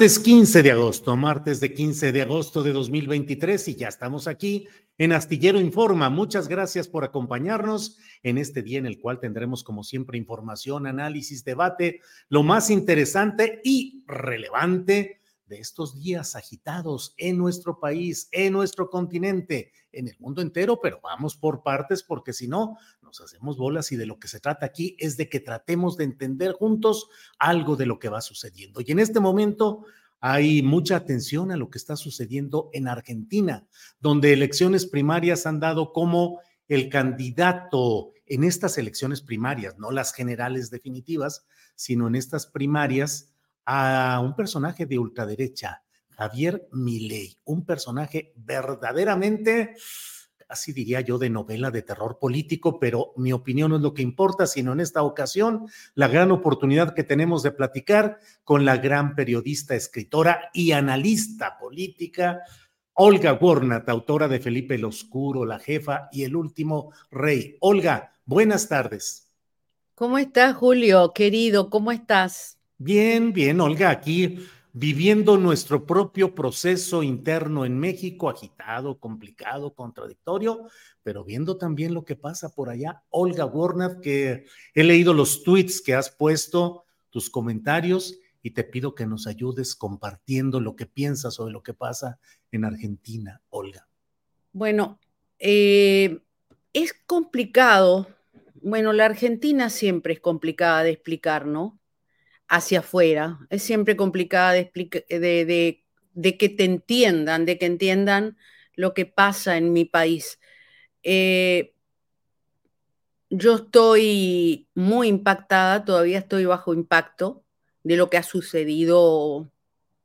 Martes 15 de agosto, martes de 15 de agosto de 2023 y ya estamos aquí en Astillero Informa. Muchas gracias por acompañarnos en este día en el cual tendremos como siempre información, análisis, debate, lo más interesante y relevante de estos días agitados en nuestro país, en nuestro continente, en el mundo entero, pero vamos por partes porque si no, nos hacemos bolas y de lo que se trata aquí es de que tratemos de entender juntos algo de lo que va sucediendo. Y en este momento hay mucha atención a lo que está sucediendo en Argentina, donde elecciones primarias han dado como el candidato en estas elecciones primarias, no las generales definitivas, sino en estas primarias, a un personaje de ultraderecha, Javier Milei, un personaje verdaderamente así diría yo, de novela de terror político, pero mi opinión no es lo que importa, sino en esta ocasión la gran oportunidad que tenemos de platicar con la gran periodista, escritora y analista política, Olga Warnat, autora de Felipe el Oscuro, La Jefa y El Último Rey. Olga, buenas tardes. ¿Cómo estás, Julio? Querido, ¿cómo estás? Bien, bien, Olga, aquí viviendo nuestro propio proceso interno en México, agitado, complicado, contradictorio, pero viendo también lo que pasa por allá. Olga Warnat, que he leído los tweets que has puesto, tus comentarios, y te pido que nos ayudes compartiendo lo que piensas sobre lo que pasa en Argentina, Olga. Bueno, eh, es complicado. Bueno, la Argentina siempre es complicada de explicar, ¿no? Hacia afuera. Es siempre complicada de, que te entiendan, de que entiendan lo que pasa en mi país. Eh, yo estoy muy impactada, todavía estoy bajo impacto de lo que ha sucedido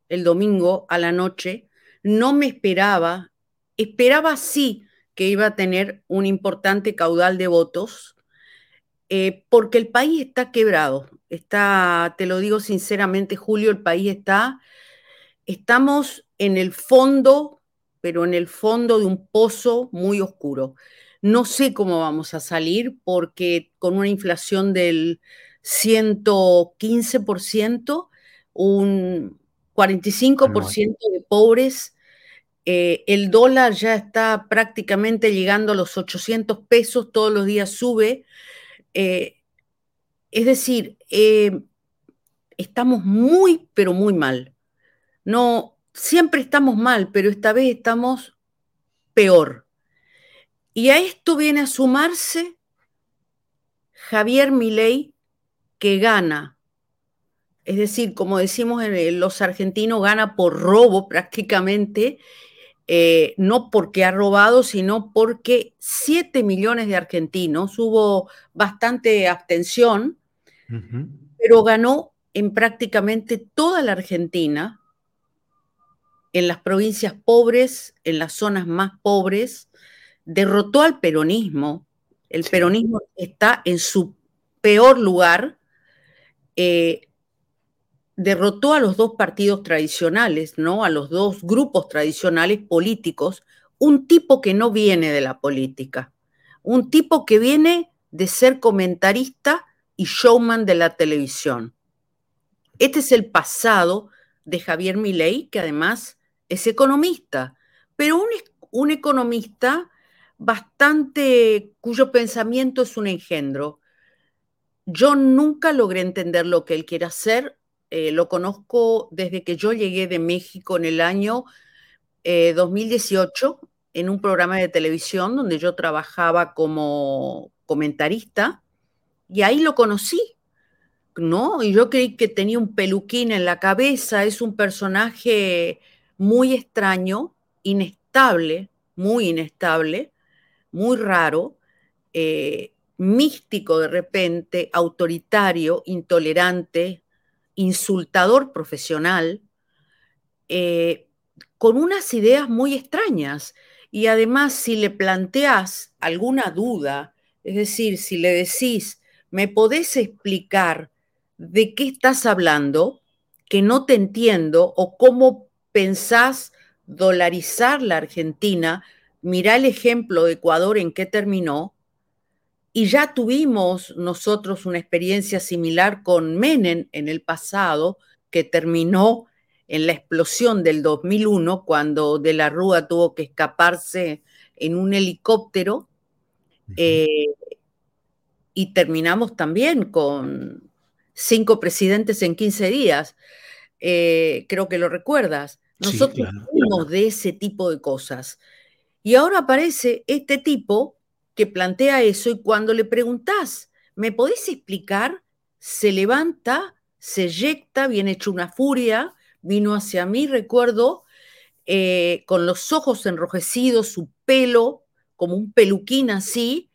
el domingo a la noche. No me esperaba, esperaba sí que iba a tener un importante caudal de votos, eh, porque el país está quebrado. Está, te lo digo sinceramente, Julio, el país está, estamos en el fondo, pero en el fondo de un pozo muy oscuro. No sé cómo vamos a salir porque con una inflación del 115%, un 45% de pobres, eh, el dólar ya está prácticamente llegando a los 800 pesos, todos los días sube. Eh, es decir, eh, estamos muy, pero muy mal. No, siempre estamos mal, pero esta vez estamos peor. Y a esto viene a sumarse Javier Milei, que gana. Es decir, como decimos los argentinos, gana por robo prácticamente, eh, no porque ha robado, sino porque 7 millones de argentinos, hubo bastante abstención, pero ganó en prácticamente toda la Argentina en las provincias pobres, en las zonas más pobres, derrotó al peronismo. El peronismo está en su peor lugar. Eh, derrotó a los dos partidos tradicionales, ¿no? A los dos grupos tradicionales políticos, un tipo que no viene de la política, un tipo que viene de ser comentarista y showman de la televisión. Este es el pasado de Javier Milei, que además es economista, pero un, un economista bastante cuyo pensamiento es un engendro. Yo nunca logré entender lo que él quiere hacer. Eh, lo conozco desde que yo llegué de México en el año 2018 eh, en un programa de televisión donde yo trabajaba como comentarista y ahí lo conocí, ¿no? Y yo creí que tenía un peluquín en la cabeza, es un personaje muy extraño, inestable, muy inestable, muy raro, eh, místico de repente, autoritario, intolerante, insultador profesional, eh, con unas ideas muy extrañas. Y además, si le planteas alguna duda, es decir, si le decís, ¿me podés explicar de qué estás hablando? Que no te entiendo, o cómo pensás dolarizar la Argentina, mirá el ejemplo de Ecuador en qué terminó, y ya tuvimos nosotros una experiencia similar con Menem en el pasado, que terminó en la explosión del 2001, cuando De la Rúa tuvo que escaparse en un helicóptero. Eh, y terminamos también con cinco presidentes en 15 días. Eh, creo que lo recuerdas. Nosotros fuimos de ese tipo de cosas. Y ahora aparece este tipo que plantea eso y cuando le preguntás, ¿me podés explicar? Se levanta, se eyecta, viene hecho una furia, vino hacia mí, recuerdo, eh, con los ojos enrojecidos, su pelo como un peluquín así,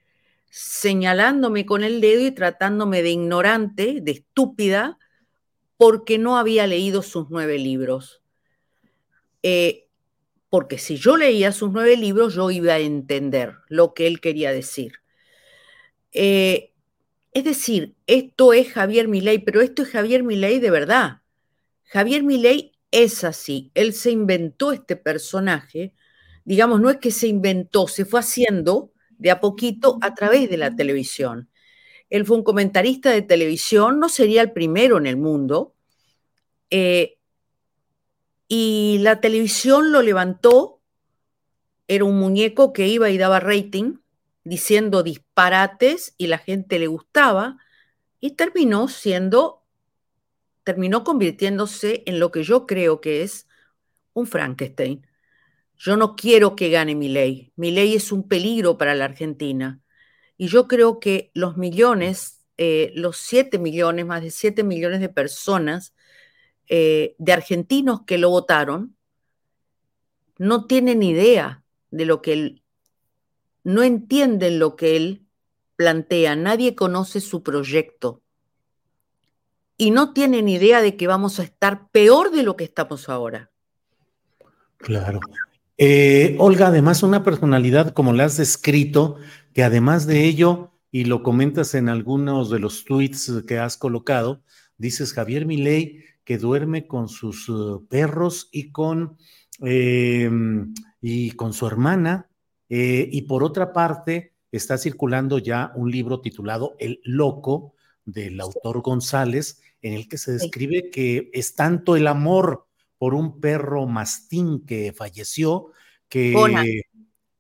señalándome con el dedo y tratándome de ignorante, de estúpida, porque no había leído sus nueve libros. Eh, porque si yo leía sus nueve libros, yo iba a entender lo que él quería decir. Eh, es decir, esto es Javier Milei, pero esto es Javier Milei de verdad. Javier Milei es así. Él se inventó este personaje. Digamos, no es que se inventó, se fue haciendo de a poquito a través de la televisión. Él fue un comentarista de televisión, no sería el primero en el mundo. Eh, y la televisión lo levantó, era un muñeco que iba y daba rating, diciendo disparates y la gente le gustaba, y terminó siendo, terminó convirtiéndose en lo que yo creo que es un Frankenstein. Yo no quiero que gane mi ley. Mi ley es un peligro para la Argentina. Y yo creo que los millones, eh, los siete millones, más de siete millones de personas eh, de argentinos que lo votaron no tienen idea de lo que él, no entienden lo que él plantea, nadie conoce su proyecto y no tienen idea de que vamos a estar peor de lo que estamos ahora. Claro. Eh, Olga, además una personalidad como la has descrito, que además de ello, y lo comentas en algunos de los tweets que has colocado, dices Javier Milei que duerme con sus uh, perros y con, em, y con su hermana. Eh, y por otra parte, está circulando ya un libro titulado El Loco del autor González, en el que se describe que es tanto el amor por un perro mastín que falleció, que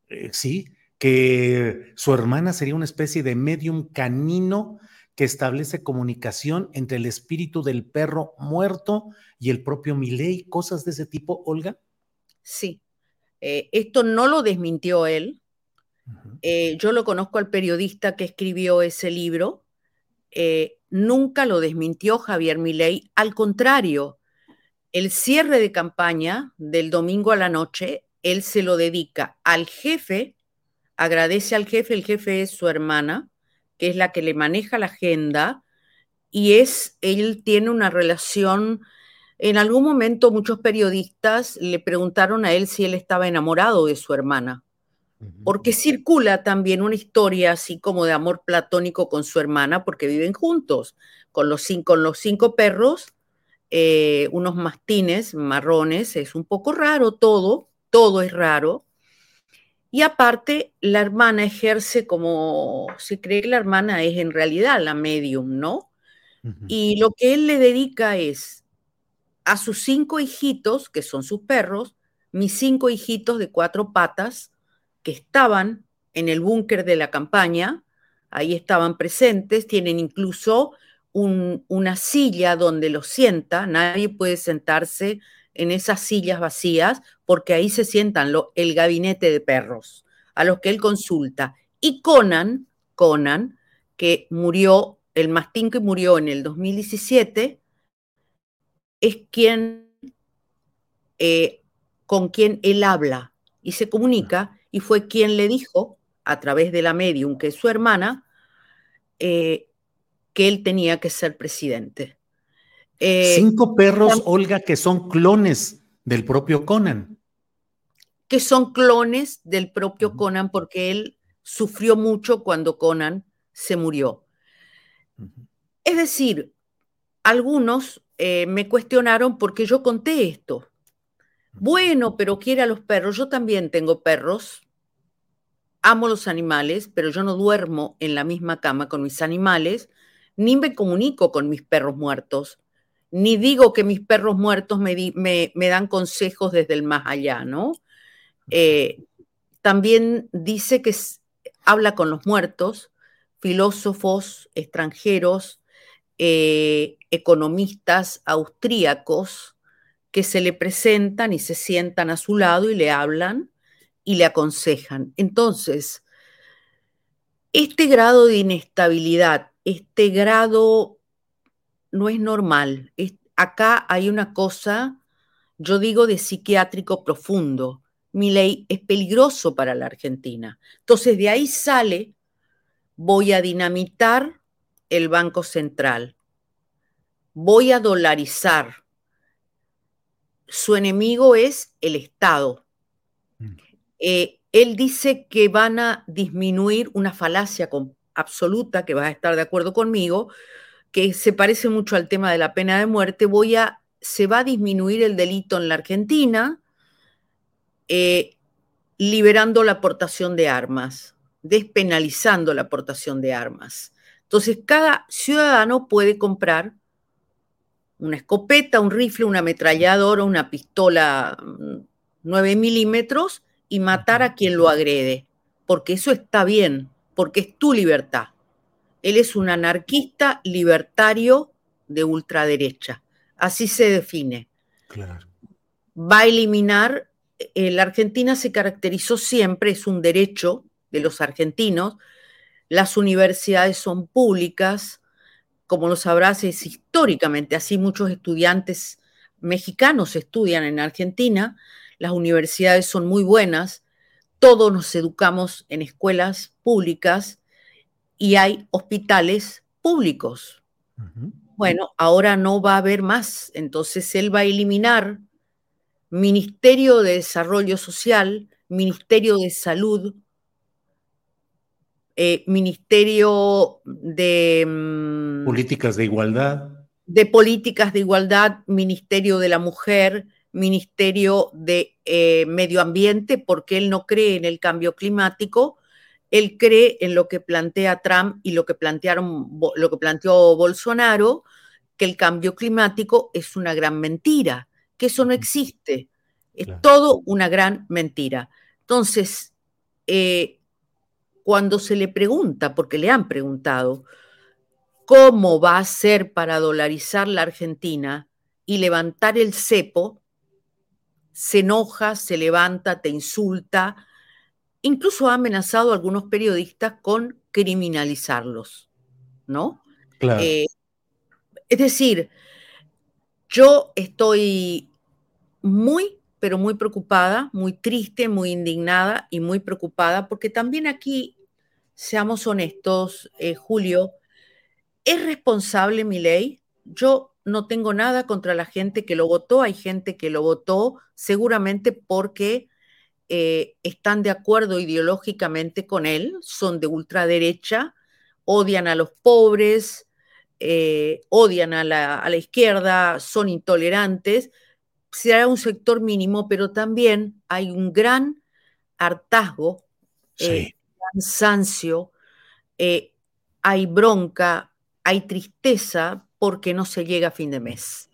eh, sí, que su hermana sería una especie de medium canino que establece comunicación entre el espíritu del perro muerto y el propio Milei, cosas de ese tipo, Olga. Sí, eh, esto no lo desmintió él. Eh, yo lo conozco al periodista que escribió ese libro. Eh, nunca lo desmintió Javier Milei. Al contrario, el cierre de campaña del domingo a la noche, él se lo dedica al jefe, agradece al jefe, el jefe es su hermana, que es la que le maneja la agenda, y es, él tiene una relación En algún momento muchos periodistas le preguntaron a él si él estaba enamorado de su hermana, porque circula también una historia así como de amor platónico con su hermana, porque viven juntos, con los cinco, los cinco perros, eh, unos mastines marrones, es un poco raro todo, todo es raro. Y aparte, la hermana ejerce como, se cree que la hermana es en realidad la medium, ¿no? Y lo que él le dedica es a sus cinco hijitos, que son sus perros, mis cinco hijitos de cuatro patas, que estaban en el búnker de la campaña, ahí estaban presentes, tienen incluso una silla donde los sienta, nadie puede sentarse en esas sillas vacías porque ahí se sientan el gabinete de perros a los que él consulta. Y Conan, Conan, que murió, el mastín que murió en el 2017, es quien, eh, con quien él habla y se comunica, y fue quien le dijo, a través de la medium, que es su hermana, eh, que él tenía que ser presidente. Eh, Cinco perros, Olga, que son clones del propio Conan. Que son clones del propio Conan porque él sufrió mucho cuando Conan se murió. Es decir, algunos eh, me cuestionaron porque yo conté esto. Bueno, pero quiere a los perros. Yo también tengo perros. Amo los animales, pero yo no duermo en la misma cama con mis animales, ni me comunico con mis perros muertos ni digo que mis perros muertos me, me, dan consejos desde el más allá, ¿no? Eh, también dice que habla con los muertos, filósofos extranjeros, eh, economistas austríacos, que se le presentan y se sientan a su lado y le hablan y le aconsejan. Entonces, este grado de inestabilidad, este grado no es normal. acá hay una cosa, yo digo, de psiquiátrico profundo. Mi ley es peligroso para la Argentina. Entonces, de ahí sale, voy a dinamitar el Banco Central, voy a dolarizar. Su enemigo es el Estado. Mm. Eh, él dice que van a disminuir una falacia absoluta, que vas a estar de acuerdo conmigo, que se parece mucho al tema de la pena de muerte, voy a, se va a disminuir el delito en la Argentina, eh, liberando la aportación de armas, despenalizando la aportación de armas. Entonces, cada ciudadano puede comprar una escopeta, un rifle, una ametralladora, una pistola 9 mm, milímetros y matar a quien lo agrede, porque eso está bien, porque es tu libertad. Él es un anarquista libertario de ultraderecha. Así se define. Va a eliminar, eh, la Argentina se caracterizó siempre, es un derecho de los argentinos, las universidades son públicas, como lo sabrás, es históricamente así muchos estudiantes mexicanos estudian en Argentina, las universidades son muy buenas, todos nos educamos en escuelas públicas, y hay hospitales públicos. Bueno, ahora no va a haber más, entonces él va a eliminar Ministerio de Desarrollo Social, Ministerio de Salud, eh, Ministerio de... Mm, políticas de Igualdad. De Políticas de Igualdad, Ministerio de la Mujer, Ministerio de eh, Medio Ambiente, porque él no cree en el cambio climático, él cree en lo que plantea Trump y lo que, plantearon, lo que planteó Bolsonaro, que el cambio climático es una gran mentira, que eso no existe. Es todo una gran mentira. Entonces, eh, cuando se le pregunta, porque le han preguntado, cómo va a ser para dolarizar la Argentina y levantar el cepo, se enoja, se levanta, te insulta, incluso ha amenazado a algunos periodistas con criminalizarlos, ¿no? Claro. Eh, es decir, yo estoy muy, pero muy preocupada, muy triste, muy indignada y muy preocupada, porque también aquí, seamos honestos, eh, Julio, ¿es responsable mi ley yo no tengo nada contra la gente que lo votó. Hay gente que lo votó seguramente porque eh, están de acuerdo ideológicamente con él, son de ultraderecha, odian a los pobres, eh, odian a la, izquierda, son intolerantes. Será un sector mínimo, pero también hay un gran hartazgo, eh, cansancio, hay bronca, hay tristeza porque no se llega a fin de mes,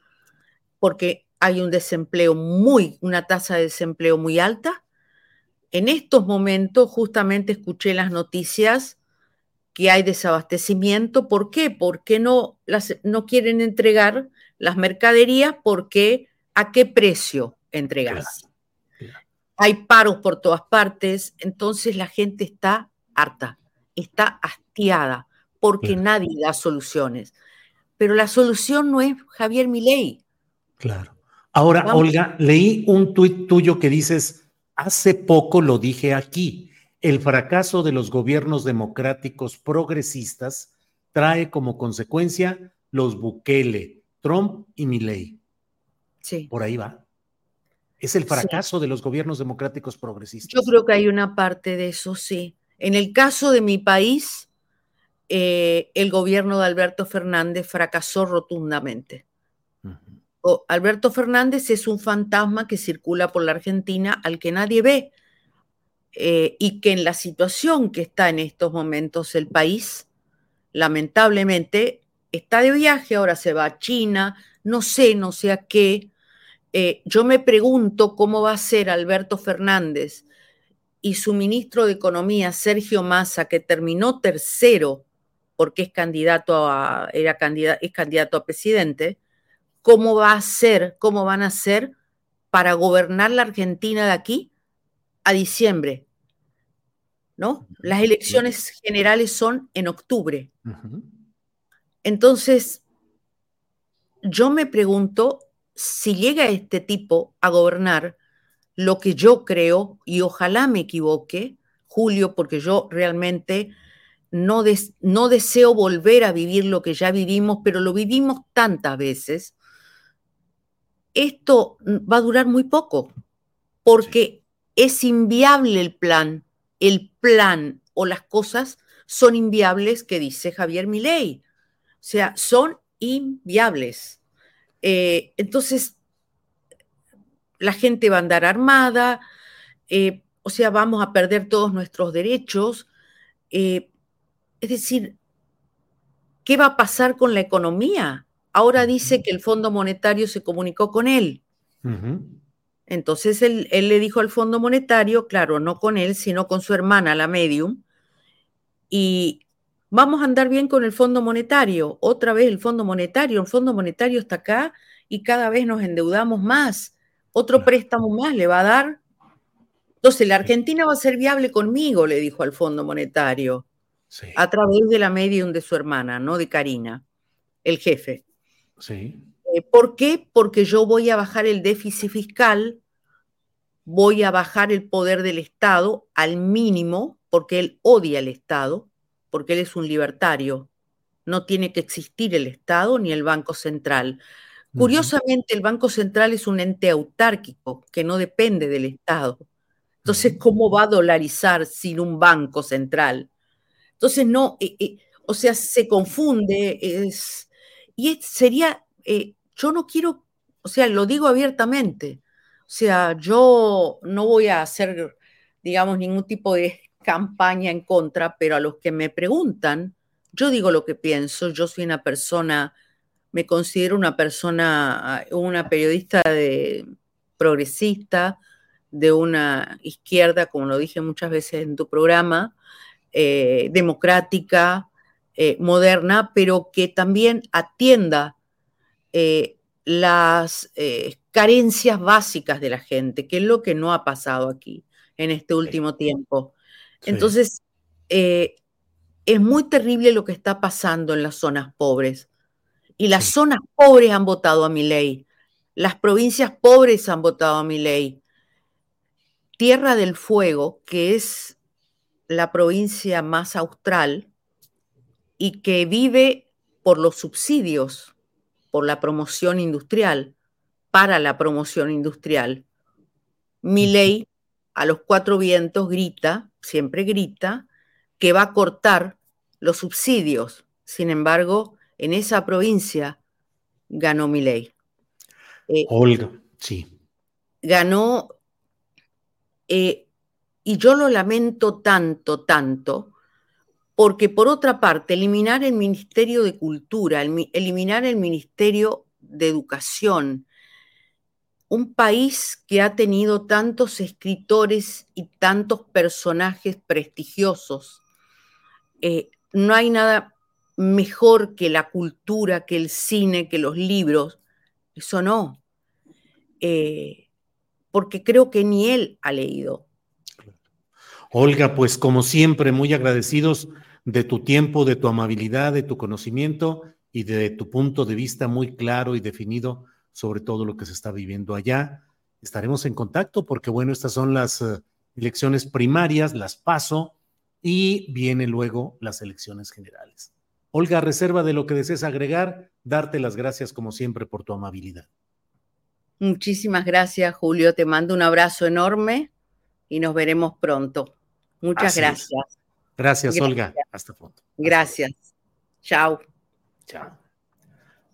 porque hay un desempleo muy, una tasa de desempleo muy alta. En estos momentos justamente escuché las noticias que hay desabastecimiento. ¿Por qué? Porque no, las, no quieren entregar las mercaderías porque a qué precio entregas. Hay paros por todas partes, entonces la gente está harta, está hastiada porque nadie da soluciones pero la solución no es Javier Milei. Claro. Ahora, Olga, leí un tuit tuyo que dices, hace poco lo dije aquí, el fracaso de los gobiernos democráticos progresistas trae como consecuencia los Bukele, Trump y Milei. Sí. Por ahí va. Es el fracaso de los gobiernos democráticos progresistas. Yo creo que hay una parte de eso, sí. En el caso de mi país, eh, el gobierno de Alberto Fernández fracasó rotundamente. Alberto Fernández es un fantasma que circula por la Argentina al que nadie ve eh, y que en la situación que está en estos momentos el país, lamentablemente, está de viaje, ahora se va a China, no sé, no sé a qué. Eh, yo me pregunto cómo va a ser Alberto Fernández y su ministro de Economía, Sergio Massa, que terminó tercero porque es candidato a, era es candidato a presidente, ¿cómo va a ser, cómo van a ser para gobernar la Argentina de aquí a diciembre? ¿No? Las elecciones generales son en octubre. Entonces, yo me pregunto si llega este tipo a gobernar lo que yo creo, y ojalá me equivoque, Julio, porque yo realmente no, no deseo volver a vivir lo que ya vivimos, pero lo vivimos tantas veces, esto va a durar muy poco, porque es inviable el plan, el plan o las cosas son inviables que dice Javier Milei. O sea, son inviables. Eh, entonces, la gente va a andar armada, eh, o sea, vamos a perder todos nuestros derechos. Eh, es decir, ¿qué va a pasar con la economía? Ahora dice que el Fondo Monetario se comunicó con él. Entonces él, le dijo al Fondo Monetario, claro, no con él, sino con su hermana, la medium, y vamos a andar bien con el Fondo Monetario. Otra vez el Fondo Monetario, el Fondo Monetario está acá y cada vez nos endeudamos más. Otro préstamo más le va a dar. Entonces, la Argentina va a ser viable conmigo, le dijo al Fondo Monetario a través de la medium de su hermana, ¿no? De Karina, el jefe. Sí. Eh, ¿Por qué? Porque yo voy a bajar el déficit fiscal, voy a bajar el poder del Estado al mínimo, porque él odia el Estado, porque él es un libertario. No tiene que existir el Estado ni el Banco Central. Curiosamente, el Banco Central es un ente autárquico que no depende del Estado. Entonces, ¿cómo va a dolarizar sin un banco central? Entonces, no, eh, eh, o sea, se confunde, es, y sería, eh, yo no quiero, o sea, lo digo abiertamente, o sea, yo no voy a hacer, digamos, ningún tipo de campaña en contra, pero a los que me preguntan, yo digo lo que pienso, yo soy una persona, me considero una persona, una periodista de, progresista, de una izquierda, como lo dije muchas veces en tu programa, eh, democrática, eh, moderna, pero que también atienda eh, las carencias básicas de la gente, que es lo que no ha pasado aquí en este último tiempo. Entonces, es muy terrible lo que está pasando en las zonas pobres. Y las zonas pobres han votado a mi ley. Las provincias pobres han votado a mi ley. Tierra del Fuego, que es la provincia más austral y que vive por los subsidios por la promoción industrial, para la promoción industrial. Mi ley a los cuatro vientos grita, siempre grita, que va a cortar los subsidios. Sin embargo, en esa provincia ganó mi ley. Eh, Olga, sí. Ganó, eh, y yo lo lamento tanto, tanto, porque por otra parte, eliminar el Ministerio de Cultura, eliminar el Ministerio de Educación, un país que ha tenido tantos escritores y tantos personajes prestigiosos, eh, no hay nada mejor que la cultura, que el cine, que los libros. Eso no. Eh, porque creo que ni él ha leído. Olga, pues como siempre, muy agradecidos de tu tiempo, de tu amabilidad, de tu conocimiento y de tu punto de vista muy claro y definido sobre todo lo que se está viviendo allá. Estaremos en contacto porque, bueno, estas son las eh, elecciones primarias, las paso y vienen luego las elecciones generales. Olga, reserva de lo que desees agregar, darte las gracias como siempre por tu amabilidad. Muchísimas gracias, Julio. Te mando un abrazo enorme y nos veremos pronto. Muchas gracias. Gracias, Olga. Hasta pronto. Gracias. Chao. Chao.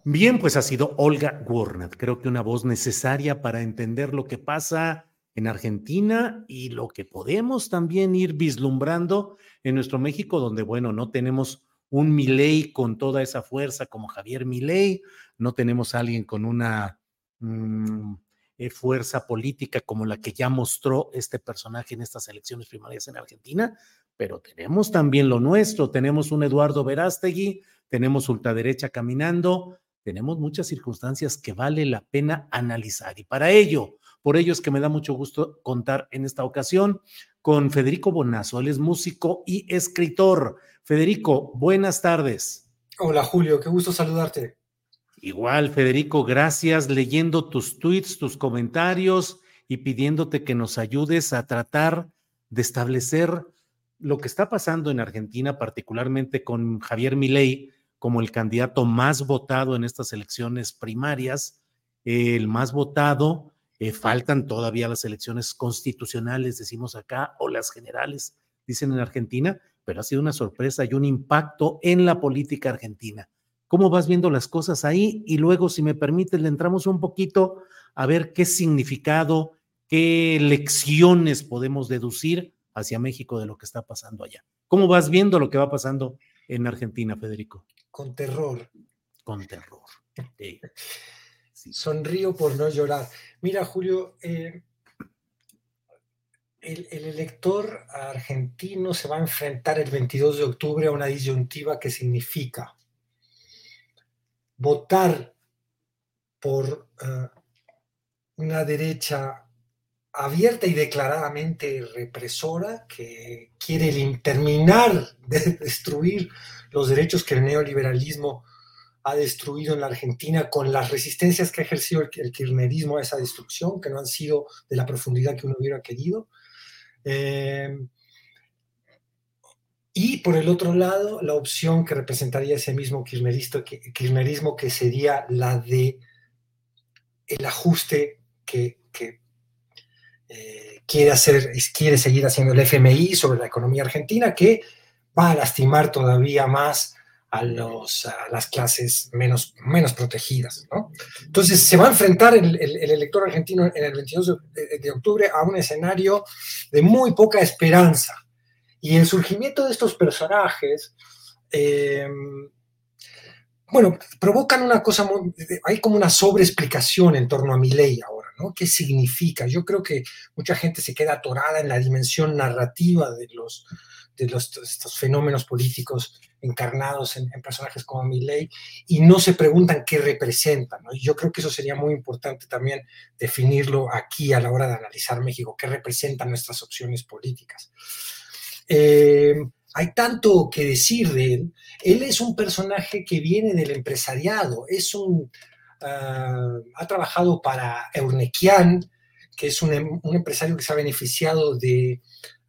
Bien, pues ha sido Olga Gurnat. Creo que una voz necesaria para entender lo que pasa en Argentina y lo que podemos también ir vislumbrando en nuestro México, donde, bueno, no tenemos un Milei con toda esa fuerza como Javier Milei, no tenemos a alguien con una mm, eh, fuerza política como la que ya mostró este personaje en estas elecciones primarias en Argentina, pero tenemos también lo nuestro, tenemos un Eduardo Verástegui, tenemos ultraderecha caminando, tenemos muchas circunstancias que vale la pena analizar y para ello, por ello es que me da mucho gusto contar en esta ocasión con Federico Bonazo. Él es músico y escritor. Federico, buenas tardes. Hola Julio, qué gusto saludarte. Igual, Federico, gracias leyendo tus tweets, tus comentarios y pidiéndote que nos ayudes a tratar de establecer lo que está pasando en Argentina, particularmente con Javier Milei como el candidato más votado en estas elecciones primarias, el más votado eh, faltan todavía las elecciones constitucionales, decimos acá, o las generales, dicen en Argentina, pero ha sido una sorpresa y un impacto en la política argentina. ¿Cómo vas viendo las cosas ahí? Y luego, si me permites, le entramos un poquito a ver qué significado, qué lecciones podemos deducir hacia México de lo que está pasando allá. ¿Cómo vas viendo lo que va pasando en Argentina, Federico? Con terror. Con terror. Sonrío por no llorar. Mira, Julio, eh, el, elector argentino se va a enfrentar el 22 de octubre a una disyuntiva que significa votar por eh, una derecha abierta y declaradamente represora que quiere terminar de destruir los derechos que el neoliberalismo ha destruido en la Argentina con las resistencias que ha ejercido el, kirchnerismo a esa destrucción, que no han sido de la profundidad que uno hubiera querido. Eh, y por el otro lado, la opción que representaría ese mismo kirchnerismo que sería la de el ajuste que, eh, quiere hacer, quiere seguir haciendo el FMI sobre la economía argentina, que va a lastimar todavía más a, los, a las clases menos, menos protegidas. ¿no? Entonces se va a enfrentar el, elector argentino en el 22 de, octubre a un escenario de muy poca esperanza. Y el surgimiento de estos personajes, eh, bueno, provocan una cosa, hay como una sobreexplicación en torno a mi ley ahora, ¿no? ¿Qué significa? Yo creo que mucha gente se queda atorada en la dimensión narrativa de los, de los, estos fenómenos políticos encarnados en, personajes como Milley y no se preguntan qué representan. yo creo que eso sería muy importante también definirlo aquí a la hora de analizar México, qué representan nuestras opciones políticas. Eh, hay tanto que decir de él. Él es un personaje que viene del empresariado, es un, ah, ha trabajado para Eurnequian, que es un, em, empresario que se ha beneficiado de...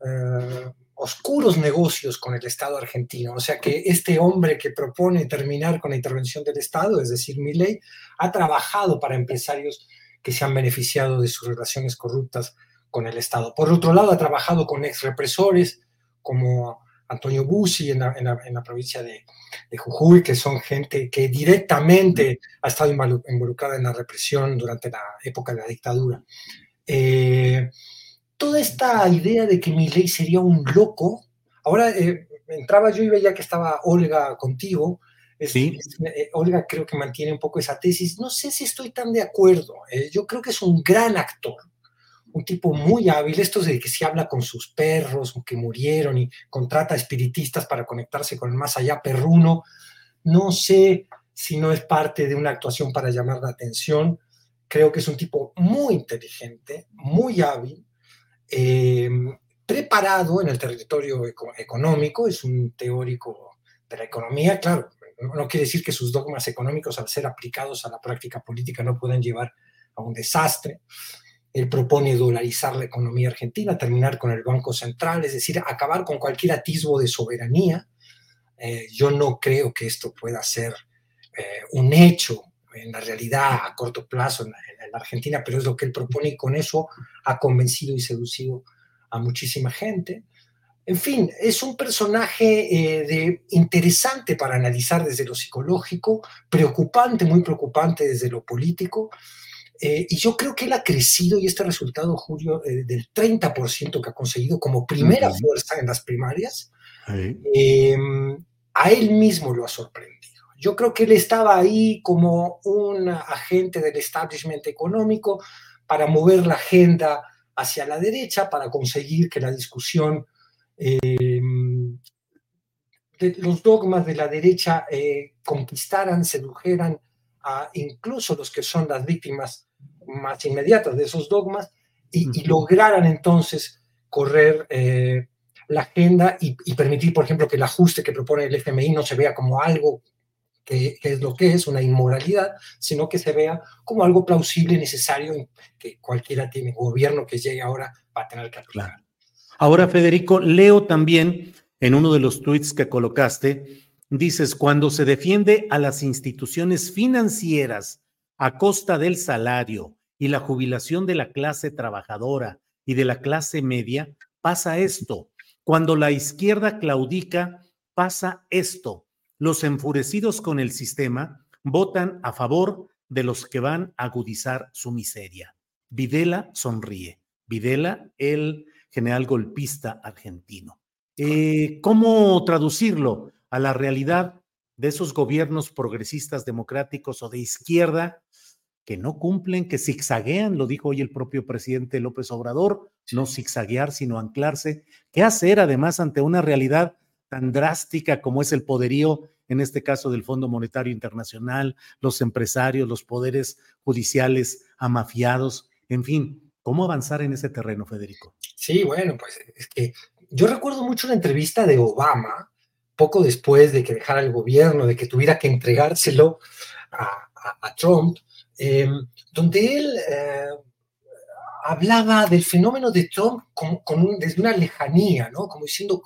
Ah, oscuros negocios con el Estado argentino. O sea que este hombre que propone terminar con la intervención del Estado, es decir, Milley, ha trabajado para empresarios que se han beneficiado de sus relaciones corruptas con el Estado. Por otro lado, ha trabajado con ex represores como Antonio Bussi en la, provincia de, Jujuy, que son gente que directamente ha estado involucrada en la represión durante la época de la dictadura. Eh, toda esta idea de que mi ley sería un loco, ahora eh, entraba yo y veía que estaba Olga contigo, sí. Eh, Olga creo que mantiene un poco esa tesis, no sé si estoy tan de acuerdo, yo creo que es un gran actor, un tipo muy hábil, esto de que se habla con sus perros que murieron y contrata espiritistas para conectarse con el más allá perruno, no sé si no es parte de una actuación para llamar la atención, creo que es un tipo muy inteligente, muy hábil, eh, preparado en el territorio económico, es un teórico de la economía, claro, no quiere decir que sus dogmas económicos al ser aplicados a la práctica política no puedan llevar a un desastre, él propone dolarizar la economía argentina, terminar con el Banco Central, es decir, acabar con cualquier atisbo de soberanía. Eh, yo no creo que esto pueda ser eh, un hecho en la realidad a corto plazo en la, Argentina, pero es lo que él propone y con eso ha convencido y seducido a muchísima gente. En fin, es un personaje eh, de, interesante para analizar desde lo psicológico, preocupante, muy preocupante desde lo político. Eh, y yo creo que él ha crecido y este resultado, Julio, eh, del 30% que ha conseguido como primera fuerza en las primarias, em, a él mismo lo ha sorprendido. Yo creo que él estaba ahí como un agente del establishment económico para mover la agenda hacia la derecha, para conseguir que la discusión em, de los dogmas de la derecha eh, conquistaran, sedujeran a incluso los que son las víctimas más inmediatas de esos dogmas y, lograran entonces correr eh, la agenda y, permitir, por ejemplo, que el ajuste que propone el FMI no se vea como algo que, es lo que es, una inmoralidad, sino que se vea como algo plausible y necesario que cualquiera tiene, gobierno que llegue ahora va a tener que aplicar. Ahora, Federico, leo también en uno de los tweets que colocaste, dices, cuando se defiende a las instituciones financieras a costa del salario y la jubilación de la clase trabajadora y de la clase media, pasa esto. Cuando la izquierda claudica, pasa esto. Los enfurecidos con el sistema votan a favor de los que van a agudizar su miseria. Videla sonríe. Videla, el general golpista argentino. Eh, ¿Cómo traducirlo a la realidad de esos gobiernos progresistas democráticos o de izquierda que no cumplen, que zigzaguean, lo dijo hoy el propio presidente López Obrador, no zigzaguear, sino anclarse. ¿Qué hacer además ante una realidad tan drástica como es el poderío, en este caso del Fondo Monetario Internacional, los empresarios, los poderes judiciales amafiados, en fin, ¿cómo avanzar en ese terreno, Federico? Sí, bueno, pues es que yo recuerdo mucho una entrevista de Obama, poco después de que dejara el gobierno, de que tuviera que entregárselo a Trump, eh, donde él eh, hablaba del fenómeno de Trump desde una lejanía, ¿no? Como diciendo,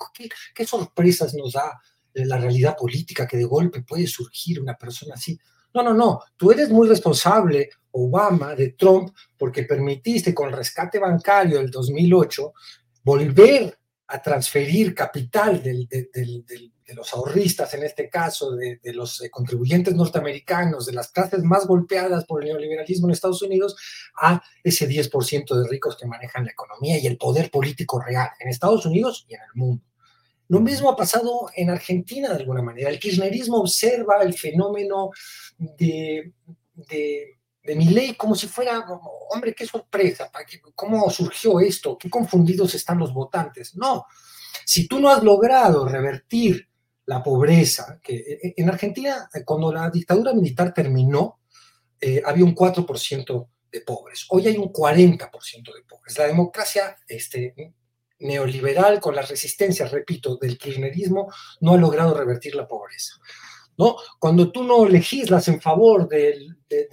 ¿qué, sorpresas nos da la realidad política que de golpe puede surgir una persona así? No, no, no, tú eres muy responsable, Obama, de Trump, porque permitiste con el rescate bancario del 2008 volver a transferir capital de los ahorristas en este caso, de, los eh, contribuyentes norteamericanos, de las clases más golpeadas por el neoliberalismo en Estados Unidos, a ese 10% de ricos que manejan la economía y el poder político real en Estados Unidos y en el mundo. Lo mismo ha pasado en Argentina de alguna manera. El kirchnerismo observa el fenómeno de, de mi ley como si fuera, hombre, qué sorpresa, ¿cómo surgió esto? ¿Qué confundidos están los votantes? No, si tú no has logrado revertir la pobreza, que eh, eh, en Argentina, eh, cuando la dictadura militar terminó, había un 4% de pobres. Hoy hay un 40% de pobres. La democracia este, neoliberal, con las resistencias, repito, del kirchnerismo, no ha logrado revertir la pobreza. ¿No? Cuando tú no legislas en favor de,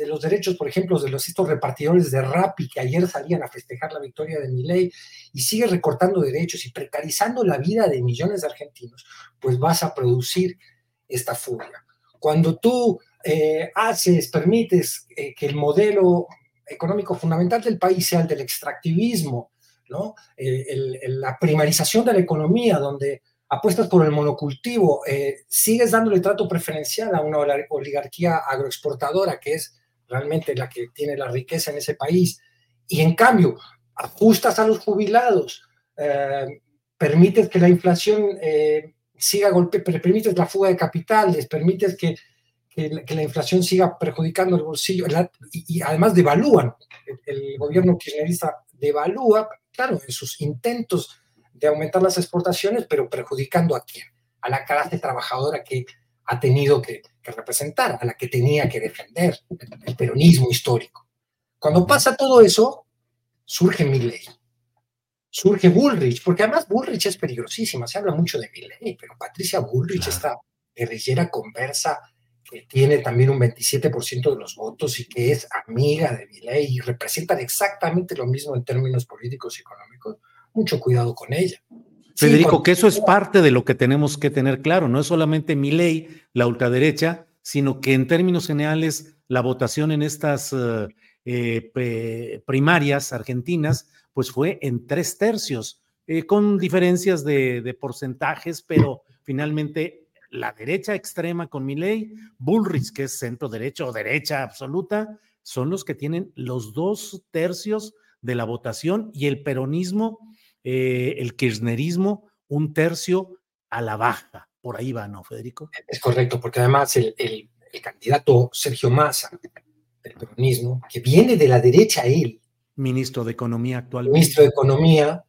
los derechos, por ejemplo, de los, estos repartidores de Rappi que ayer salían a festejar la victoria de Milei y sigues recortando derechos y precarizando la vida de millones de argentinos, pues vas a producir esta furia. Cuando tú eh, haces, permites eh, que el modelo económico fundamental del país sea el del extractivismo, ¿no? Eh, la primarización de la economía, donde apuestas por el monocultivo, eh, sigues dándole trato preferencial a una oligarquía agroexportadora que es realmente la que tiene la riqueza en ese país, y en cambio ajustas a los jubilados, eh, permites que la inflación eh, siga golpe, permites la fuga de capitales, permites que, que, la inflación siga perjudicando el bolsillo, y, además devalúan, el, el gobierno kirchnerista devalúa, claro, en sus intentos de aumentar las exportaciones, pero perjudicando a quién? A la clase trabajadora que ha tenido que, representar, a la que tenía que defender, el, peronismo histórico. Cuando pasa todo eso, surge Milley, surge Bullrich, porque además Bullrich es peligrosísima, se habla mucho de Milley, pero Patricia Bullrich, esta guerrillera conversa que tiene también un 27% de los votos y que es amiga de Milley y representan exactamente lo mismo en términos políticos y económicos, mucho cuidado con ella. Federico, que eso es parte de lo que tenemos que tener claro, no es solamente mi ley, la ultraderecha, sino que en términos generales la votación en estas eh, eh, primarias argentinas, pues fue en tres tercios, eh, con diferencias de, porcentajes, pero finalmente la derecha extrema con mi ley, Bullrich, que es centro derecha o derecha absoluta, son los que tienen los dos tercios de la votación y el peronismo eh, el kirchnerismo un tercio a la baja. Por ahí va, ¿no, Federico? Es correcto, porque además el, candidato Sergio Massa del peronismo, que viene de la derecha él. Ministro de Economía actualmente. Ministro de Economía.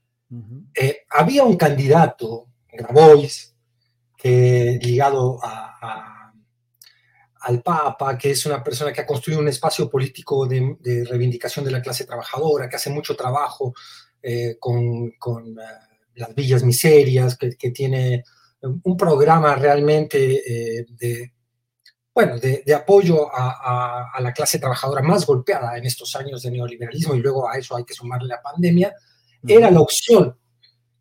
Eh, había un candidato, Grabois, que ligado al Papa, que es una persona que ha construido un espacio político de, de, reivindicación de la clase trabajadora, que hace mucho trabajo eh, con, con eh, las villas miserias, que, que, tiene un programa realmente eh, de, bueno, de, de apoyo a, a, la clase trabajadora más golpeada en estos años de neoliberalismo y luego a eso hay que sumarle la pandemia, era la opción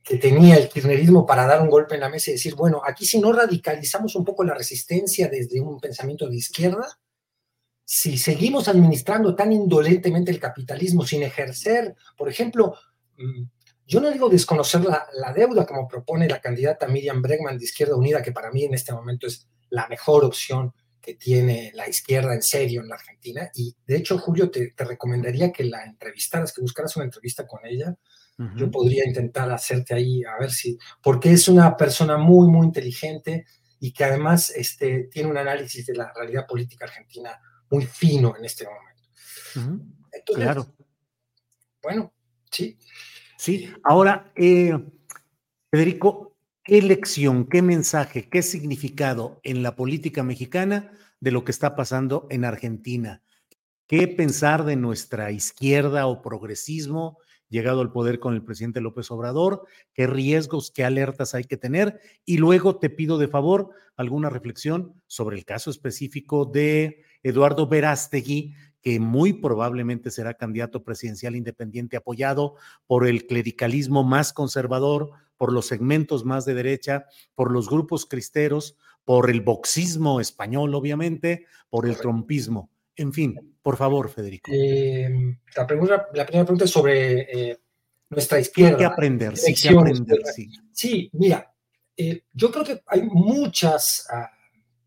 que tenía el kirchnerismo para dar un golpe en la mesa y decir, bueno, aquí si no radicalizamos un poco la resistencia desde un pensamiento de izquierda, si seguimos administrando tan indolentemente el capitalismo sin ejercer, por ejemplo, yo no digo desconocer la, deuda como propone la candidata Miriam Bregman de Izquierda Unida, que para mí en este momento es la mejor opción que tiene la izquierda en serio en la Argentina. Y de hecho, Julio, te, recomendaría que la entrevistaras, que buscaras una entrevista con ella. Yo podría intentar hacerte ahí, a ver si, porque es una persona muy, muy inteligente y que además este, tiene un análisis de la realidad política argentina muy fino en este momento. claro. Bueno, sí. Sí, ahora, eh, Federico, ¿qué lección, qué mensaje, qué significado en la política mexicana de lo que está pasando en Argentina? ¿Qué pensar de nuestra izquierda o progresismo llegado al poder con el presidente López Obrador? ¿Qué riesgos, qué alertas hay que tener? Y luego te pido de favor alguna reflexión sobre el caso específico de Eduardo Verástegui, que muy probablemente será candidato presidencial independiente apoyado por el clericalismo más conservador, por los segmentos más de derecha, por los grupos cristeros, por el boxismo español, obviamente, por el trompismo. En fin, por favor, Federico. Eh, la, primera pregunta es sobre eh, nuestra izquierda. ¿Qué aprender? Sí, ¿qué aprender? Sí. mira, eh, yo creo que hay muchas ah,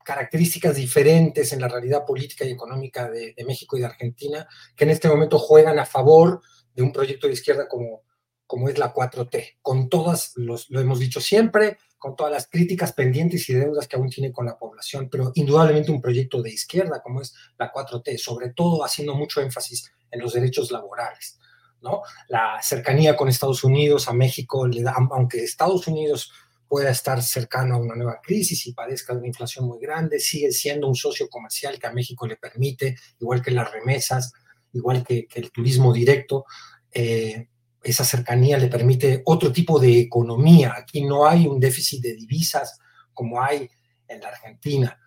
características diferentes en la realidad política y económica de, México y de Argentina, que en este momento juegan a favor de un proyecto de izquierda como, como es la 4T, con todas, los, lo hemos dicho siempre, con todas las críticas pendientes y deudas que aún tiene con la población, pero indudablemente un proyecto de izquierda como es la 4T, sobre todo haciendo mucho énfasis en los derechos laborales. ¿no? La cercanía con Estados Unidos, a México, le da, aunque Estados Unidos pueda estar cercano a una nueva crisis y padezca de una inflación muy grande, sigue siendo un socio comercial que a México le permite, igual que las remesas, igual que, el turismo directo, eh, esa cercanía le permite otro tipo de economía. Aquí no hay un déficit de divisas como hay en la Argentina.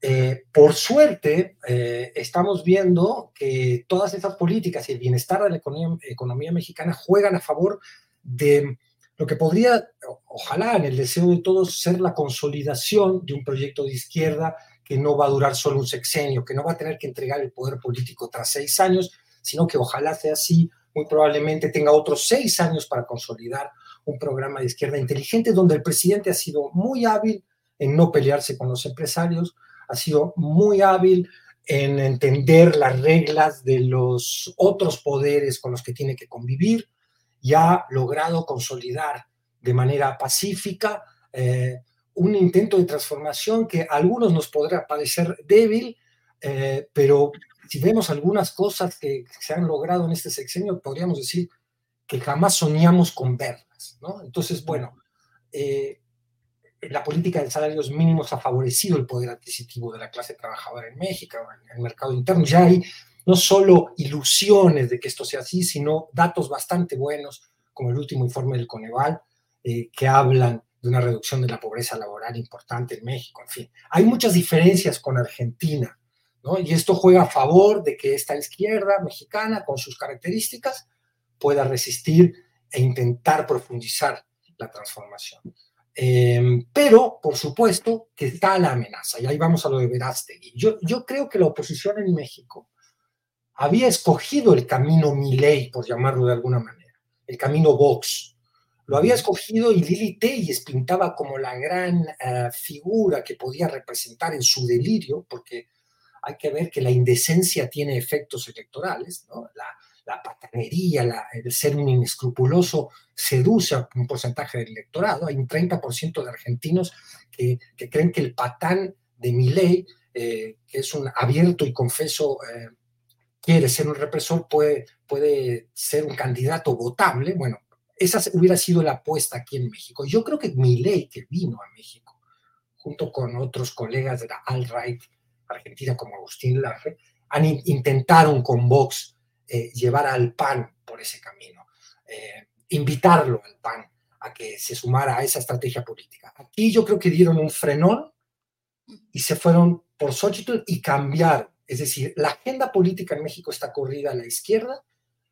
Eh, por suerte, eh, estamos viendo que todas esas políticas y el bienestar de la economía, economía, mexicana juegan a favor de lo que podría, ojalá en el deseo de todos, ser la consolidación de un proyecto de izquierda que no va a durar solo un sexenio, que no va a tener que entregar el poder político tras seis años, sino que ojalá sea así, muy probablemente tenga otros seis años para consolidar un programa de izquierda inteligente donde el presidente ha sido muy hábil en no pelearse con los empresarios, ha sido muy hábil en entender las reglas de los otros poderes con los que tiene que convivir y ha logrado consolidar de manera pacífica eh, un intento de transformación que a algunos nos podrá parecer débil, eh, pero si vemos algunas cosas que se han logrado en este sexenio, podríamos decir que jamás soñamos con verlas. ¿no? Entonces, bueno, eh, la política de salarios mínimos ha favorecido el poder adquisitivo de la clase trabajadora en México, en el mercado interno. Ya hay no solo ilusiones de que esto sea así, sino datos bastante buenos, como el último informe del Coneval, eh, que hablan de una reducción de la pobreza laboral importante en México. En fin, hay muchas diferencias con Argentina, ¿no? Y esto juega a favor de que esta izquierda mexicana, con sus características, pueda resistir e intentar profundizar la transformación. Em, pero, por supuesto, que está la amenaza, y ahí vamos a lo de Verástegui. Yo, yo creo que la oposición en México había escogido el camino Milei, por llamarlo de alguna manera, el camino Vox. Lo había escogido y Lili Telles pintaba como la gran eh, figura que podía representar en su delirio, porque hay que ver que la indecencia tiene efectos electorales, ¿no? La, la patanería, el ser un inescrupuloso seduce a un porcentaje del electorado. Hay un 30% de argentinos que, creen que el patán de Milei, eh, que es un abierto y confeso, eh, quiere ser un represor, puede, puede ser un candidato votable. Bueno, esa hubiera sido la apuesta aquí en México. Yo creo que Milei, que vino a México, junto con otros colegas de la alt-right argentina como Agustín Laje, han intentaron con Vox eh, llevar al PAN por ese camino, eh, invitarlo al PAN a que se sumara a esa estrategia política. Aquí yo creo que dieron un frenón y se fueron por Xochitl y cambiaron. Es decir, la agenda política en México está corrida a la izquierda,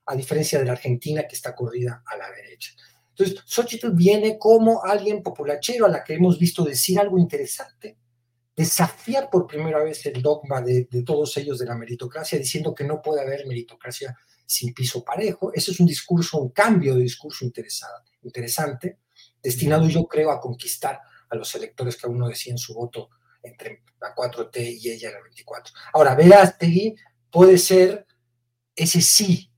a diferencia de la Argentina que está corrida a la derecha. Entonces, Xochitl viene como alguien populachero a la que hemos visto decir algo interesante, desafiar por primera vez el dogma de, todos ellos de la meritocracia, diciendo que no puede haber meritocracia sin piso parejo. Ese es un discurso, un cambio de discurso interesante, destinado yo creo a conquistar a los electores que aún no decían su voto entre la 4T y ella la 24. Ahora, Verástegui puede ser ese sí,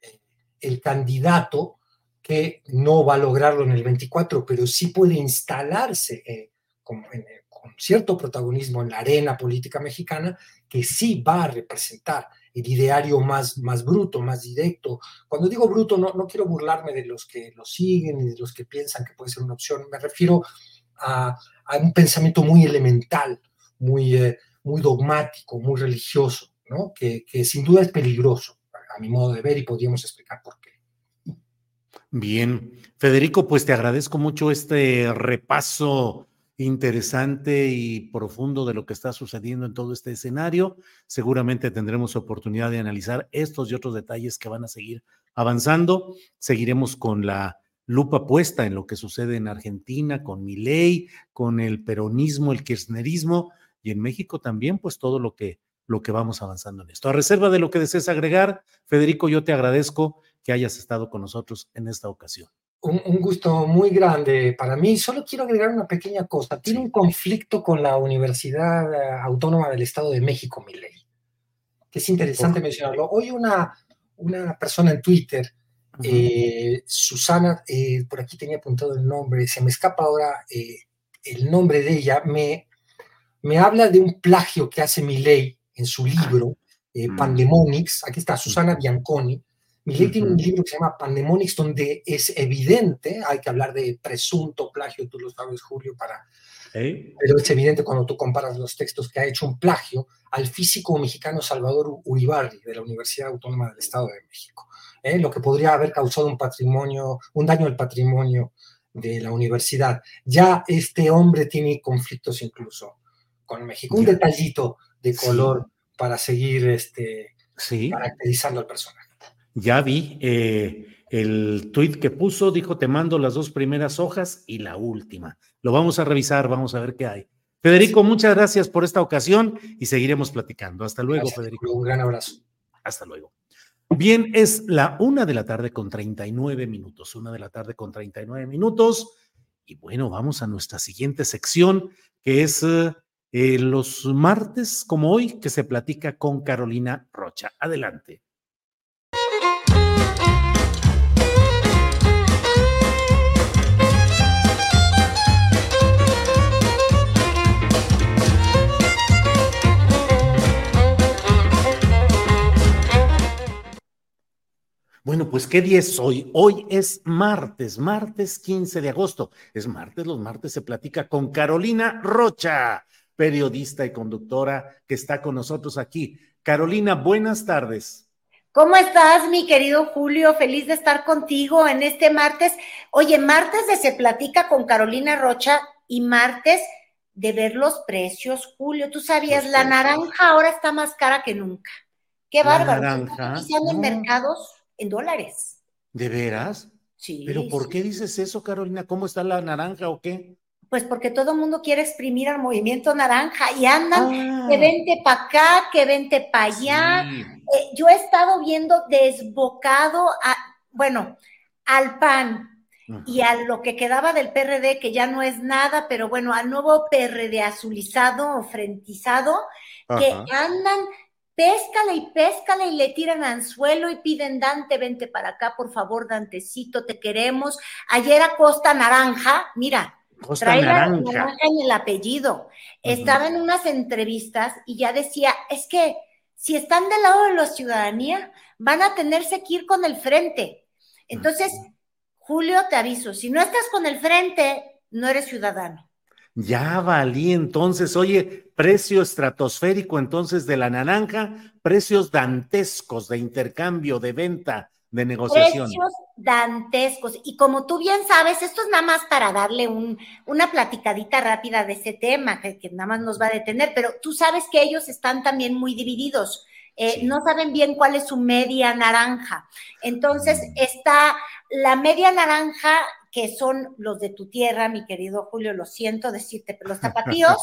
eh, el candidato que no va a lograrlo en el 24, pero sí puede instalarse eh, como en, con cierto protagonismo en la arena política mexicana, que sí va a representar el ideario más, más bruto, más directo. Cuando digo bruto, no, no quiero burlarme de los que lo siguen y de los que piensan que puede ser una opción, me refiero a, a un pensamiento muy elemental, muy, eh, muy dogmático, muy religioso, ¿no? que, que sin duda es peligroso, a mi modo de ver, y podríamos explicar por qué. Bien, Federico, pues te agradezco mucho este repaso interesante y profundo de lo que está sucediendo en todo este escenario. Seguramente tendremos oportunidad de analizar estos y otros detalles que van a seguir avanzando. Seguiremos con la lupa puesta en lo que sucede en Argentina, con Milei, con el peronismo, el kirchnerismo y en México también, pues todo lo que lo que vamos avanzando en esto. A reserva de lo que desees agregar, Federico, yo te agradezco que hayas estado con nosotros en esta ocasión un, gusto muy grande para mí. Solo quiero agregar una pequeña cosa. Tiene un conflicto con la Universidad eh, Autónoma del Estado de México, mi ley. Que es interesante mencionarlo. Hoy una, una persona en Twitter, eh, Susana, eh, por aquí tenía apuntado el nombre, se me escapa ahora el nombre de ella, me, me habla de un plagio que hace mi ley en su libro, mm. Pandemonics. Aquí está Susana Bianconi. Milei tiene un libro que se llama Pandemonics, donde es evidente, hay que hablar de presunto plagio, tú lo sabes, Julio, para... Pero es evidente cuando tú comparas los textos que ha hecho un plagio al físico mexicano Salvador Uribarri, de la Universidad Autónoma del Estado de México, ¿eh? lo que podría haber causado un patrimonio, un daño al patrimonio de la universidad. Ya este hombre tiene conflictos incluso con México. Un detallito de color para seguir este, caracterizando al personaje. Ya vi eh, el tuit que puso, dijo, te mando las dos primeras hojas y la última. Lo vamos a revisar, vamos a ver qué hay. Federico, muchas gracias por esta ocasión y seguiremos platicando. Hasta luego, Federico. Un gran abrazo. Hasta luego. Bien, es la una de la tarde con 39 minutos, una de la tarde con 39 minutos. Y bueno, vamos a nuestra siguiente sección, que es eh, los martes, como hoy, que se platica con Carolina Rocha. Adelante. Pues ¿qué día es hoy? Hoy es martes, martes 15 de agosto. Es martes, los martes se platica con Carolina Rocha, periodista y conductora que está con nosotros aquí. Carolina, buenas tardes. ¿Cómo estás, mi querido Julio? Feliz de estar contigo en este martes. Oye, martes de Se Platica con Carolina Rocha y martes de ver los precios, Julio. Tú sabías, la naranja ahora está más cara que nunca. Qué bárbaro. Naranja. en mercados en dólares. ¿De veras? Sí. ¿Pero por qué dices eso, Carolina? ¿Cómo está la naranja o qué? Pues porque todo el mundo quiere exprimir al movimiento naranja y andan que ah. vente para acá, que vente para allá. Eh, yo he estado viendo desbocado a, bueno, al PAN y a lo que quedaba del PRD, que ya no es nada, pero bueno, al nuevo PRD azulizado o frentizado, que andan Péscale y péscale y le tiran anzuelo y piden Dante, vente para acá, por favor, Dantecito, te queremos. Ayer a Costa Naranja, mira, Costa Naranja. naranja en el apellido. Estaba en unas entrevistas y ya decía, es que si están del lado de la ciudadanía, van a tenerse que ir con el frente. Entonces, Julio, te aviso, si no estás con el frente, no eres ciudadano. Ya valí entonces, oye, precio estratosférico entonces de la naranja, precios dantescos de intercambio, de venta, de negociación. Precios dantescos. Y como tú bien sabes, esto es nada más para darle un, una platicadita rápida de ese tema, que, nada más nos va a detener, pero tú sabes que ellos están también muy divididos. Eh, no saben bien cuál es su media naranja. Entonces mm. está la media naranja que son los de tu tierra, mi querido Julio, lo siento decirte, pero los tapatíos,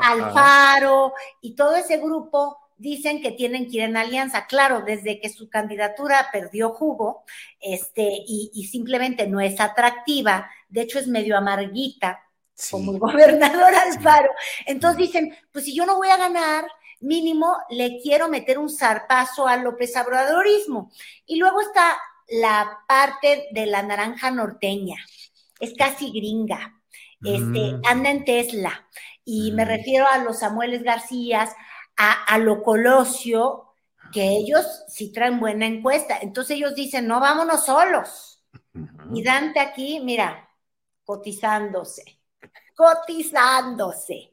Alfaro y todo ese grupo dicen que tienen que ir en alianza. Claro, desde que su candidatura perdió jugo este, y, simplemente no es atractiva, de hecho es medio amarguita como el gobernador Alfaro. Entonces dicen, pues si yo no voy a ganar, mínimo le quiero meter un zarpazo al López Obradorismo. Y luego está la parte de la naranja norteña. Es casi gringa. Este, mm. anda en Tesla. Y me mm. refiero a los Samueles García, a, lo Colosio, que ellos sí traen buena encuesta. Entonces ellos dicen, no, vámonos solos. Y Dante aquí, mira, cotizándose, cotizándose.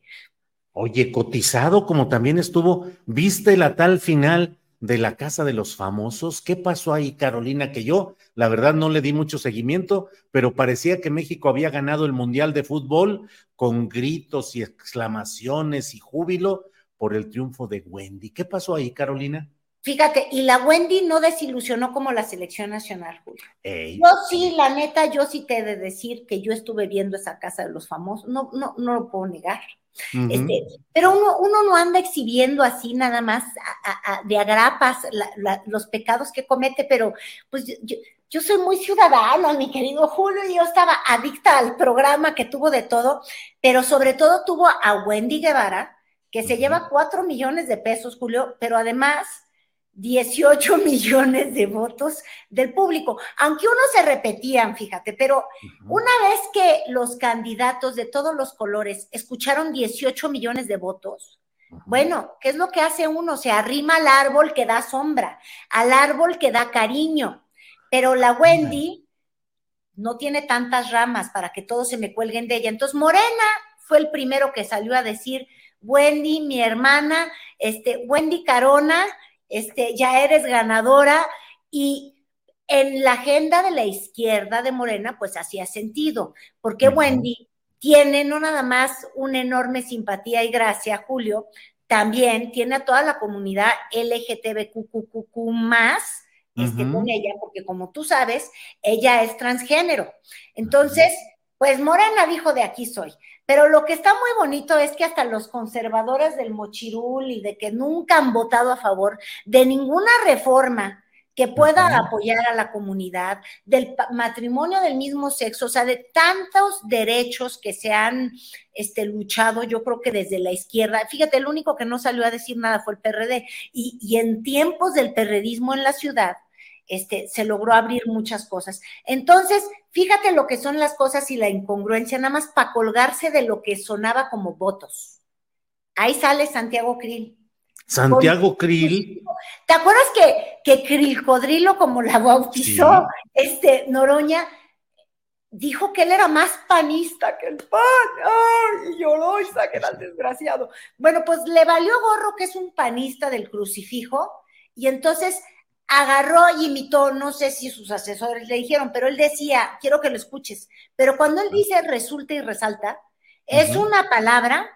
Oye, cotizado como también estuvo, ¿viste la tal final de la Casa de los Famosos. ¿Qué pasó ahí, Carolina? Que yo, la verdad, no le di mucho seguimiento, pero parecía que México había ganado el Mundial de Fútbol con gritos y exclamaciones y júbilo por el triunfo de Wendy. ¿Qué pasó ahí, Carolina? Fíjate, y la Wendy no desilusionó como la selección nacional, Julio. Yo sí, la neta, yo sí te he de decir que yo estuve viendo esa casa de los famosos, no, no, no lo puedo negar. Este, pero uno, uno no anda exhibiendo así nada más de agrapas los pecados que comete, pero pues yo, soy muy ciudadana, mi querido Julio, y yo estaba adicta al programa que tuvo de todo, pero sobre todo tuvo a Wendy Guevara, que se lleva cuatro millones de pesos, Julio, pero además 18 millones de votos del público, aunque unos se repetían, fíjate, pero una vez que los candidatos de todos los colores escucharon 18 millones de votos, bueno, ¿qué es lo que hace uno? Se arrima al árbol que da sombra, al árbol que da cariño, pero la Wendy no tiene tantas ramas para que todos se me cuelguen de ella. Entonces, Morena fue el primero que salió a decir, Wendy, mi hermana, este, Wendy Carona, este, ya eres ganadora y en la agenda de la izquierda de Morena, pues hacía sentido, porque Wendy tiene no nada más una enorme simpatía y gracia, Julio, también tiene a toda la comunidad LGTBQQQ más este, con ella, porque como tú sabes, ella es transgénero. Entonces, pues Morena dijo de aquí soy. Pero lo que está muy bonito es que hasta los conservadores del mochirul y de que nunca han votado a favor de ninguna reforma que pueda apoyar a la comunidad, del matrimonio del mismo sexo, o sea, de tantos derechos que se han este, luchado, yo creo que desde la izquierda. Fíjate, el único que no salió a decir nada fue el PRD. Y, y en tiempos del perredismo en la ciudad, este, se logró abrir muchas cosas. Entonces, fíjate lo que son las cosas y la incongruencia, nada más para colgarse de lo que sonaba como votos. Ahí sale Santiago Krill. Santiago Krill. ¿Te acuerdas que, que Krill Codrilo, como la bautizó este Noroña, dijo que él era más panista que el pan? ¡Ay! Y lloró y que era el desgraciado. Bueno, pues le valió gorro que es un panista del crucifijo, y entonces agarró y imitó, no sé si sus asesores le dijeron, pero él decía, quiero que lo escuches, pero cuando él dice resulta y resalta, es una palabra,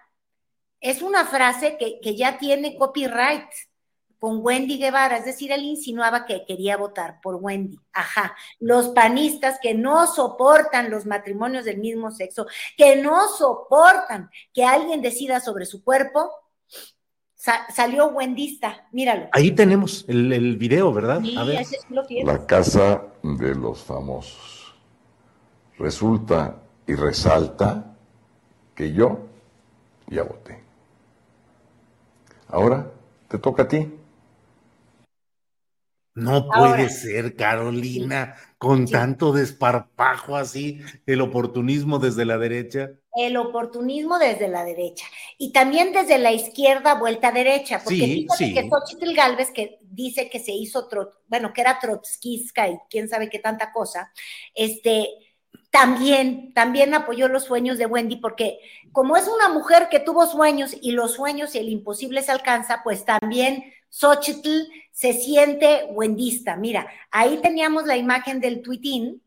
es una frase que, que, ya tiene copyright con Wendy Guevara, es decir, él insinuaba que quería votar por Wendy. Ajá, los panistas que no soportan los matrimonios del mismo sexo, que no soportan que alguien decida sobre su cuerpo, salió Wendista, míralo. Ahí tenemos el, el video, ¿verdad? A ver. La casa de los famosos. Resulta y resalta que yo ya voté. Ahora te toca a ti. No puede ser, Carolina, con tanto desparpajo así, el oportunismo desde la derecha. El oportunismo desde la derecha. Y también desde la izquierda, vuelta a derecha. Porque sí, sí. que Xochitl Galvez, que dice que se hizo, bueno, que era trotskista y quién sabe qué tanta cosa, este, también, también apoyó los sueños de Wendy, porque como es una mujer que tuvo sueños y los sueños y el imposible se alcanza, pues también Xochitl se siente wendista. Mira, ahí teníamos la imagen del tuitín,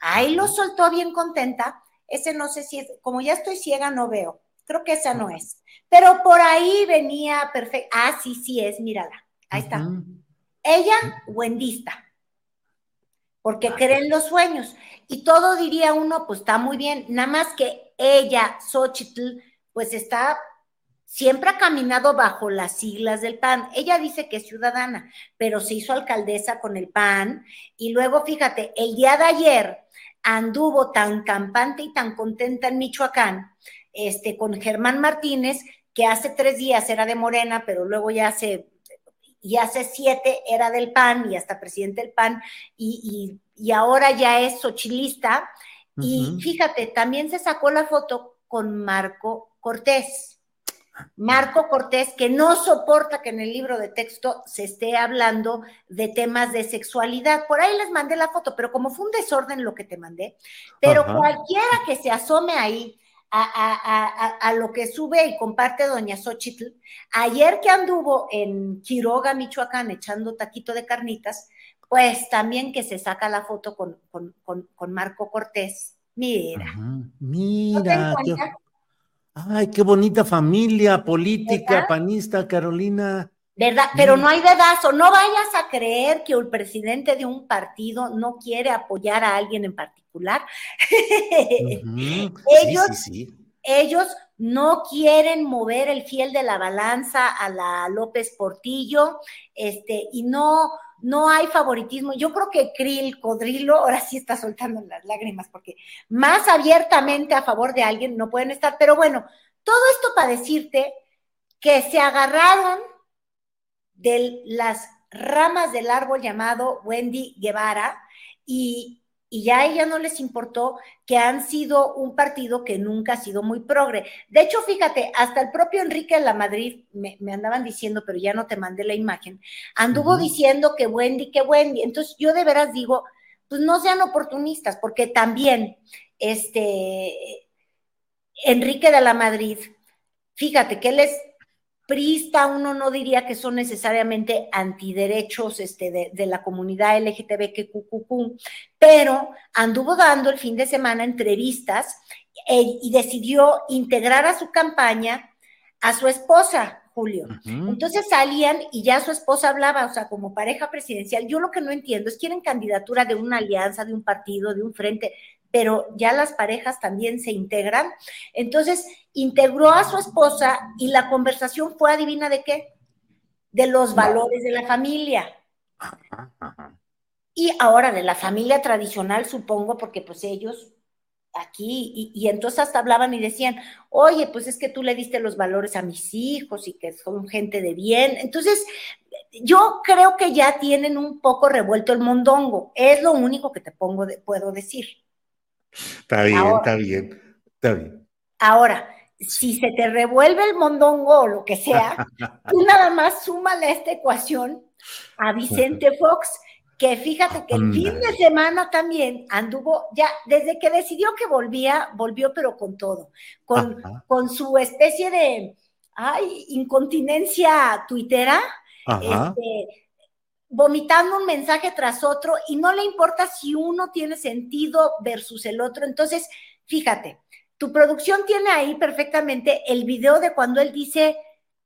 ahí lo soltó bien contenta. Ese no sé si es, como ya estoy ciega, no veo. Creo que esa no es. Pero por ahí venía perfecto. Ah, sí, sí es, mírala. Ahí está. Ella, wendista. Porque ah, creen los sueños. Y todo diría uno, pues está muy bien. Nada más que ella, Xochitl, pues está siempre ha caminado bajo las siglas del PAN. Ella dice que es ciudadana, pero se hizo alcaldesa con el PAN y luego, fíjate, el día de ayer anduvo tan campante y tan contenta en Michoacán, este, con Germán Martínez, que hace tres días era de Morena, pero luego ya hace, y hace siete era del PAN y hasta presidente del PAN, y, ahora ya es sochilista. Y fíjate, también se sacó la foto con Marco Cortés Marco Cortés, que no soporta que en el libro de texto se esté hablando de temas de sexualidad. Por ahí les mandé la foto, pero como fue un desorden lo que te mandé, pero cualquiera que se asome ahí a, lo que sube y comparte doña Xochitl, ayer que anduvo en Quiroga, Michoacán, echando taquito de carnitas, pues también que se saca la foto con, con, Marco Cortés. Mira. Mira. Ay, qué bonita familia política, panista, Carolina. ¿Verdad? Pero no hay dedazo. No vayas a creer que el presidente de un partido no quiere apoyar a alguien en particular. ellos, ellos no quieren mover el fiel de la balanza a la López Portillo, este, y no, no hay favoritismo. Yo creo que Krill, Codrilo, ahora sí está soltando las lágrimas, porque más abiertamente a favor de alguien no pueden estar. Pero bueno, todo esto para decirte que se agarraron de las ramas del árbol llamado Wendy Guevara y y ya a ella no les importó que han sido un partido que nunca ha sido muy progre. De hecho, fíjate, hasta el propio Enrique de la Madrid, me, andaban diciendo, pero ya no te mandé la imagen, anduvo diciendo que Wendy, que Wendy. Entonces yo de veras digo, pues no sean oportunistas, porque también, este, Enrique de la Madrid, fíjate que él es prista, uno no diría que son necesariamente antiderechos este, de, de la comunidad LGTBQ, pero anduvo dando el fin de semana entrevistas eh, y decidió integrar a su campaña a su esposa, Julio. Entonces salían y ya su esposa hablaba, o sea, como pareja presidencial. Yo lo que no entiendo es quieren candidatura de una alianza, de un partido, de un frente, pero ya las parejas también se integran. Entonces integró a su esposa y la conversación fue, adivina de qué, de los valores de la familia. Y ahora de la familia tradicional, supongo, porque pues ellos aquí, y, entonces hasta hablaban y decían, oye, pues es que tú le diste los valores a mis hijos y que son gente de bien. Entonces, yo creo que ya tienen un poco revuelto el mondongo, es lo único que te pongo puedo decir. Está bien, está bien, está bien. Ahora, si se te revuelve el mondongo o lo que sea, tú nada más súmale a esta ecuación a Vicente Fox que fíjate que el fin de semana también anduvo, ya desde que decidió que volvía, volvió pero con todo, con, con su especie de ay, incontinencia tuitera, este, vomitando un mensaje tras otro y no le importa si uno tiene sentido versus el otro. Entonces, fíjate, tu producción tiene ahí perfectamente el video de cuando él dice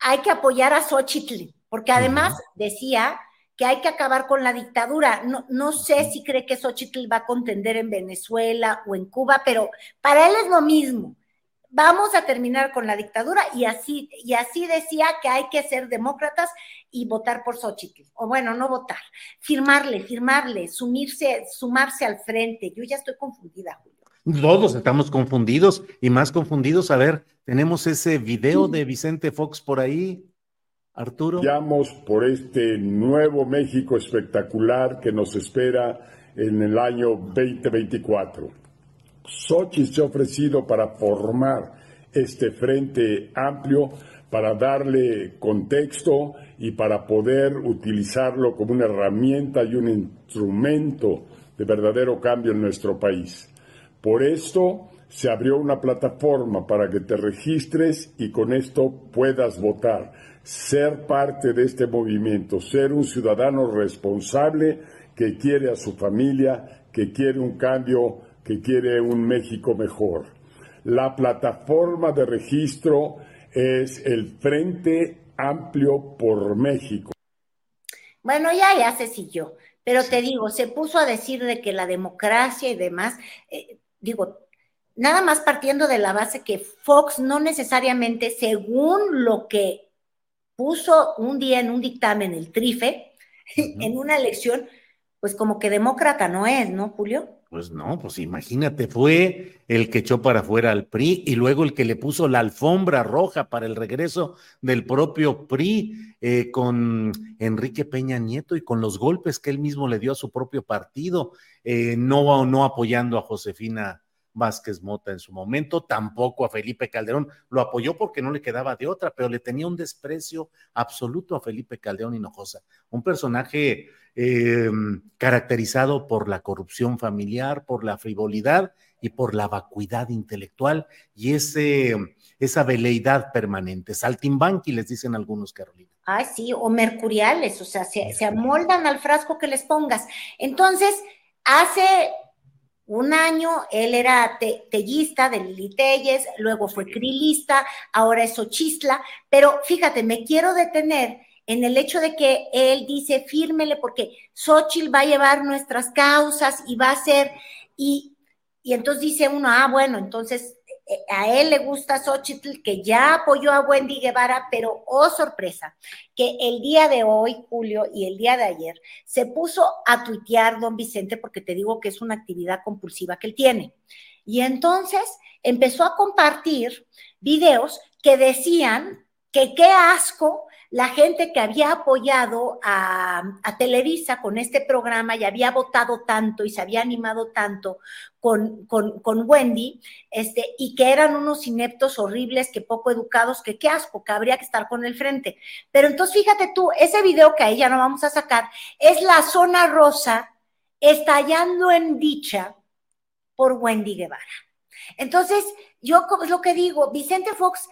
hay que apoyar a Xochitl, porque además decía que hay que acabar con la dictadura. No, no sé si cree que Xochitl va a contender en Venezuela o en Cuba, pero para él es lo mismo. Vamos a terminar con la dictadura y así, y así decía que hay que ser demócratas y votar por Xochitl. O bueno, no votar, firmarle, firmarle, sumirse, sumarse al frente. Yo ya estoy confundida, Julio. Todos estamos confundidos y más confundidos. A ver, tenemos ese video de Vicente Fox por ahí. Arturo. Vamos por este nuevo México espectacular que nos espera en el año 2024. Sochi se ha ofrecido para formar este frente amplio, para darle contexto y para poder utilizarlo como una herramienta y un instrumento de verdadero cambio en nuestro país. Por esto se abrió una plataforma para que te registres y con esto puedas votar ser parte de este movimiento, ser un ciudadano responsable que quiere a su familia, que quiere un cambio, que quiere un México mejor. La plataforma de registro es el Frente Amplio por México. Bueno, ya, ya se siguió, pero te digo, se puso a decir de que la democracia y demás, eh, digo, nada más partiendo de la base que Fox no necesariamente, según lo que puso un día en un dictamen el trife, en una elección, pues como que demócrata no es, ¿no, Julio? Pues no, pues imagínate, fue el que echó para afuera al PRI y luego el que le puso la alfombra roja para el regreso del propio PRI eh, con Enrique Peña Nieto y con los golpes que él mismo le dio a su propio partido, eh, no, no apoyando a Josefina Vázquez Mota en su momento, tampoco a Felipe Calderón, lo apoyó porque no le quedaba de otra, pero le tenía un desprecio absoluto a Felipe Calderón Hinojosa, un personaje eh, caracterizado por la corrupción familiar, por la frivolidad y por la vacuidad intelectual y ese, esa veleidad permanente. Saltimbanqui, les dicen algunos, Carolina. Ay, sí, o mercuriales, o sea, se, se amoldan al frasco que les pongas. Entonces, hace un año él era tellista de Lili Telles, luego fue crilista, ahora es ochistla, pero fíjate, me quiero detener en el hecho de que él dice, fírmele porque Xochitl va a llevar nuestras causas y va a ser, y, y entonces dice uno, ah, bueno, entonces eh, a él le gusta Xochitl, que ya apoyó a Wendy Guevara, pero oh sorpresa, que el día de hoy, Julio, y el día de ayer, se puso a tuitear don Vicente, porque te digo que es una actividad compulsiva que él tiene. Y entonces empezó a compartir videos que decían que qué asco la gente que había apoyado a, Televisa con este programa y había votado tanto y se había animado tanto con, con, Wendy, este, y que eran unos ineptos horribles, que poco educados, que qué asco, que habría que estar con el frente. Pero entonces fíjate tú, ese video que ahí ya no vamos a sacar es la zona rosa estallando en dicha por Wendy Guevara. Entonces, yo es lo que digo, Vicente Fox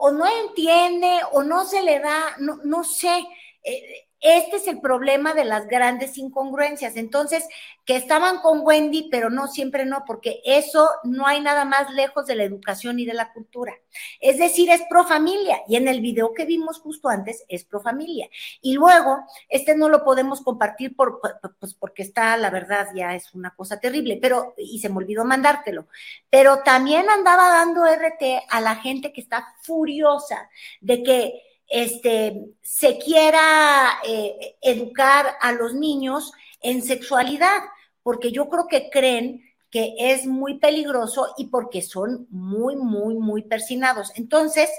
o no entiende o no se le da, no, no sé. Eh, Este es el problema de las grandes incongruencias. Entonces, que estaban con Wendy, pero no siempre no, porque eso no hay nada más lejos de la educación y de la cultura. Es decir, es pro familia. Y en el video que vimos justo antes, es pro familia. Y luego, este no lo podemos compartir por, pues porque está, la verdad, ya es una cosa terrible, pero, y se me olvidó mandártelo. Pero también andaba dando RT a la gente que está furiosa de que este, se quiera eh, educar a los niños en sexualidad, porque yo creo que creen que es muy peligroso y porque son muy, muy, muy persinados. Entonces,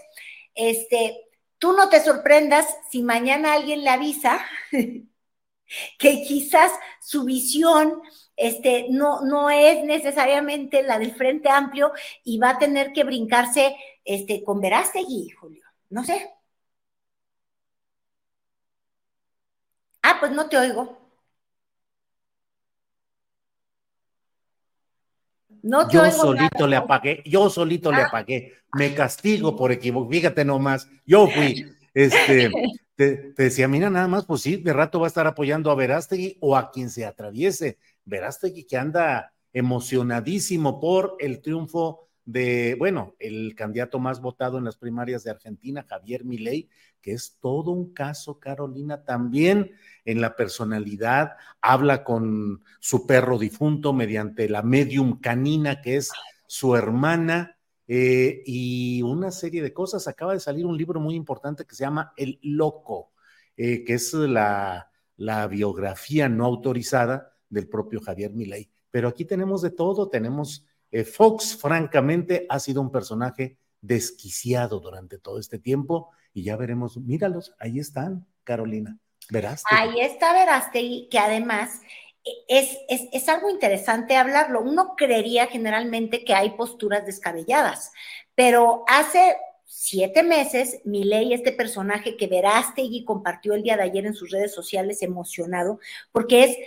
este, tú no te sorprendas si mañana alguien le avisa que quizás su visión este, no, no es necesariamente la del Frente Amplio y va a tener que brincarse este, con Verástegui, Julio. No sé. Ah, pues no te oigo. No te yo solito le apagué, yo solito le ah. apagué. Me castigo por equivocar. Fíjate nomás, yo fui. Este, te, decía, mira, nada más, pues sí, de rato va a estar apoyando a Verástegui o a quien se atraviese. Verástegui que anda emocionadísimo por el triunfo de, bueno, el candidato más votado en las primarias de Argentina, Javier Milei, que es todo un caso, Carolina, también en la personalidad, habla con su perro difunto mediante la medium canina, que es su hermana, eh, y una serie de cosas. Acaba de salir un libro muy importante que se llama El Loco, eh, que es la, la biografía no autorizada del propio Javier Milei. Pero aquí tenemos de todo, tenemos Fox, francamente, ha sido un personaje desquiciado durante todo este tiempo y ya veremos, míralos, ahí están, Carolina, Veraste. Ahí está Veraste, que además es, es, es, algo interesante hablarlo. Uno creería generalmente que hay posturas descabelladas, pero hace siete meses, Milei, este personaje que Verástegui compartió el día de ayer en sus redes sociales emocionado, porque es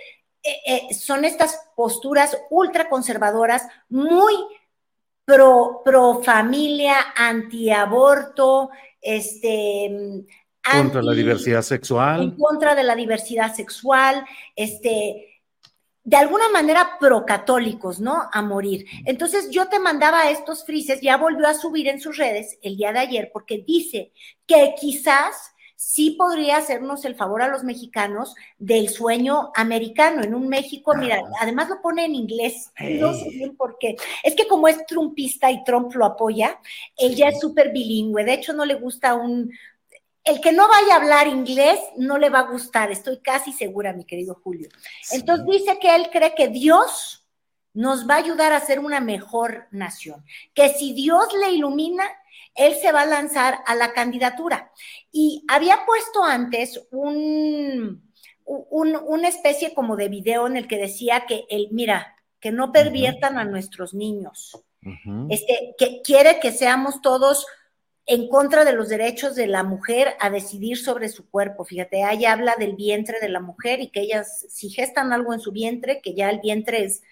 eh, eh, son estas posturas ultraconservadoras muy pro, pro familia, antiaborto, este contra la diversidad sexual. En contra de la diversidad sexual, este, de alguna manera procatólicos, ¿no? A morir. Entonces yo te mandaba estos frises, ya volvió a subir en sus redes el día de ayer, porque dice que quizás sí podría hacernos el favor a los mexicanos del sueño americano en un México, mira, además lo pone en inglés, no sé bien por qué. Es que como es trumpista y Trump lo apoya, ella es súper bilingüe, de hecho no le gusta un... El que no vaya a hablar inglés no le va a gustar, estoy casi segura, mi querido Julio. Entonces dice que él cree que Dios nos va a ayudar a ser una mejor nación, que si Dios le ilumina, él se va a lanzar a la candidatura. Y había puesto antes un, una especie como de video en el que decía que él, mira, que no perviertan a nuestros niños. este, que quiere que seamos todos en contra de los derechos de la mujer a decidir sobre su cuerpo. Fíjate, ahí habla del vientre de la mujer y que ellas, si gestan algo en su vientre, que ya el vientre es,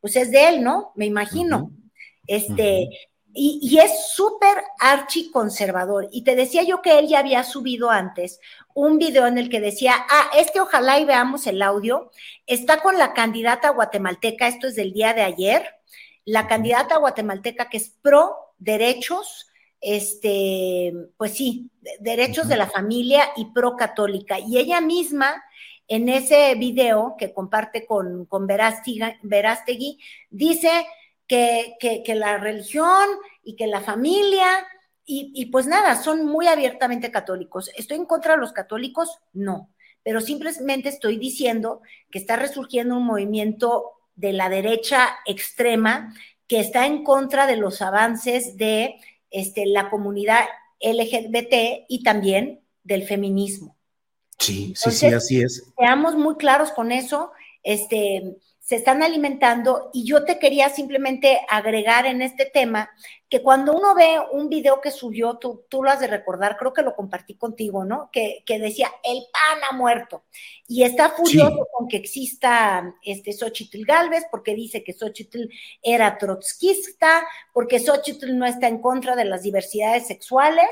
pues es de él, ¿no? Me imagino. Este, y, es súper archiconservador. Y te decía yo que él ya había subido antes un video en el que decía, ah, este ojalá y veamos el audio, está con la candidata guatemalteca, esto es del día de ayer, la candidata guatemalteca que es pro derechos, este, pues sí, derechos de la familia y pro católica. Y ella misma, en ese video que comparte con, con Verástegui, dice que, que, la religión y que la familia, y, y, pues nada, son muy abiertamente católicos. ¿Estoy en contra de los católicos? No, pero simplemente estoy diciendo que está resurgiendo un movimiento de la derecha extrema que está en contra de los avances de este, la comunidad LGBT y también del feminismo. Sí, sí, sí, así es. Seamos muy claros con eso. Este, se están alimentando y yo te quería simplemente agregar en este tema que cuando uno ve un video que subió, tú, tú lo has de recordar, creo que lo compartí contigo, ¿no? Que, decía, el pan ha muerto. Y está furioso con que exista este Xochitl Galvez, porque dice que Xochitl era trotskista, porque Xochitl no está en contra de las diversidades sexuales.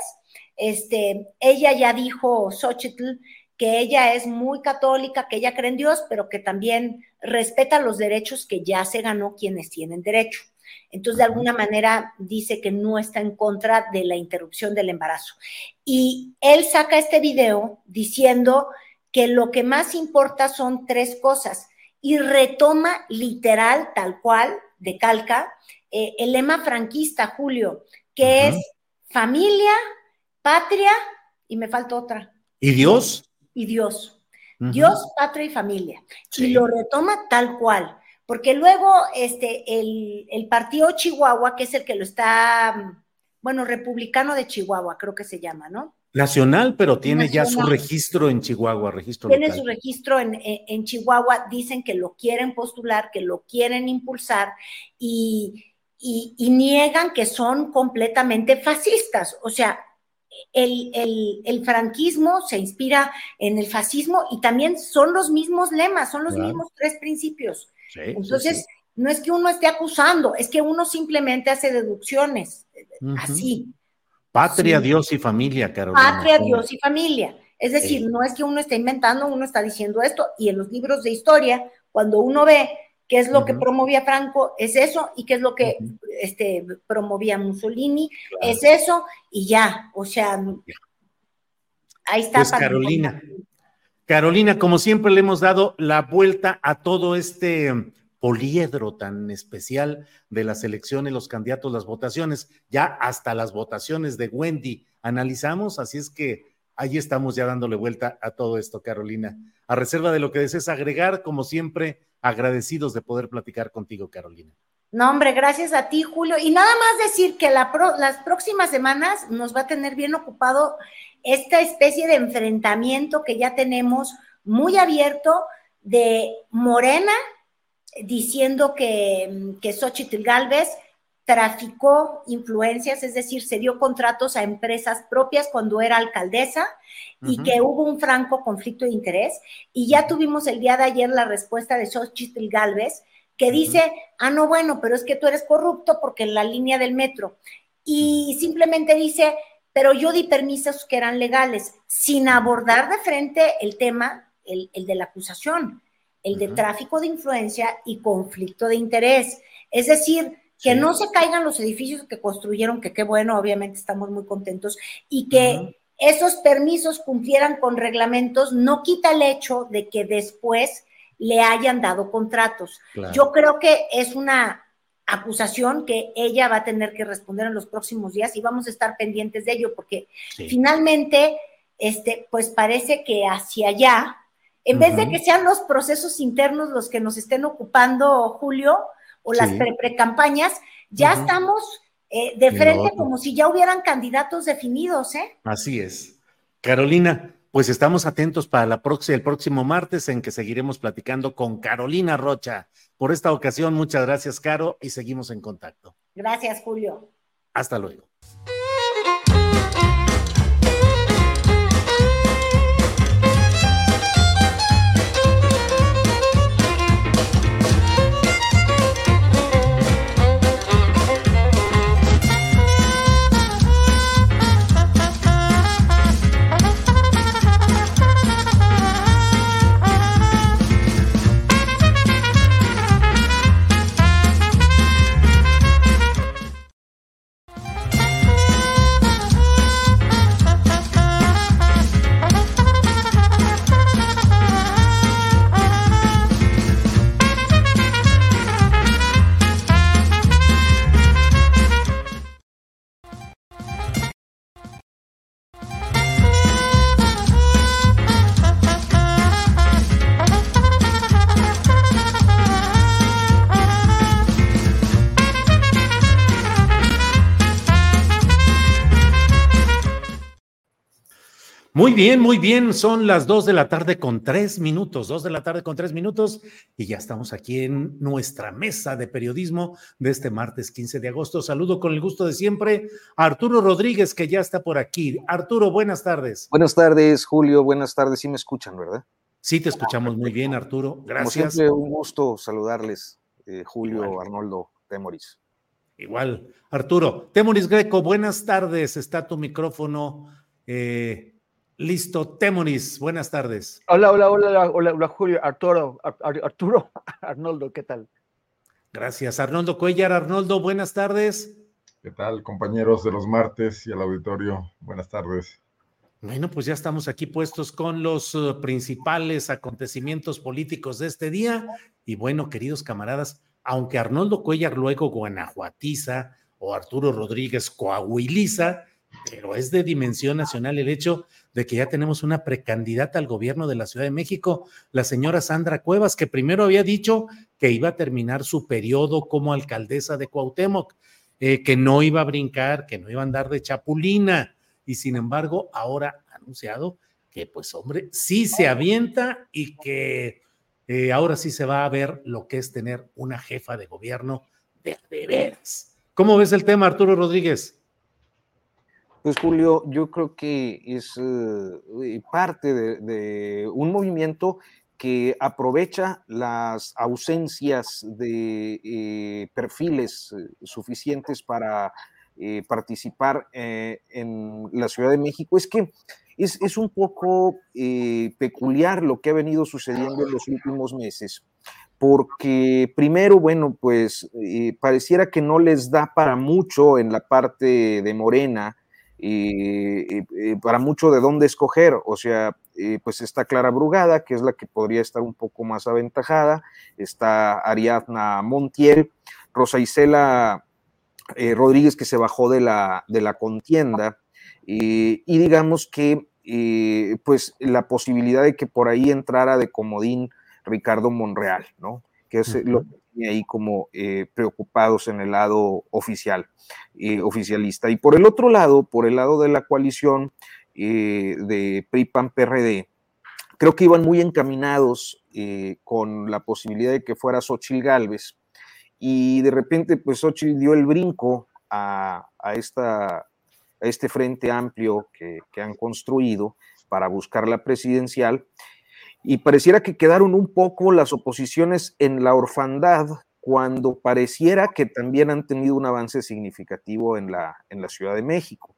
Este, ella ya dijo, Xochitl, que ella es muy católica, que ella cree en Dios, pero que también respeta los derechos que ya se ganó quienes tienen derecho. Entonces, de alguna manera dice que no está en contra de la interrupción del embarazo. Y él saca este video diciendo que lo que más importa son tres cosas y retoma literal, tal cual, de calca, eh, el lema franquista, Julio, que es familia, patria y me falta otra. ¿Y Dios? Y Dios. Dios, patria y familia. Y lo retoma tal cual. Porque luego este, el, partido Chihuahua, que es el que lo está, bueno, republicano de Chihuahua, creo que se llama, ¿no? Nacional, pero tiene ya su registro en Chihuahua, registro Tiene su registro en, Chihuahua, dicen que lo quieren postular, que lo quieren impulsar y, y, niegan que son completamente fascistas. O sea, el, el, franquismo se inspira en el fascismo y también son los mismos lemas, son los mismos tres principios. Entonces, no es que uno esté acusando, es que uno simplemente hace deducciones, así. Patria, Dios y familia, Carolina. Patria, Dios y familia. Es decir, no es que uno esté inventando, uno está diciendo esto, y en los libros de historia, cuando uno ve qué es lo que promovía Franco, es eso, y qué es lo que este, promovía Mussolini, es eso, y ya, o sea, ahí está. Pues Carolina, Carolina, como siempre le hemos dado la vuelta a todo este poliedro tan especial de las elecciones, los candidatos, las votaciones, ya hasta las votaciones de Wendy analizamos, así es que ahí estamos ya dándole vuelta a todo esto, Carolina. A reserva de lo que desees agregar, como siempre, agradecidos de poder platicar contigo, Carolina. No, hombre, gracias a ti, Julio. Y nada más decir que las próximas semanas nos va a tener bien ocupado esta especie de enfrentamiento que ya tenemos muy abierto de Morena diciendo que, que Xochitl Galvez traficó influencias, es decir, se dio contratos a empresas propias cuando era alcaldesa y que hubo un franco conflicto de interés. Y ya tuvimos el día de ayer la respuesta de Xochitl Galvez, que dice, ah, no, bueno, pero es que tú eres corrupto porque en la línea del metro. Y simplemente dice, pero yo di permisos que eran legales, sin abordar de frente el tema, el, de la acusación, el de tráfico de influencia y conflicto de interés. Es decir, que no se caigan los edificios que construyeron, que qué bueno, obviamente estamos muy contentos, y que esos permisos cumplieran con reglamentos, no quita el hecho de que después le hayan dado contratos. Yo creo que es una acusación que ella va a tener que responder en los próximos días y vamos a estar pendientes de ello porque finalmente, este, pues parece que hacia allá, en vez de que sean los procesos internos los que nos estén ocupando, Julio, o las pre-campañas, ya estamos eh, de frente como si ya hubieran candidatos definidos, ¿eh? Así es. Carolina, pues estamos atentos para la próxima, el próximo martes en que seguiremos platicando con Carolina Rocha por esta ocasión, muchas gracias, Caro, y seguimos en contacto. Gracias, Julio. Hasta luego. Muy bien, muy bien. Son las dos de la tarde con tres minutos, dos de la tarde con tres minutos, y ya estamos aquí en nuestra mesa de periodismo de este martes 15 de agosto. Saludo con el gusto de siempre a Arturo Rodríguez, que ya está por aquí. Arturo, buenas tardes. Buenas tardes, Julio. Buenas tardes. Sí me escuchan, ¿verdad? Sí, te escuchamos muy bien, Arturo. Gracias. Como siempre, un gusto saludarles, eh, Julio, Arnoldo, Temoris. Igual. Arturo, Temoris Greco, buenas tardes. Está tu micrófono. Eh, Listo, Temoris, buenas tardes. Hola, hola, hola, hola, hola, Julio, Arturo, Arturo, Arnoldo, ¿qué tal? Gracias, Arnoldo Cuellar. Arnoldo, buenas tardes. ¿Qué tal, compañeros de los martes y al auditorio? Buenas tardes. Bueno, pues ya estamos aquí puestos con los uh, principales acontecimientos políticos de este día. Y bueno, queridos camaradas, aunque Arnoldo Cuellar luego guanajuatiza o Arturo Rodríguez coahuiliza, pero es de dimensión nacional el hecho de que ya tenemos una precandidata al gobierno de la Ciudad de México, la señora Sandra Cuevas, que primero había dicho que iba a terminar su periodo como alcaldesa de Cuauhtémoc eh, que no iba a brincar, que no iba a andar de chapulina. Y sin embargo, ahora ha anunciado que, pues, hombre, sí se avienta y que eh, ahora sí se va a ver lo que es tener una jefa de gobierno de, veras. ¿Cómo ves el tema, Arturo Rodríguez? Pues Julio, yo creo que es eh, parte de, un movimiento que aprovecha las ausencias de eh, perfiles eh, suficientes para participar en la Ciudad de México, es que es, un poco peculiar lo que ha venido sucediendo en los últimos meses, porque primero, bueno, pues pareciera que no les da para mucho en la parte de Morena, para mucho de dónde escoger, o sea, pues está Clara Brugada, que es la que podría estar un poco más aventajada, está Ariadna Montiel, Rosa Isela eh, Rodríguez, que se bajó de la, de la contienda, y digamos que pues la posibilidad de que por ahí entrara de comodín Ricardo Monreal, ¿no? Que es lo que ahí como preocupados en el lado oficial, oficialista. Y por el otro lado, por el lado de la coalición, eh, de PRI-PAN-PRD, creo que iban muy encaminados eh, con la posibilidad de que fuera Xochitl Galvez. Y de repente, pues Xochitl dio el brinco a, esta, a este frente amplio que, que han construido para buscar la presidencial. Y pareciera que quedaron un poco las oposiciones en la orfandad cuando pareciera que también han tenido un avance significativo en la, en la Ciudad de México.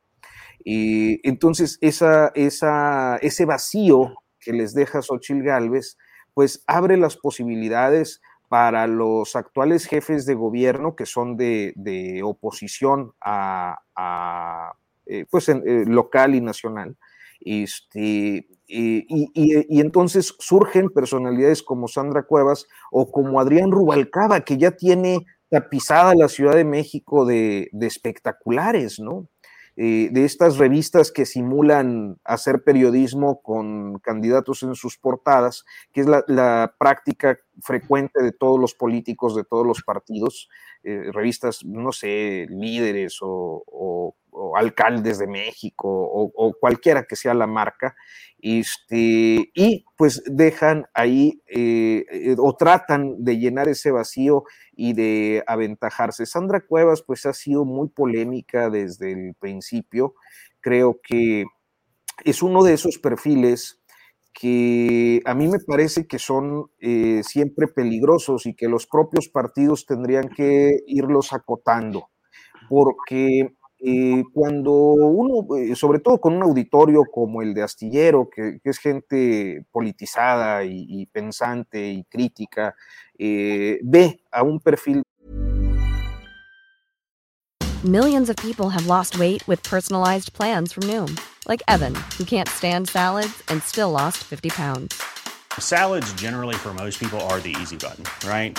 Y entonces, esa, esa, ese vacío que les deja Xochitl Galvez, pues abre las posibilidades para los actuales jefes de gobierno que son de, de oposición a, a eh, pues eh, local y nacional. Este, y, y, entonces surgen personalidades como Sandra Cuevas o como Adrián Rubalcaba, que ya tiene tapizada la Ciudad de México de, de espectaculares, ¿no? Eh, de estas revistas que simulan hacer periodismo con candidatos en sus portadas, que es la, práctica frecuente de todos los políticos de todos los partidos, eh, revistas, no sé, líderes o, alcaldes de México o, cualquiera que sea la marca, este, y pues dejan ahí eh, o tratan de llenar ese vacío y de aventajarse. Sandra Cuevas pues ha sido muy polémica desde el principio. Creo que es uno de esos perfiles que a mí me parece que son eh, siempre peligrosos y que los propios partidos tendrían que irlos acotando, porque eh, cuando uno, eh, sobre todo con un auditorio como el de Astillero, que, es gente politizada y, pensante y crítica, eh, ve a un perfil. Millions of people have lost weight with personalized plans from Noom, like Evan, who can't stand salads and still lost 50 pounds. Salads, generally, for most people, are the easy button, right?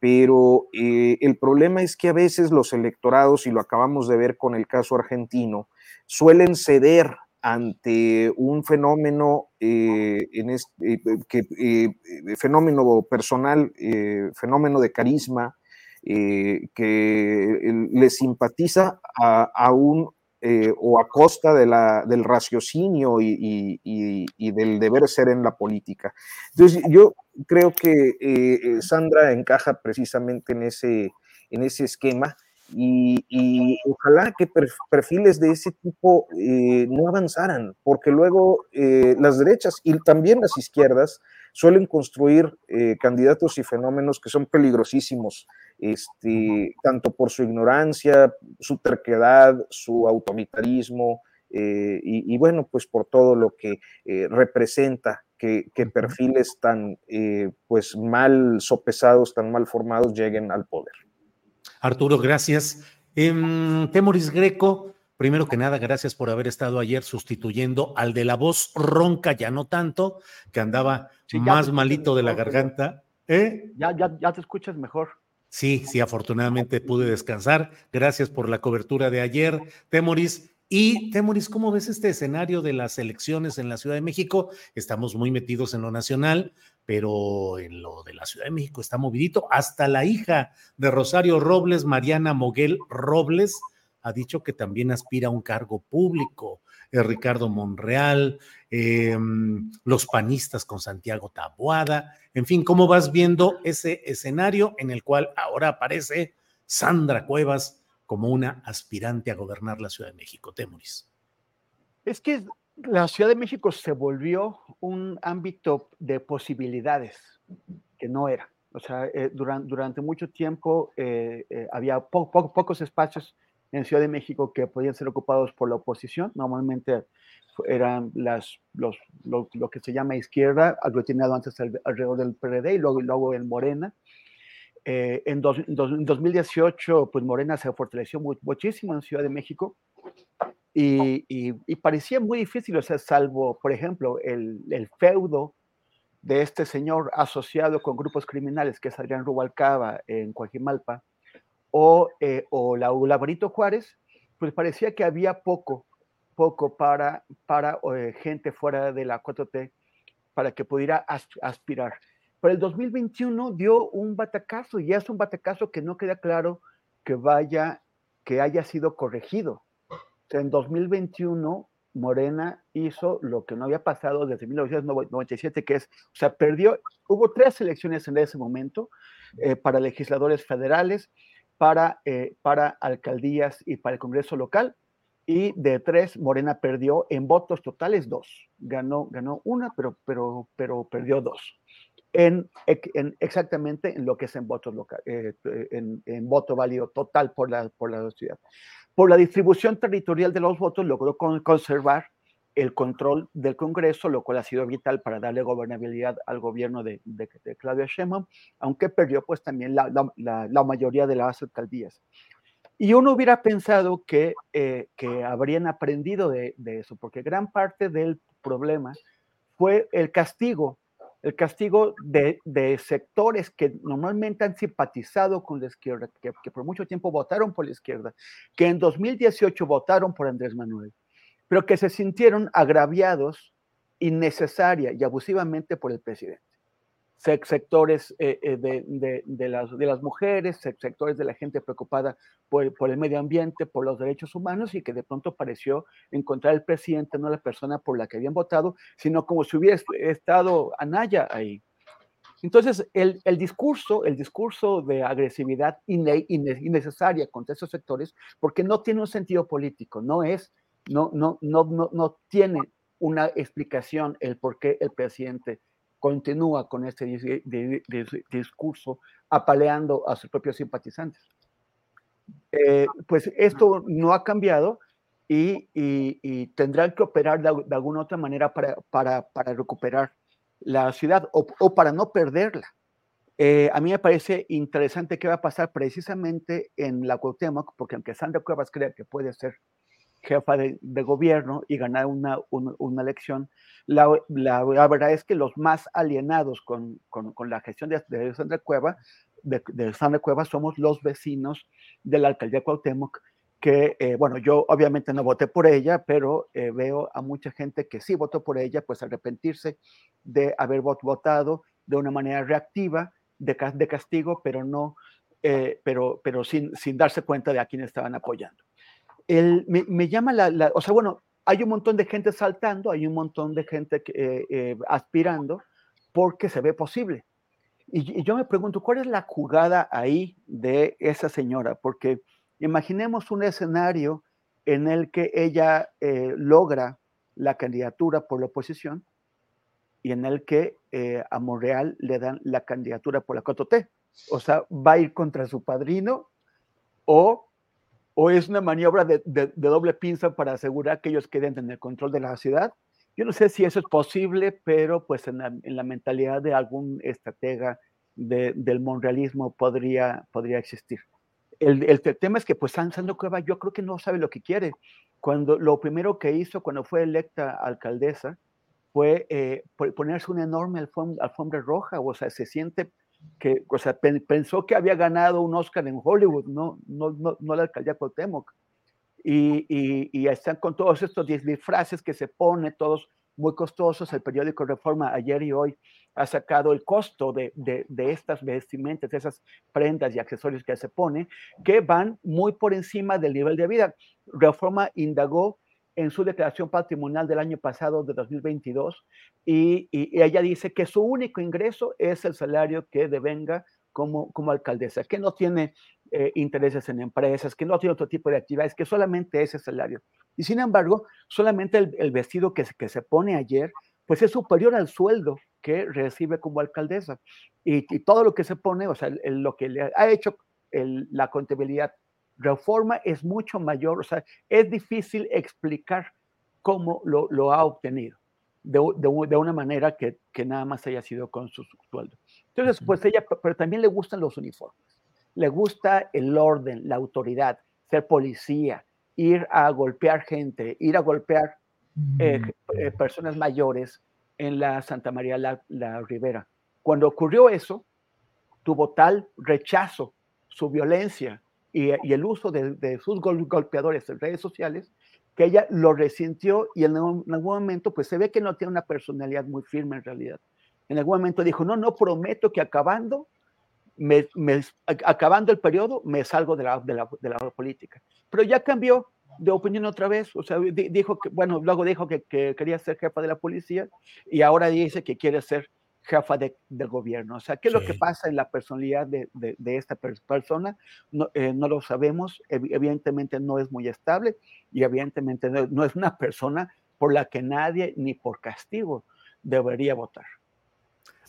Pero eh, el problema es que a veces los electorados, y lo acabamos de ver con el caso argentino, suelen ceder ante un fenómeno eh, este, que, fenómeno personal, fenómeno de carisma, que le simpatiza a, a un eh, o a costa del raciocinio y, del deber ser en la política. Entonces, yo creo que eh, Sandra encaja precisamente en ese, en ese esquema y, ojalá que perfiles de ese tipo eh, no avanzaran, porque luego las derechas y también las izquierdas suelen construir candidatos y fenómenos que son peligrosísimos este, tanto por su ignorancia, su terquedad, su autoritarismo, eh, y, bueno, pues por todo lo que eh, representa que, perfiles tan eh, pues mal sopesados, tan mal formados lleguen al poder. Arturo, gracias. Em, Temoris Greco, primero que nada, gracias por haber estado ayer sustituyendo al de la voz ronca, ya no tanto, que andaba más malito de la garganta. Ya, ya, ya te escuchas mejor. Sí, sí, afortunadamente pude descansar. Gracias por la cobertura de ayer, Temoris. Y Temoris, ¿cómo ves este escenario de las elecciones en la Ciudad de México? Estamos muy metidos en lo nacional, pero en lo de la Ciudad de México está movidito. Hasta la hija de Rosario Robles, Mariana Moguel Robles, ha dicho que también aspira a un cargo público. Ricardo Monreal, em, los panistas con Santiago Taboada, en fin, ¿cómo vas viendo ese escenario en el cual ahora aparece Sandra Cuevas como una aspirante a gobernar la Ciudad de México? Temoris. Es que la Ciudad de México se volvió un ámbito de posibilidades que no era. O sea, eh, durante, durante, mucho tiempo eh, eh, había pocos espacios en Ciudad de México que podían ser ocupados por la oposición. Normalmente eran las, los, lo, que se llama izquierda, aglutinado antes alrededor del PRD y luego, luego en Morena. Eh, en, 2018, pues Morena se fortaleció muchísimo en Ciudad de México y, y, parecía muy difícil, o sea, salvo, por ejemplo, el, el, feudo de este señor asociado con grupos criminales, que es Adrián Rubalcaba en Coajimalpa, o, eh, o la Juárez, pues parecía que había poco, poco para, para eh, gente fuera de la 4T para que pudiera aspirar. Pero el 2021 dio un batacazo y es un batacazo que no queda claro que vaya, que haya sido corregido. en 2021 Morena hizo lo que no había pasado desde 1997, que es, o sea, perdió, hubo tres elecciones en ese momento eh, para legisladores federales, para, eh, para alcaldías y para el Congreso local. Y de tres, Morena perdió en votos totales dos. Ganó, ganó una, pero, pero, pero perdió dos. En, en exactamente en lo que es en votos local, eh, en, en, voto válido total por la, por la ciudad. Por la distribución territorial de los votos logró conservar el control del Congreso, lo cual ha sido vital para darle gobernabilidad al gobierno de, de, Claudia Sheinbaum, aunque perdió pues también la, la, mayoría de las alcaldías. Y uno hubiera pensado que, eh, habrían aprendido de, eso, porque gran parte del problema fue el castigo, el castigo de, sectores que normalmente han simpatizado con la izquierda, que por mucho tiempo votaron por la izquierda, que en 2018 votaron por Andrés Manuel pero que se sintieron agraviados innecesaria y abusivamente por el presidente. Sectores eh, eh, de, de, las, mujeres, sectores de la gente preocupada por, el medio ambiente, por los derechos humanos y que de pronto pareció encontrar el presidente no la persona por la que habían votado, sino como si hubiera estado Anaya ahí. Entonces, el, el, discurso, el discurso de agresividad innecesaria contra esos sectores, porque no tiene un sentido político, no es no, no, no, no, no tiene una explicación el por qué el presidente continúa con este discurso apaleando a sus propios simpatizantes. Eh, pues esto no ha cambiado y, y, tendrán que operar de, alguna otra manera para, para, para recuperar la ciudad o, o para no perderla. Eh, a mí me parece interesante qué va a pasar precisamente en la Cuauhtémoc, porque aunque Sandra Cuevas crea que puede ser jefa de, gobierno y ganar una, una, elección. La, la, verdad es que los más alienados con, con, la gestión de, de Sandra Cueva, de, de Sandra Cueva somos los vecinos de la alcaldía Cuauhtémoc, que, eh, bueno, yo obviamente no voté por ella, pero eh, veo a mucha gente que sí votó por ella, pues arrepentirse de haber votado de una manera reactiva, de, de castigo, pero no, eh, pero, pero sin, sin darse cuenta de a quién estaban apoyando. El, me, llama la, o sea, bueno, hay un montón de gente saltando, hay un montón de gente que, aspirando, porque se ve posible. Y, yo me pregunto, ¿cuál es la jugada ahí de esa señora? Porque Imaginemos un escenario en el que ella eh, logra la candidatura por la oposición y en el que eh, a Monreal le dan la candidatura por la T. O sea, va a ir contra su padrino o, o es una maniobra de, doble pinza para asegurar que ellos queden en el control de la ciudad. Yo no sé si eso es posible, pero pues en la, mentalidad de algún estratega del monrealismo podría, podría existir el, tema es que pues Sandro Cueva yo creo que no sabe lo que quiere. Cuando lo primero que hizo cuando fue electa alcaldesa fue eh, ponerse una enorme alfombra, roja, o sea, se siente que, o sea, pensó que había ganado un Oscar en Hollywood, no, no, no, no la alcaldía Cuauhtémoc. Y, y, y, están con todos estos disfraces que se pone, todos muy costosos. El periódico Reforma ayer y hoy ha sacado el costo de, de, estas vestimentas, de esas prendas y accesorios que se pone, que van muy por encima del nivel de vida. Reforma indagó en su declaración patrimonial del año pasado, de 2022, y, y, ella dice que su único ingreso es el salario que devenga como, como alcaldesa, que no tiene eh, intereses en empresas, que no tiene otro tipo de actividades, que solamente ese salario. Y sin embargo, solamente el, vestido que, que se pone ayer, pues es superior al sueldo que recibe como alcaldesa. Y, todo lo que se pone, o sea, lo que le ha hecho la contabilidad reforma es mucho mayor, o sea, es difícil explicar cómo lo, lo ha obtenido de, de, de, una manera que, que nada más haya sido con su sueldo. Entonces, pues ella, pero también le gustan los uniformes, le gusta el orden, la autoridad, ser policía, ir a golpear gente, ir a golpear eh, mm. eh, personas mayores en la Santa María la, Ribera. Cuando ocurrió eso, tuvo tal rechazo, su violencia y, el uso de, sus golpeadores en redes sociales, que ella lo resintió y en algún, momento pues se ve que no tiene una personalidad muy firme en realidad. En algún momento dijo, no, no prometo que acabando, me, acabando el periodo, me salgo de la, de la, de la política. Pero ya cambió, de opinión otra vez, o sea, dijo que, bueno, luego dijo que, quería ser jefa de la policía y ahora dice que quiere ser jefa de, del gobierno. O sea, ¿qué es lo que pasa en la personalidad de, de, esta persona? No, eh, no, lo sabemos, evidentemente no es muy estable y evidentemente no, es una persona por la que nadie, ni por castigo, debería votar.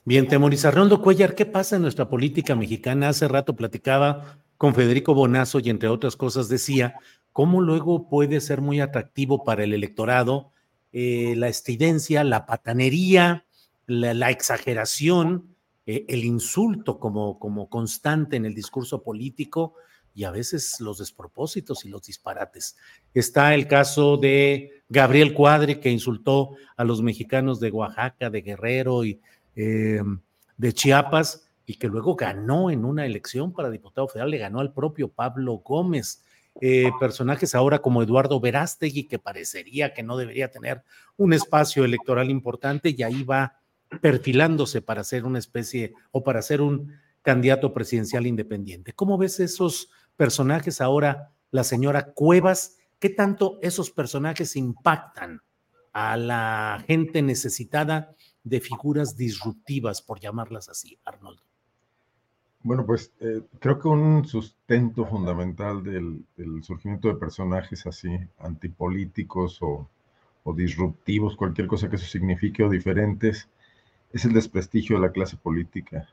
Bien, Temoris Arnoldo Cuellar, ¿qué pasa en nuestra política mexicana? Hace rato platicaba con Federico Bonazo y entre otras cosas decía cómo luego puede ser muy atractivo para el electorado eh, la estidencia, la patanería, la, exageración, eh, el insulto como, como constante en el discurso político y a veces los despropósitos y los disparates. Está el caso de Gabriel Cuadre, que insultó a los mexicanos de Oaxaca, de Guerrero y eh, de Chiapas, y que luego ganó en una elección para diputado federal, le ganó al propio Pablo Gómez. Eh, personajes ahora como Eduardo Verástegui, que parecería que no debería tener un espacio electoral importante y ahí va perfilándose para ser una especie o para ser un candidato presidencial independiente. ¿Cómo ves esos personajes ahora, la señora Cuevas? ¿Qué tanto esos personajes impactan a la gente necesitada de figuras disruptivas, por llamarlas así, Arnoldo? Bueno, pues eh, creo que un sustento fundamental del, surgimiento de personajes así, antipolíticos o, disruptivos, cualquier cosa que eso signifique, o diferentes, es el desprestigio de la clase política.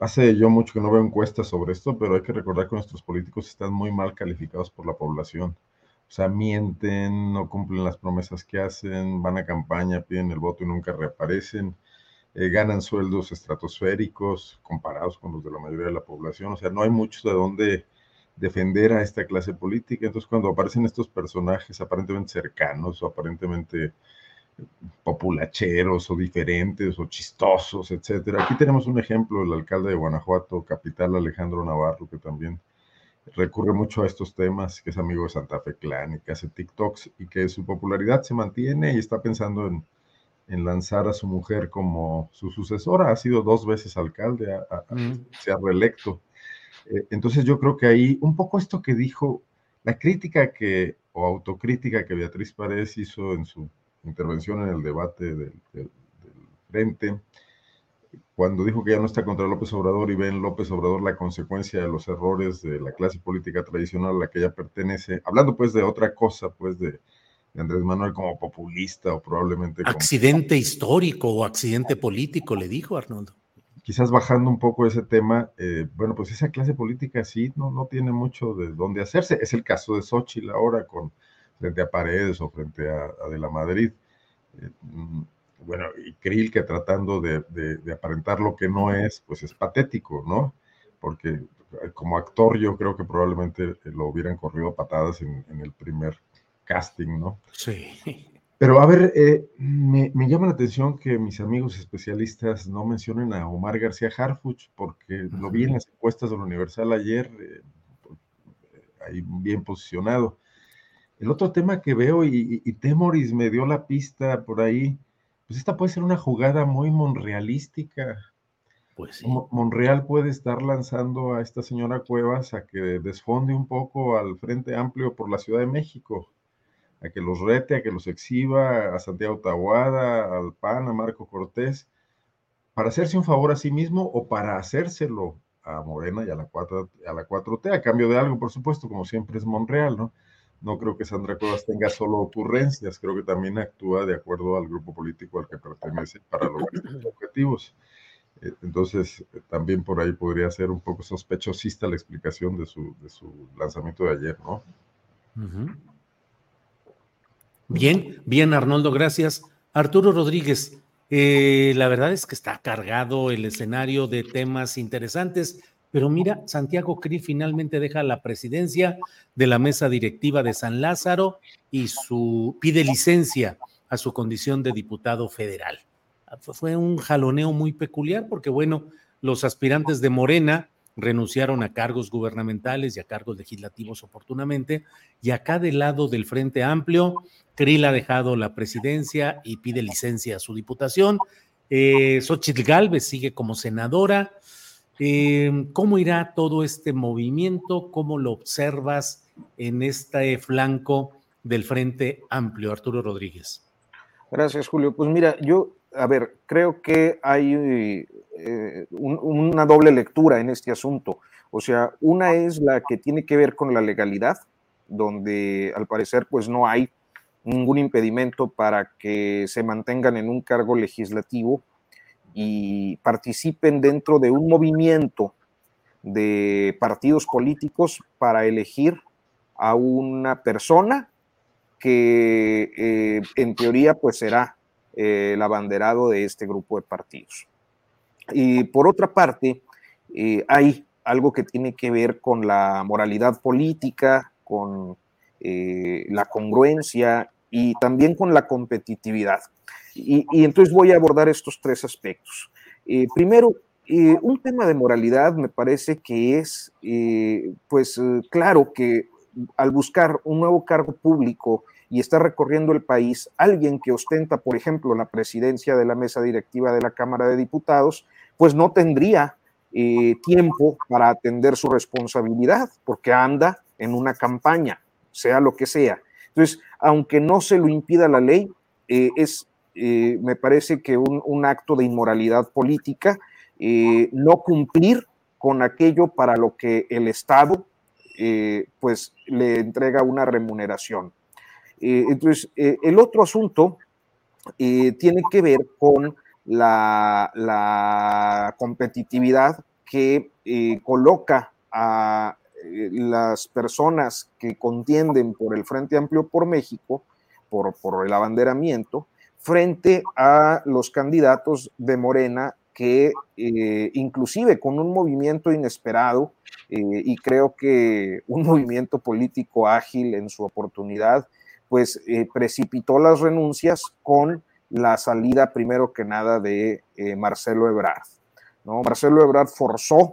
Hace yo mucho que no veo encuestas sobre esto, pero hay que recordar que nuestros políticos están muy mal calificados por la población. O sea, mienten, no cumplen las promesas que hacen, van a campaña, piden el voto y nunca reaparecen eh, ganan sueldos estratosféricos comparados con los de la mayoría de la población. O sea, no hay mucho de dónde, defender a esta clase política. Entonces, cuando aparecen estos personajes aparentemente cercanos o aparentemente populacheros o diferentes o chistosos, etcétera. Aquí tenemos un ejemplo, el alcalde de Guanajuato, capital Alejandro Navarro, que también recurre mucho a estos temas, que es amigo de Santa Fe Clan y que hace TikToks y que su popularidad se mantiene y está pensando en, lanzar a su mujer como su sucesora. Ha sido dos veces alcalde, se ha reelecto. Eh, entonces yo creo que ahí un poco esto que dijo, la crítica que, o autocrítica que Beatriz Paredes hizo en su intervención en el debate del, frente, cuando dijo que ya no está contra López Obrador y ve en López Obrador la consecuencia de los errores de la clase política tradicional a la que ella pertenece, hablando pues de otra cosa, pues de, Andrés Manuel como populista o probablemente... Accidente histórico o accidente político, le dijo Arnoldo. Quizás bajando un poco ese tema, eh, bueno, pues esa clase política sí no, no tiene mucho de dónde hacerse. Es el caso de Xochitl ahora con frente a Paredes o frente a, De la Madrid. Eh, mm, bueno, y Krill que tratando de, aparentar lo que no es, pues es patético, ¿no? Porque eh, como actor yo creo que probablemente lo hubieran corrido patadas en, el primer casting, ¿no? Sí. Pero a ver, eh, me, llama la atención que mis amigos especialistas no mencionen a Omar García Harfuch, porque lo vi en las encuestas de la Universal ayer, ahí bien posicionado. El otro tema que veo, y, Temoris me dio la pista por ahí, pues esta puede ser una jugada muy monrealística. Pues sí. Monreal puede estar lanzando a esta señora Cuevas a que desfonde un poco al Frente Amplio por la Ciudad de México, a que los rete, a que los exhiba, a Santiago Tahuada, al PAN, a Marco Cortés, para hacerse un favor a sí mismo o para hacérselo a Morena y a la, 4, a la 4T, a cambio de algo, por supuesto, como siempre es Monreal, ¿no? No creo que Sandra Cuevas tenga solo ocurrencias, creo que también actúa de acuerdo al grupo político al que pertenece para lograr sus objetivos. Eh, entonces, también por ahí podría ser un poco sospechosista la explicación de su, de su lanzamiento de ayer, ¿no? Bien, bien, Arnoldo, gracias. Arturo Rodríguez, eh, la verdad es que está cargado el escenario de temas interesantes. Pero mira, Santiago Cri finalmente deja la presidencia de la mesa directiva de San Lázaro y su pide licencia a su condición de diputado federal. Fue un jaloneo muy peculiar porque, bueno, los aspirantes de Morena renunciaron a cargos gubernamentales y a cargos legislativos oportunamente, y acá del lado del Frente Amplio, Krill ha dejado la presidencia y pide licencia a su diputación. Eh, Xochitl Galvez sigue como senadora. Em, ¿Cómo irá todo este movimiento? ¿Cómo lo observas en este flanco del Frente Amplio, Arturo Rodríguez? Gracias, Julio. Pues mira, yo, a ver, creo que hay eh, una doble lectura en este asunto. O sea, una es la que tiene que ver con la legalidad, donde al parecer pues no hay ningún impedimento para que se mantengan en un cargo legislativo y participen dentro de un movimiento de partidos políticos para elegir a una persona que eh, en teoría pues será eh, el abanderado de este grupo de partidos. Y por otra parte, eh, hay algo que tiene que ver con la moralidad política, con la congruencia y también con la competitividad. Y, entonces voy a abordar estos tres aspectos. Eh, primero, eh, un tema de moralidad me parece que es, eh, pues claro que al buscar un nuevo cargo público y estar recorriendo el país, alguien que ostenta, por ejemplo, la presidencia de la mesa directiva de la Cámara de Diputados, pues no tendría tiempo para atender su responsabilidad, porque anda en una campaña, sea lo que sea. Entonces, aunque no se lo impida la ley, es eh, me parece que un, acto de inmoralidad política, eh, no cumplir con aquello para lo que el Estado eh, pues le entrega una remuneración. entonces, el otro asunto tiene que ver con la, competitividad que coloca a las personas que contienden por el Frente Amplio por México, por el abanderamiento, frente a los candidatos de Morena que eh, inclusive con un movimiento inesperado eh, y creo que un movimiento político ágil en su oportunidad, pues eh, precipitó las renuncias con la salida primero que nada de Marcelo Ebrard. ¿no? Marcelo Ebrard forzó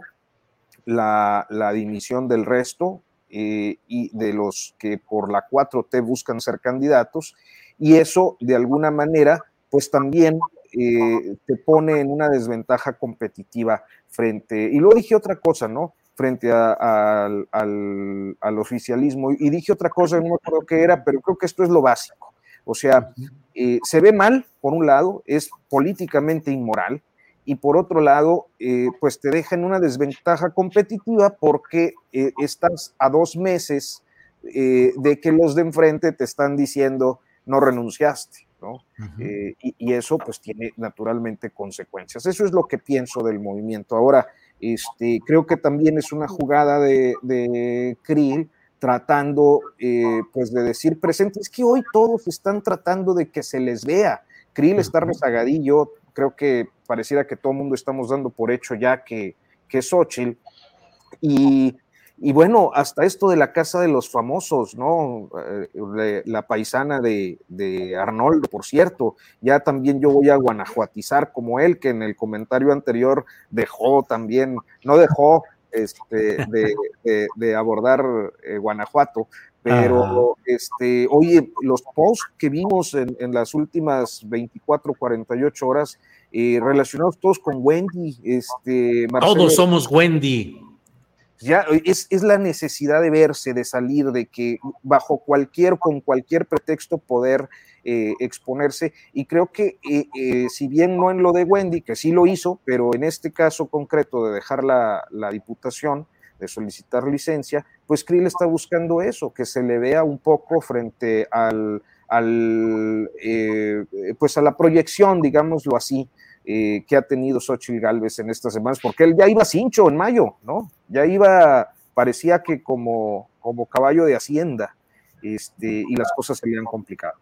la, la dimisión del resto y de los que por la 4T buscan ser candidatos y eso de alguna manera pues también eh, te pone en una desventaja competitiva frente, y luego dije otra cosa, ¿no? Frente al, oficialismo, y dije otra cosa, no me acuerdo qué era, pero creo que esto es lo básico. O sea, eh, se ve mal, por un lado, es políticamente inmoral, y por otro lado, eh, pues te deja en una desventaja competitiva porque estás a dos meses de que los de enfrente te están diciendo no renunciaste. Eh, y, eso pues tiene naturalmente consecuencias. Eso es lo que pienso del movimiento. Ahora, este, creo que también es una jugada de, de Krill tratando eh, pues de decir presente, es que hoy todos están tratando de que se les vea. Krill está rezagadillo, creo que pareciera que todo el mundo estamos dando por hecho ya que, que es Xochitl, y y bueno, hasta esto de la casa de los famosos, ¿no? Eh, la paisana de, de, Arnoldo, por cierto. Ya también yo voy a guanajuatizar como él, que en el comentario anterior dejó también, no dejó este, de, abordar eh, Guanajuato, pero este, oye, los posts que vimos en, en las últimas 24, 48 horas, eh, relacionados todos con Wendy, este, Todos somos Wendy ya es, la necesidad de verse, de salir, de que bajo cualquier, con cualquier pretexto poder eh, exponerse. Y creo que eh, eh, si bien no en lo de Wendy, que sí lo hizo, pero en este caso concreto de dejar la, diputación, de solicitar licencia, pues Krill está buscando eso, que se le vea un poco frente al, al pues a la proyección, digámoslo así, eh, que ha tenido Xochitl Galvez en estas semanas, porque él ya iba cincho en mayo, ¿no? Ya iba, parecía que como, como caballo de hacienda, este, y las cosas se le complicado.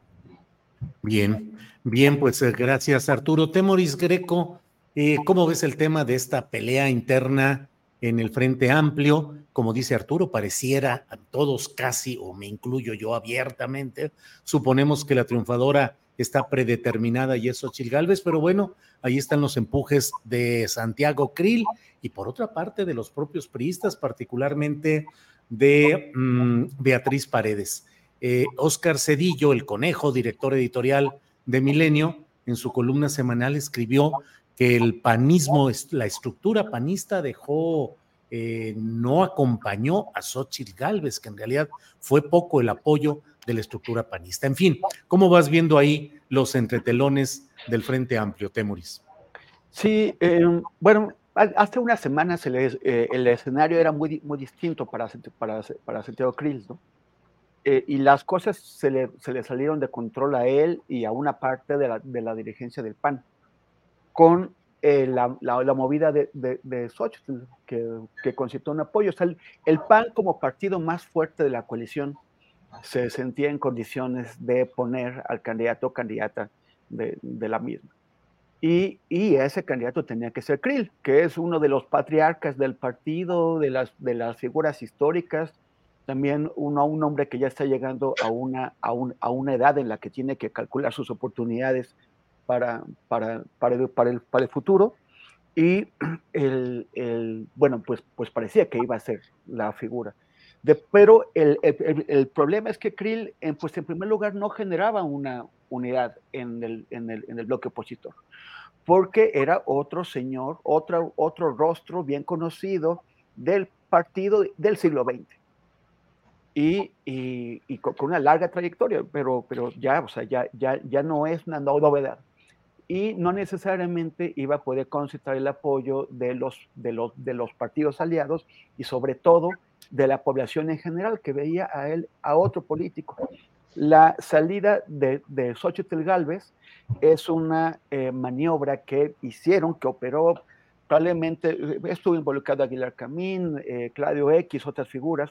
Bien, bien, pues eh, gracias Arturo. Temoris Greco, eh, ¿cómo ves el tema de esta pelea interna en el Frente Amplio? Como dice Arturo, pareciera a todos casi, o me incluyo yo abiertamente, suponemos que la triunfadora está predeterminada y es Xochitl Galvez, pero bueno, ahí están los empujes de Santiago Krill y por otra parte de los propios priistas, particularmente de mm, Beatriz Paredes. Eh, Oscar Cedillo, el conejo, director editorial de Milenio, en su columna semanal escribió que el panismo, la estructura panista dejó, eh, no acompañó a Xochitl Galvez, que en realidad fue poco el apoyo de la estructura panista. En fin, ¿cómo vas viendo ahí los entretelones del Frente Amplio, Temuris? Sí, em, bueno, hace unas semanas eh, el, escenario era muy, muy distinto para, para, para Santiago Krill, ¿no? Eh, y las cosas se le, se le, salieron de control a él y a una parte de la, de la dirigencia del PAN, con eh, la, la, movida de, de, de Xochitl, que, que un apoyo. O sea, el, el, PAN como partido más fuerte de la coalición se sentía en condiciones de poner al candidato o candidata de, la misma. Y, ese candidato tenía que ser Krill, que es uno de los patriarcas del partido, de las, de las figuras históricas, también uno, un hombre que ya está llegando a una, a, una edad en la que tiene que calcular sus oportunidades para, para, para, el, para, el, futuro. Y el, el, bueno, pues, pues parecía que iba a ser la figura pero el, el, problema es que Krill, en, pues en primer lugar, no generaba una unidad en el, en el, en el bloque opositor, porque era otro señor, otro, otro rostro bien conocido del partido del siglo XX. Y, y, con, una larga trayectoria, pero, pero ya, o sea, ya, ya, ya no es una novedad. Y no necesariamente iba a poder concentrar el apoyo de los, de los, de los partidos aliados y sobre todo de la población en general que veía a él, a otro político. La salida de, de Xochitl Galvez es una eh, maniobra que hicieron, que operó probablemente, eh, estuvo involucrado Aguilar Camín, eh, Claudio X, otras figuras,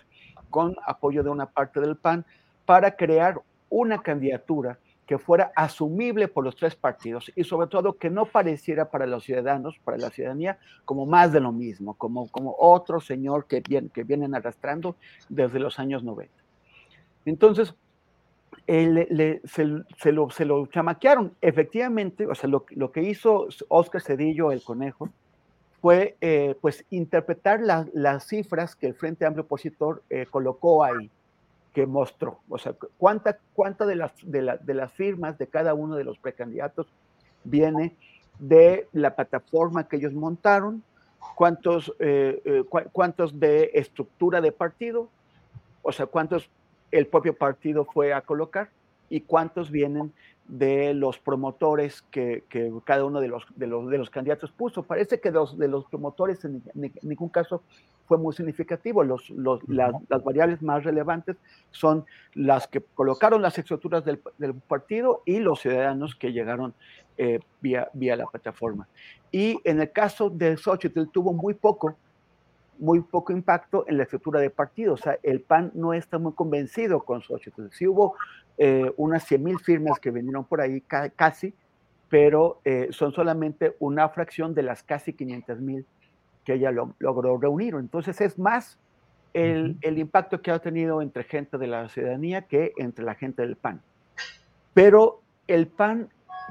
con apoyo de una parte del PAN, para crear una candidatura que fuera asumible por los tres partidos y sobre todo que no pareciera para los ciudadanos, para la ciudadanía, como más de lo mismo, como, como otro señor que, que vienen arrastrando desde los años 90. Entonces, se, lo, se, lo, chamaquearon. Efectivamente, o sea, lo, lo, que hizo Oscar Cedillo, el conejo, fue eh, pues interpretar las cifras que el Frente Amplio Opositor eh, colocó ahí que mostró. O sea, cuánta, cuánta de, las, de, las firmas de cada uno de los precandidatos viene de la plataforma que ellos montaron, cuántos, eh, eh, cuántos de estructura de partido, o sea, cuántos el propio partido fue a colocar y cuántos vienen de los promotores que, cada uno de los, de los, de, los, candidatos puso. Parece que los, de los promotores en, ningún caso fue muy significativo. Los, las, variables más relevantes son las que colocaron las estructuras del, partido y los ciudadanos que llegaron eh, vía, vía la plataforma. Y en el caso de Xochitl tuvo muy poco, muy poco impacto en la estructura de partido. O sea, el PAN no está muy convencido con Xochitl. Sí hubo eh, unas 100 mil firmas que vinieron por ahí casi, pero eh, son solamente una fracción de las casi 500 mil que ella logró reunir. Entonces es más el, el, impacto que ha tenido entre gente de la ciudadanía que entre la gente del PAN. Pero el PAN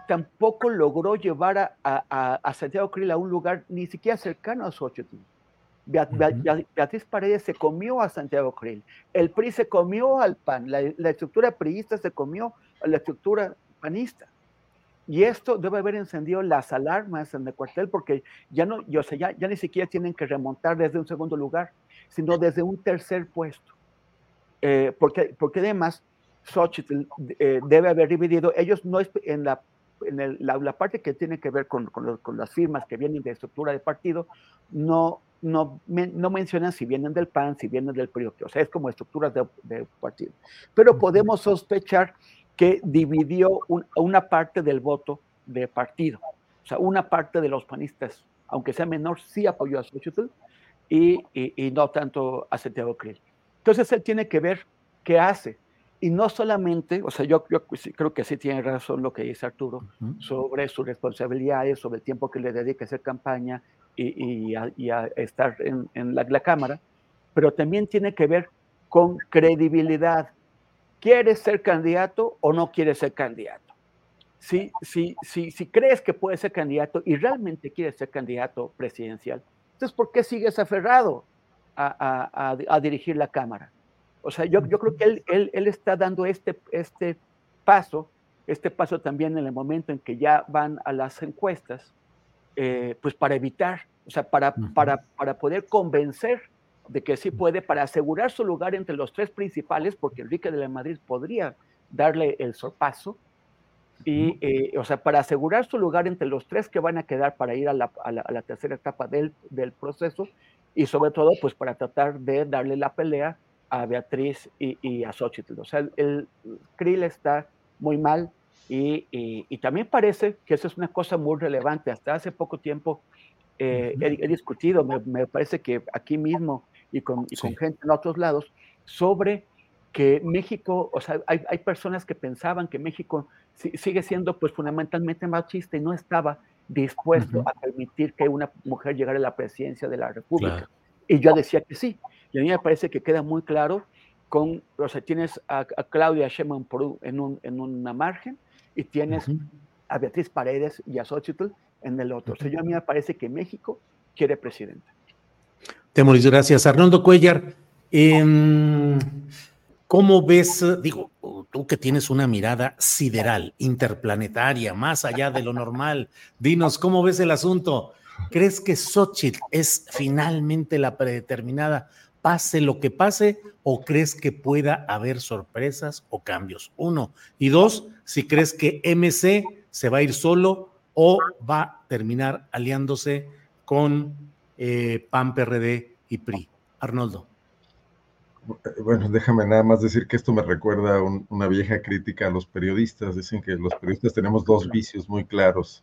tampoco logró llevar a, a, a Santiago Krill a un lugar ni siquiera cercano a Xochitl. Beatriz Paredes se comió a Santiago Krill, el PRI se comió al PAN, la, estructura priista se comió a la estructura panista. Y esto debe haber encendido las alarmas en el cuartel porque ya, no, yo sé, ya, ya ni siquiera tienen que remontar desde un segundo lugar, sino desde un tercer puesto. Eh, porque, porque además Xochitl eh, debe haber dividido, ellos no en la en la, parte que tiene que ver con, con, con, las firmas que vienen de estructura de partido, no, no, no mencionan si vienen del PAN, si vienen del PRI, o sea, es como estructuras de, partido. Pero podemos sospechar que dividió una parte del voto de partido. O sea, una parte de los panistas, aunque sea menor, sí apoyó a Xochitl y, y, no tanto a Santiago Krill. Entonces él tiene que ver qué hace. Y no solamente, o sea, yo, yo creo que sí tiene razón lo que dice Arturo sobre sus responsabilidades, sobre el tiempo que le dedica a hacer campaña, y, a, estar en, la, Cámara, pero también tiene que ver con credibilidad. ¿Quieres ser candidato o no quieres ser candidato? Si, si, si, si crees que puedes ser candidato y realmente quieres ser candidato presidencial, entonces ¿por qué sigues aferrado a, a, dirigir la Cámara? O sea, yo, yo creo que él, él, él, está dando este, este paso, este paso también en el momento en que ya van a las encuestas, eh, pues para evitar, o sea, para, para, para poder convencer de que sí puede, para asegurar su lugar entre los tres principales, porque Enrique de la Madrid podría darle el sorpaso, y, eh, o sea, para asegurar su lugar entre los tres que van a quedar para ir a la, a la, tercera etapa del, del, proceso, y sobre todo, pues para tratar de darle la pelea a Beatriz y, y a Xochitl. O sea, el, el Krill está muy mal, y, también parece que eso es una cosa muy relevante. Hasta hace poco tiempo eh, he, discutido, me, parece que aquí mismo y con, gente en otros lados, sobre que México, o sea, hay, personas que pensaban que México sigue siendo pues fundamentalmente machista y no estaba dispuesto a permitir que una mujer llegara a la presidencia de la República. Y yo decía que sí. Y a mí me parece que queda muy claro con, o sea, tienes a, Claudia Sheinbaum en, un, en una margen, y tienes a Beatriz Paredes y a Xochitl en el otro. O sea, yo a mí me parece que México quiere presidente. Temoris, gracias. Arnoldo Cuellar, em, ¿cómo ves, digo, tú que tienes una mirada sideral, interplanetaria, más allá de lo normal, dinos, ¿cómo ves el asunto? ¿Crees que Xochitl es finalmente la predeterminada pase lo que pase o crees que pueda haber sorpresas o cambios? Uno. Y dos, si crees que MC se va a ir solo o va a terminar aliándose con eh, PAN, PRD y PRI. Arnoldo. Bueno, déjame nada más decir que esto me recuerda una vieja crítica a los periodistas. Dicen que los periodistas tenemos dos vicios muy claros.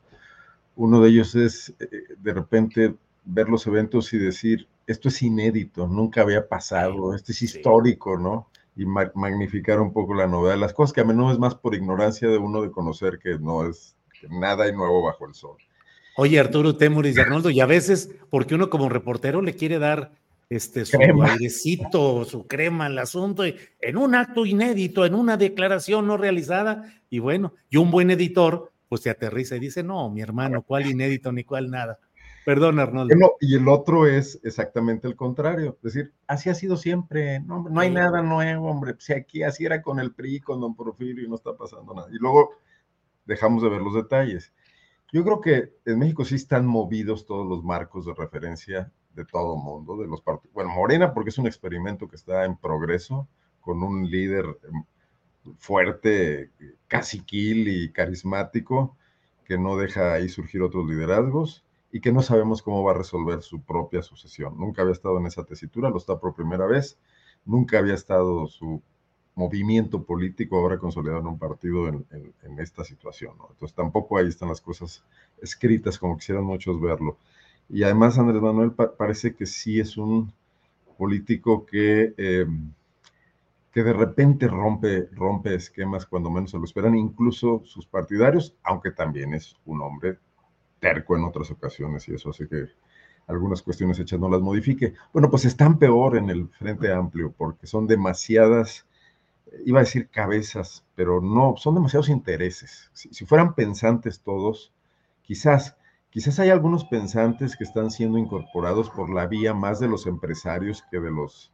Uno de ellos es eh, de repente ver los eventos y decir, esto es inédito, nunca había pasado, esto es histórico, ¿no? y magnificar un poco la novedad las cosas, que a menudo es más por ignorancia de uno de conocer que no es que nada hay nuevo bajo el sol. Oye, Arturo Temuris y Arnoldo, y a veces, porque uno como reportero le quiere dar este, su airecito, su crema al asunto, en un acto inédito, en una declaración no realizada, y bueno, y un buen editor, pues se aterriza y dice, no, mi hermano, ¿cuál inédito ni cuál nada? Perdón, Arnoldo. y el otro es exactamente el contrario, es decir, así ha sido siempre, no, no hay nada nuevo, hombre, si aquí así era con el PRI, con don Porfirio, y no está pasando nada. Y luego dejamos de ver los detalles. Yo creo que en México sí están movidos todos los marcos de referencia de todo mundo, de los partidos. Bueno, Morena, porque es un experimento que está en progreso, con un líder em, fuerte, casi kill y carismático, que no deja ahí surgir otros liderazgos y que no sabemos cómo va a resolver su propia sucesión. Nunca había estado en esa tesitura, lo está por primera vez, nunca había estado su movimiento político ahora consolidado en un partido en, esta situación. Entonces tampoco ahí están las cosas escritas como quisieran muchos verlo. Y además Andrés Manuel parece que sí es un político que, em, que de repente rompe, rompe esquemas cuando menos se lo esperan, incluso sus partidarios, aunque también es un hombre terco en otras ocasiones y eso hace que algunas cuestiones hechas no las modifique. Bueno, pues están peor en el Frente Amplio porque son demasiadas, iba a decir cabezas, pero no, son demasiados intereses. si fueran pensantes todos, quizás Quizás hay algunos pensantes que están siendo incorporados por la vía más de los empresarios que de los,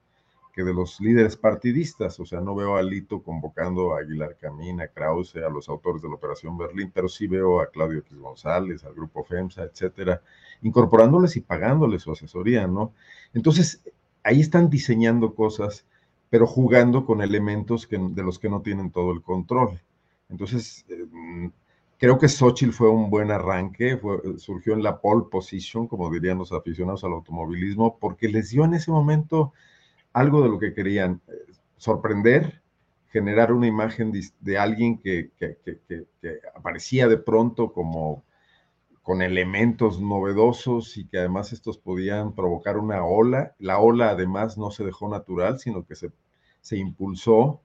que de los líderes partidistas. O sea, no veo a Lito convocando a Aguilar Camín, a Krause, a los autores de la Operación Berlín, pero sí veo a Claudio X González, al Grupo FEMSA, etcétera, incorporándoles y pagándoles su asesoría, ¿no? Entonces, ahí están diseñando cosas, pero jugando con elementos que, de los que no tienen todo el control. Entonces, eh, Creo que Xochitl fue un buen arranque, surgió en la pole position, como dirían los aficionados al automovilismo, porque les dio en ese momento algo de lo que querían, eh, sorprender, generar una imagen de, alguien que, aparecía de pronto como con elementos novedosos y que además estos podían provocar una ola. La ola además no se dejó natural, sino que se, se impulsó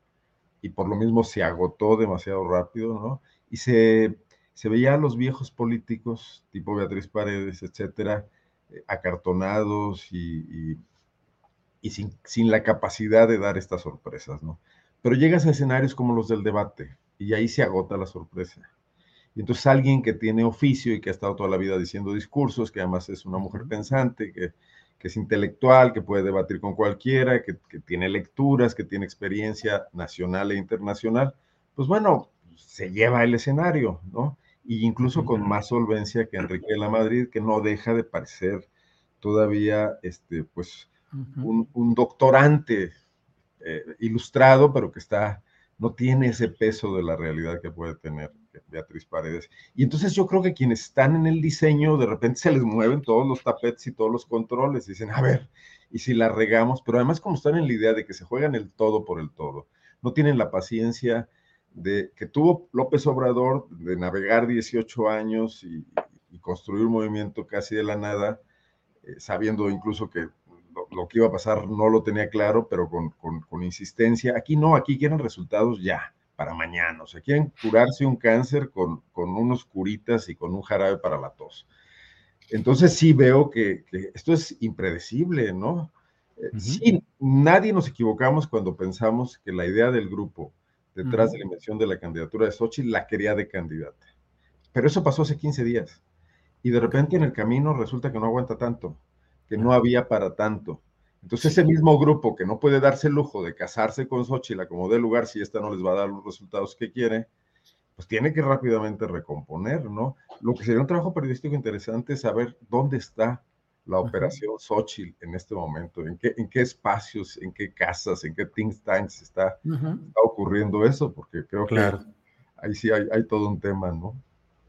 y por lo mismo se agotó demasiado rápido, ¿no? y se, se veía a los viejos políticos, tipo Beatriz Paredes, etcétera, eh, acartonados y, y, sin, sin, la capacidad de dar estas sorpresas, ¿no? Pero llegas a escenarios como los del debate y ahí se agota la sorpresa. Y entonces alguien que tiene oficio y que ha estado toda la vida diciendo discursos, que además es una mujer pensante, que, que es intelectual, que puede debatir con cualquiera, que, que, tiene lecturas, que tiene experiencia nacional e internacional, pues bueno, se lleva el escenario, ¿no? Y incluso con más solvencia que Enrique de la Madrid, que no deja de parecer todavía, este, pues, un, doctorante eh, ilustrado, pero que está, no tiene ese peso de la realidad que puede tener Beatriz Paredes. Y entonces yo creo que quienes están en el diseño, de repente se les mueven todos los tapetes y todos los controles, y dicen, a ver, y si la regamos, pero además como están en la idea de que se juegan el todo por el todo, no tienen la paciencia de, que tuvo López Obrador de navegar 18 años y, construir un movimiento casi de la nada, eh, sabiendo incluso que lo, que iba a pasar no lo tenía claro, pero con, con, insistencia. Aquí no, aquí quieren resultados ya, para mañana. O sea, quieren curarse un cáncer con, con unos curitas y con un jarabe para la tos. Entonces sí veo que, esto es impredecible, ¿no? Eh, sí, nadie nos equivocamos cuando pensamos que la idea del grupo detrás de la invención de la candidatura de Sochi, la quería de candidata. Pero eso pasó hace 15 días. Y de repente en el camino resulta que no aguanta tanto, que no había para tanto. Entonces ese mismo grupo que no puede darse el lujo de casarse con Xochitl como de lugar si esta no les va a dar los resultados que quiere, pues tiene que rápidamente recomponer, ¿no? Lo que sería un trabajo periodístico interesante es saber dónde está la operación Xochitl en este momento? ¿En qué, en qué espacios, en qué casas, en qué think tanks está, ocurriendo eso? Porque creo que ahí sí hay, todo un tema, ¿no?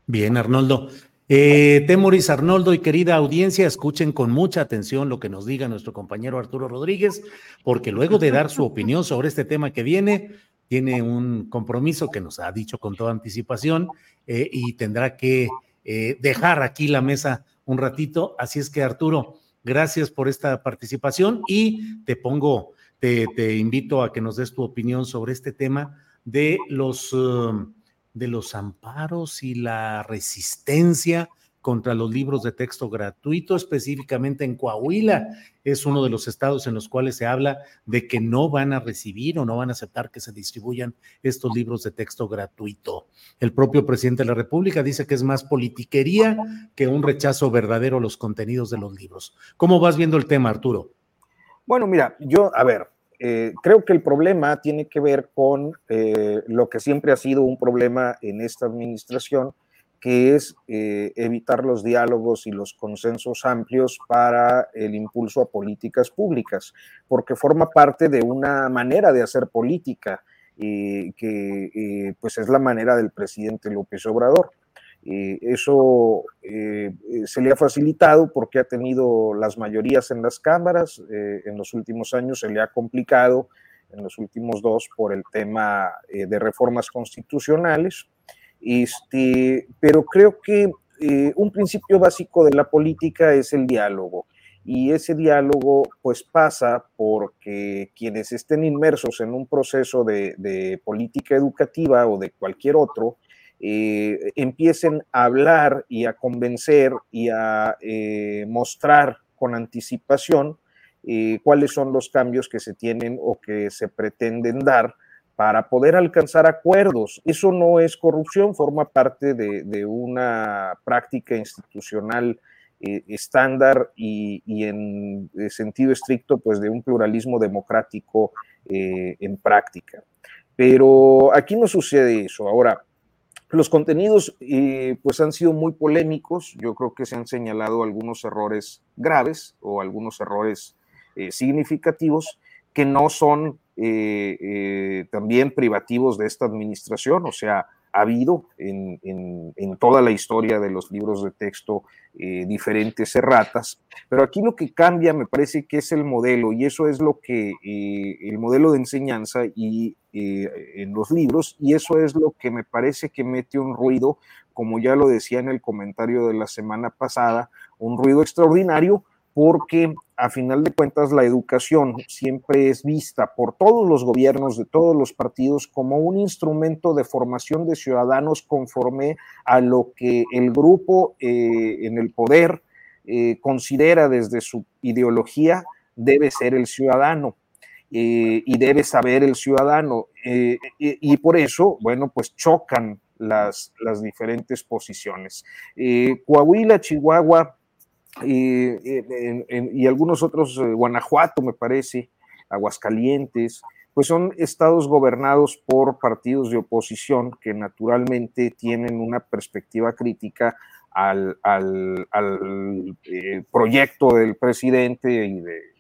Bien, Arnoldo. Eh, Temoris, Arnoldo y querida audiencia, escuchen con mucha atención lo que nos diga nuestro compañero Arturo Rodríguez, porque luego de dar su opinión sobre este tema que viene, tiene un compromiso que nos ha dicho con toda anticipación eh, y tendrá que eh, dejar aquí la mesa un ratito. Así es que Arturo, gracias por esta participación y te pongo, te, invito a que nos des tu opinión sobre este tema de los, um, de los amparos y la resistencia contra los libros de texto gratuito, específicamente en Coahuila. Es uno de los estados en los cuales se habla de que no van a recibir o no van a aceptar que se distribuyan estos libros de texto gratuito. El propio presidente de la República dice que es más politiquería que un rechazo verdadero a los contenidos de los libros. ¿Cómo vas viendo el tema, Arturo? Bueno, mira, yo, a ver, eh, creo que el problema tiene que ver con eh, lo que siempre ha sido un problema en esta administración, que es eh, evitar los diálogos y los consensos amplios para el impulso a políticas públicas, porque forma parte de una manera de hacer política, eh, que pues es la manera del presidente López Obrador. Eso se le ha facilitado porque ha tenido las mayorías en las cámaras, en los últimos años se le ha complicado, en los últimos dos, por el tema de reformas constitucionales este, pero creo que eh, un principio básico de la política es el diálogo. Y ese diálogo pues pasa porque quienes estén inmersos en un proceso de, política educativa o de cualquier otro, eh, empiecen a hablar y a convencer y a eh, mostrar con anticipación cuáles son los cambios que se tienen o que se pretenden dar para poder alcanzar acuerdos. Eso no es corrupción, forma parte de, una práctica institucional eh, estándar y, en sentido estricto, pues de un pluralismo democrático eh, en práctica. Pero aquí no sucede eso. Ahora, los contenidos eh, pues han sido muy polémicos. Yo creo que se han señalado algunos errores graves o algunos errores significativos que no son eh, eh, también privativos de esta administración, o sea, ha habido en, toda la historia de los libros de texto eh, diferentes erratas, pero aquí lo que cambia me parece que es el modelo y eso es lo que el modelo de enseñanza y en los libros y eso es lo que me parece que mete un ruido, como ya lo decía en el comentario de la semana pasada, un ruido extraordinario porque a final de cuentas la educación siempre es vista por todos los gobiernos de todos los partidos como un instrumento de formación de ciudadanos conforme a lo que el grupo eh, en el poder eh, considera desde su ideología debe ser el ciudadano. Eh, y debe saber el ciudadano. y por eso, bueno, pues chocan las, las diferentes posiciones. Coahuila, Chihuahua, y, algunos otros, eh, Guanajuato me parece, Aguascalientes, pues son estados gobernados por partidos de oposición que naturalmente tienen una perspectiva crítica al, eh, proyecto del presidente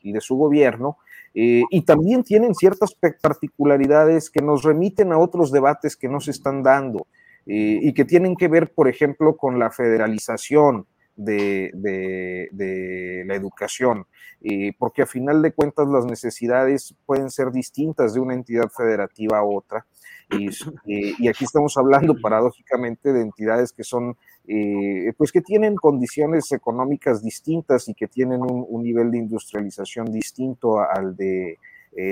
y de, su gobierno, eh, y también tienen ciertas particularidades que nos remiten a otros debates que no se están dando y que tienen que ver, por ejemplo, con la federalización, de, la educación, eh, porque a final de cuentas las necesidades pueden ser distintas de una entidad federativa a otra. Y, eh, aquí estamos hablando paradójicamente de entidades que son, eh, pues que tienen condiciones económicas distintas y que tienen un, nivel de industrialización distinto al de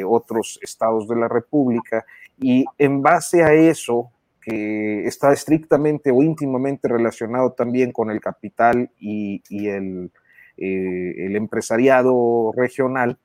otros estados de la República. Y en base a eso, que está estrictamente o íntimamente relacionado también con el capital y, el, eh, el, empresariado regional.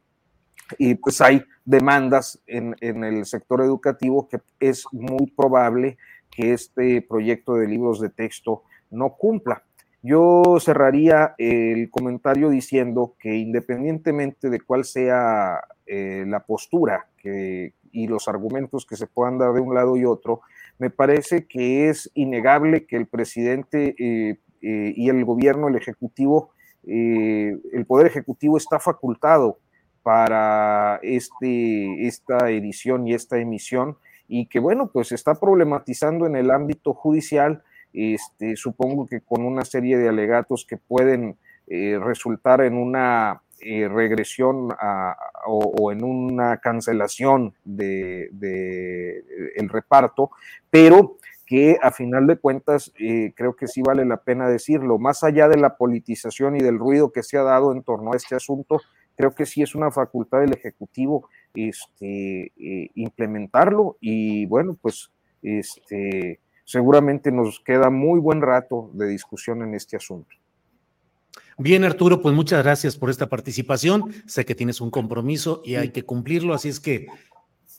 Y pues hay demandas en, el sector educativo que es muy probable que este proyecto de libros de texto no cumpla. Yo cerraría el comentario diciendo que independientemente de cuál sea eh, la postura y los argumentos que se puedan dar de un lado y otro, me parece que es innegable que el presidente eh, eh, y el gobierno, el ejecutivo, eh, el poder ejecutivo está facultado para este, esta edición y esta emisión y que bueno, pues está problematizando en el ámbito judicial, este, supongo que con una serie de alegatos que pueden resultar en una eh, regresión o, en una cancelación de, el reparto, pero que a final de cuentas eh, creo que sí vale la pena decirlo, más allá de la politización y del ruido que se ha dado en torno a este asunto, creo que sí es una facultad del Ejecutivo este, eh, implementarlo y bueno, pues este, seguramente nos queda muy buen rato de discusión en este asunto. Bien, Arturo, pues muchas gracias por esta participación. Sé que tienes un compromiso y hay que cumplirlo, así es que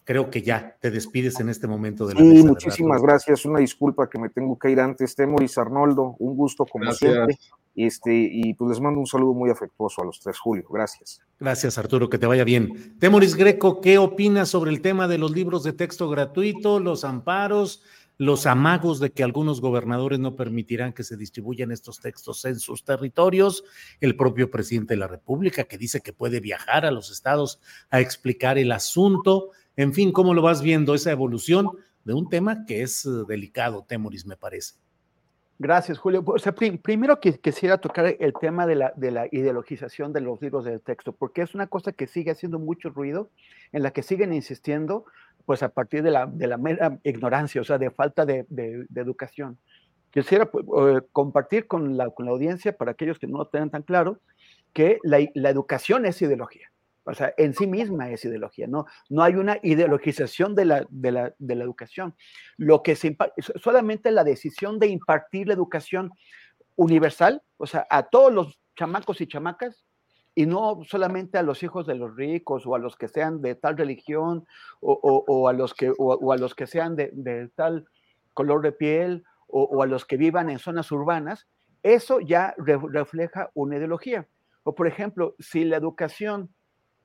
creo que ya te despides en este momento de la sí, muchísimas gracias. Una disculpa que me tengo que ir antes. Temoris Arnoldo, un gusto como siempre. Este, y pues les mando un saludo muy afectuoso a los tres, Julio. Gracias. Gracias, Arturo, que te vaya bien. Temoris Greco, ¿qué opinas sobre el tema de los libros de texto gratuito, los amparos, los amagos de que algunos gobernadores no permitirán que se distribuyan estos textos en sus territorios, el propio presidente de la República que dice que puede viajar a los estados a explicar el asunto, en fin, ¿cómo lo vas viendo esa evolución de un tema que es eh, delicado, Temoris, me parece? Gracias, Julio. O sea, primero que, quisiera tocar el tema de la, de la ideologización de los libros de texto, porque es una cosa que sigue haciendo mucho ruido, en la que siguen insistiendo, pues a partir de la, de la mera ignorancia, o sea, de falta de, de, educación. Quisiera pues, compartir con la, con la audiencia, para aquellos que no lo tengan tan claro, que la, la educación es ideología. O sea, en sí misma es ideología, no, no hay una ideologización de la, de la, de la educación. Lo que se solamente la decisión de impartir la educación universal, o sea, a todos los chamacos y chamacas, y no solamente a los hijos de los ricos o a los que sean de tal religión o, o, a, los que, o, a los que sean de, tal color de piel o, a los que vivan en zonas urbanas, eso ya refleja una ideología. O por ejemplo, si la educación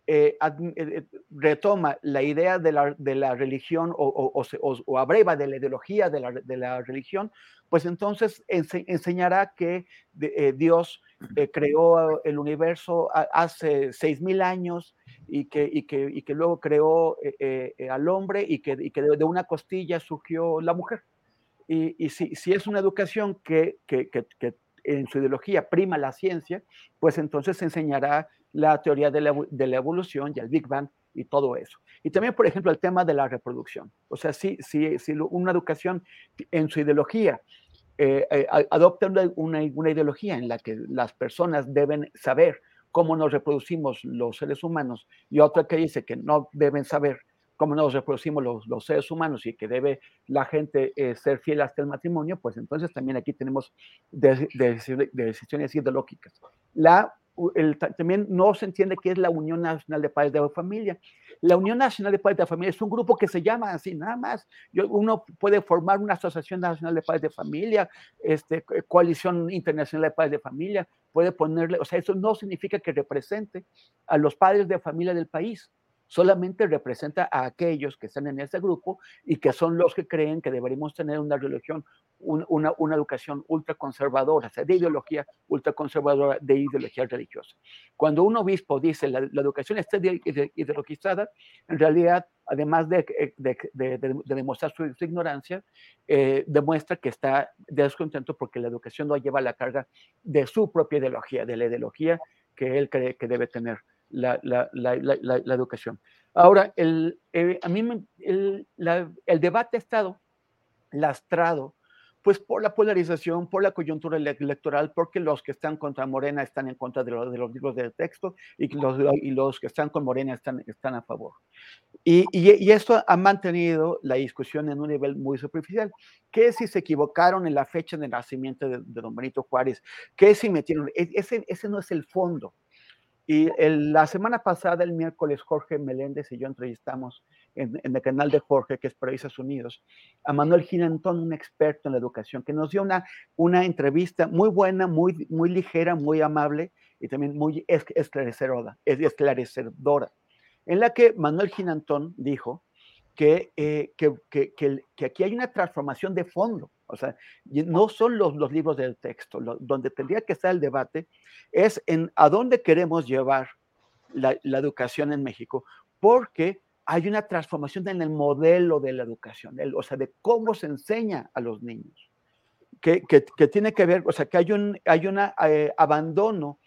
eh, eh, eh, retoma la idea de la, de la religión o, abreva de la ideología de la, de la religión, pues entonces enseñará que Dios creó el universo hace seis mil años y que, y que, y que luego creó al hombre y que, y que de, una costilla surgió la mujer. Y, y si, si, es una educación que, que, en su ideología prima la ciencia, pues entonces enseñará la teoría de la, evolución y el Big Bang y todo eso. Y también, por ejemplo, el tema de la reproducción. O sea, si, si, si una educación en su ideología eh, eh, adopta una, una, ideología en la que las personas deben saber cómo nos reproducimos los seres humanos y otra que dice que no deben saber cómo nos reproducimos los, los seres humanos y que debe la gente eh, ser fiel hasta el matrimonio, pues entonces también aquí tenemos decisiones ideológicas. La también no se entiende qué es la Unión Nacional de Padres de Familia. La Unión Nacional de Padres de Familia es un grupo que se llama así, nada más. uno puede formar una Asociación Nacional de Padres de Familia, este, Coalición Internacional de Padres de Familia, puede ponerle, o sea, eso no significa que represente a los padres de familia del país solamente representa a aquellos que están en ese grupo y que son los que creen que deberíamos tener una religión, una, educación ultraconservadora, o sea, de ideología ultraconservadora, de ideología religiosa. Cuando un obispo dice la, la educación está ideologizada, en realidad, además de, de, demostrar su, ignorancia, eh, demuestra que está descontento porque la educación no lleva la carga de su propia ideología, de la ideología que él cree que debe tener la, la, la, educación. Ahora, el, eh, a mí el, el, debate ha estado lastrado pues por la polarización, por la coyuntura electoral, porque los que están contra Morena están en contra de, los, de los libros de texto y los, y los que están con Morena están, están a favor. Y, y, esto ha mantenido la discusión en un nivel muy superficial. ¿Qué si se equivocaron en la fecha de nacimiento de, de don Benito Juárez? ¿Qué si metieron? E, ese, ese no es el fondo. Y la semana pasada, el miércoles, Jorge Meléndez y yo entrevistamos en, el canal de Jorge, que es Países Unidos, a Manuel Ginantón, un experto en la educación, que nos dio una, una entrevista muy buena, muy, muy ligera, muy amable y también muy esclarecedora, esclarecedora en la que Manuel Ginantón dijo que, eh, que, que, que, aquí hay una transformación de fondo. O sea, no son los, los libros del texto, donde tendría que estar el debate es en a dónde queremos llevar la, la, educación en México, porque hay una transformación en el modelo de la educación, o sea, de cómo se enseña a los niños, que, que, que, tiene que ver, o sea, que hay un hay una, eh, abandono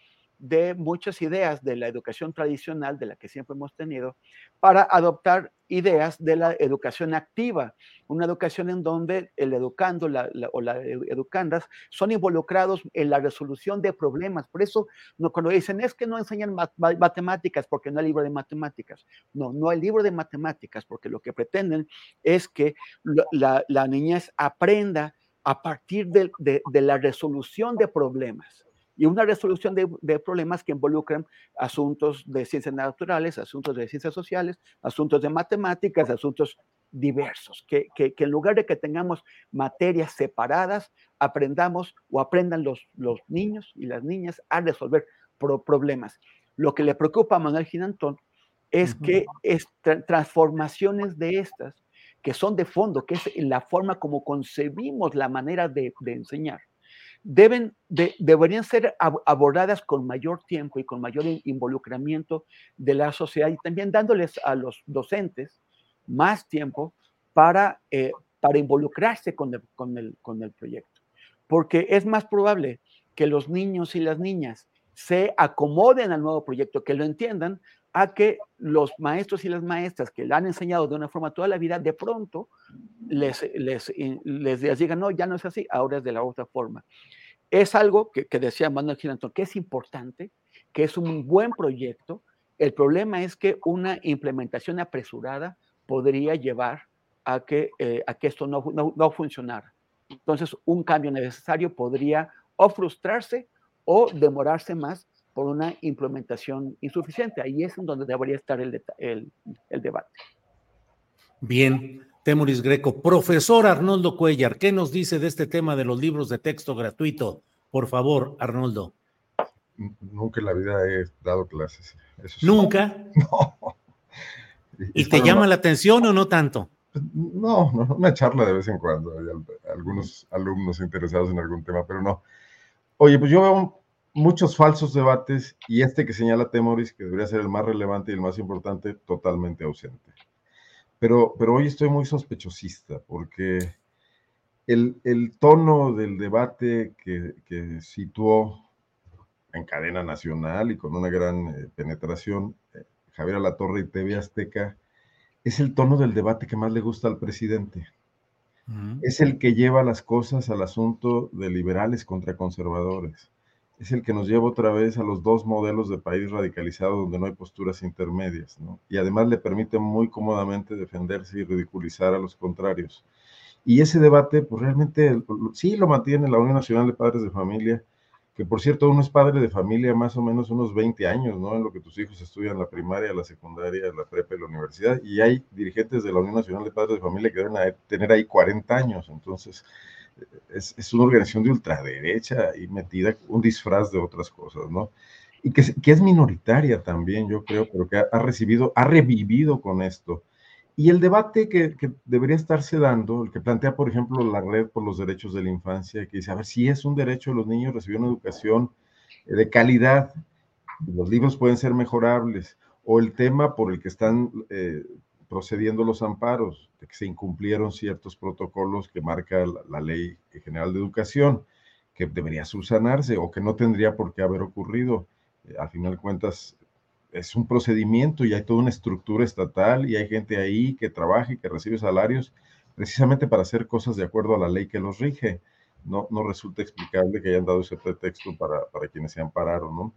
de muchas ideas de la educación tradicional, de la que siempre hemos tenido, para adoptar ideas de la educación activa, una educación en donde el educando o las educandas son involucrados en la resolución de problemas. Por eso, no, cuando dicen es que no enseñan matemáticas porque no hay libro de matemáticas. No, no hay libro de matemáticas porque lo que pretenden es que la, la niñez aprenda a partir de, de la resolución de problemas y una resolución de, problemas que involucran asuntos de ciencias naturales, asuntos de ciencias sociales, asuntos de matemáticas, asuntos diversos, que, en lugar de que tengamos materias separadas, aprendamos o aprendan los, los niños y las niñas a resolver problemas. Lo que le preocupa a Manuel Ginantón es que es transformaciones de estas, que son de fondo, que es la forma como concebimos la manera de enseñar, deben deberían ser abordadas con mayor tiempo y con mayor involucramiento de la sociedad y también dándoles a los docentes más tiempo para, eh, para involucrarse con el, con, el, con el proyecto. Porque es más probable que los niños y las niñas se acomoden al nuevo proyecto, que lo entiendan, a que los maestros y las maestras que le han enseñado de una forma toda la vida, de pronto les, les, les, digan, no, ya no es así, ahora es de la otra forma. Es algo que, que decía Manuel Girantón, que es importante, que es un buen proyecto. El problema es que una implementación apresurada podría llevar a que, eh, a que esto no, no, no funcionara. Entonces, un cambio necesario podría o frustrarse o demorarse más por una implementación insuficiente. Ahí es en donde debería estar el, el, el debate. Bien, Temuris Greco. Profesor Arnoldo Cuellar, ¿qué nos dice de este tema de los libros de texto gratuito? Por favor, Arnoldo. Nunca en la vida he dado clases. ¿Nunca? No. ¿Y, te llama la atención o no tanto? No, no, una charla de vez en cuando. Hay algunos alumnos interesados en algún tema, pero no. Oye, pues yo veo muchos falsos debates y este que señala Temoris, que debería ser el más relevante y el más importante, totalmente ausente. Pero, pero hoy estoy muy sospechosista porque el, el tono del debate que, que, situó en cadena nacional y con una gran eh, penetración eh, Javier Alatorre y TV Azteca es el tono del debate que más le gusta al presidente. Es el que lleva las cosas al asunto de liberales contra conservadores es el que nos lleva otra vez a los dos modelos de país radicalizado donde no hay posturas intermedias. Y además le permite muy cómodamente defenderse y ridiculizar a los contrarios. Y ese debate, pues realmente sí lo mantiene la Unión Nacional de Padres de Familia, que por cierto uno es padre de familia más o menos unos 20 años, ¿no? En lo que tus hijos estudian la primaria, la secundaria, la prepa y la universidad, y hay dirigentes de la Unión Nacional de Padres de Familia que deben tener ahí 40 años, entonces es, una organización de ultraderecha y metida un disfraz de otras cosas, ¿no? Y que, que es minoritaria también, yo creo, pero que ha, recibido, ha revivido con esto. Y el debate que, debería estarse dando, el que plantea, por ejemplo, la red por los derechos de la infancia, que dice, a ver, si es un derecho de los niños recibir una educación eh, de calidad, los libros pueden ser mejorables, o el tema por el que están eh, procediendo los amparos, de que se incumplieron ciertos protocolos que marca la, Ley General de Educación, que debería subsanarse o que no tendría por qué haber ocurrido. Eh, al final de cuentas, es un procedimiento y hay toda una estructura estatal y hay gente ahí que trabaja y que recibe salarios precisamente para hacer cosas de acuerdo a la ley que los rige. No, no resulta explicable que hayan dado ese pretexto para, para quienes se ampararon, ¿no?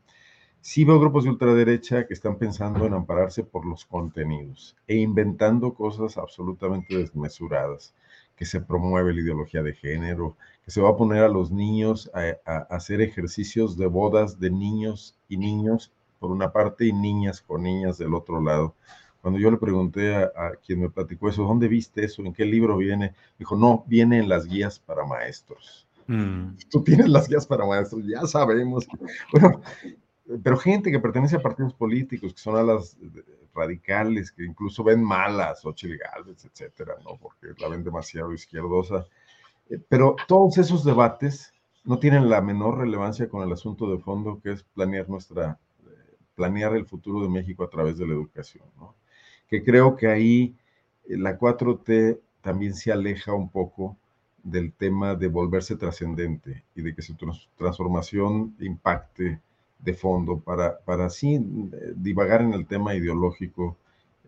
Sí veo grupos de ultraderecha que están pensando en ampararse por los contenidos e inventando cosas absolutamente desmesuradas, que se promueve la ideología de género, que se va a poner a los niños a, hacer ejercicios de bodas de niños y niños por una parte y niñas con niñas del otro lado. Cuando yo le pregunté a, quien me platicó eso, ¿dónde viste eso? ¿En qué libro viene? Dijo, no, viene en las guías para maestros. Mm. Tú tienes las guías para maestros, ya sabemos. bueno, pero gente que pertenece a partidos políticos, que son a las radicales, que incluso ven malas, Xochitl Gálvez, etcétera, ¿no? Porque la ven demasiado izquierdosa. Eh, pero todos esos debates no tienen la menor relevancia con el asunto de fondo, que es planear nuestra, planear el futuro de México a través de la educación. Que creo que ahí eh, la 4T también se aleja un poco del tema de volverse trascendente y de que su transformación impacte de fondo, para, para así eh, divagar en el tema ideológico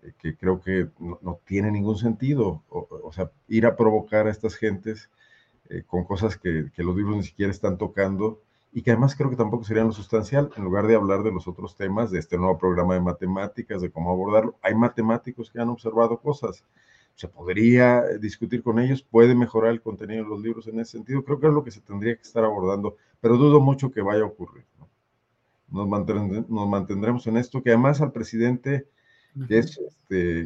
eh, que creo que no, tiene ningún sentido. O, sea, ir a provocar a estas gentes con cosas que, los libros ni siquiera están tocando y que además creo que tampoco serían lo sustancial, en lugar de hablar de los otros temas, de este nuevo programa de matemáticas, de cómo abordarlo. Hay matemáticos que han observado cosas. Se podría discutir con ellos, puede mejorar el contenido de los libros en ese sentido. Creo que es lo que se tendría que estar abordando, pero dudo mucho que vaya a ocurrir. Nos, nos mantendremos en esto, que además al presidente que es este,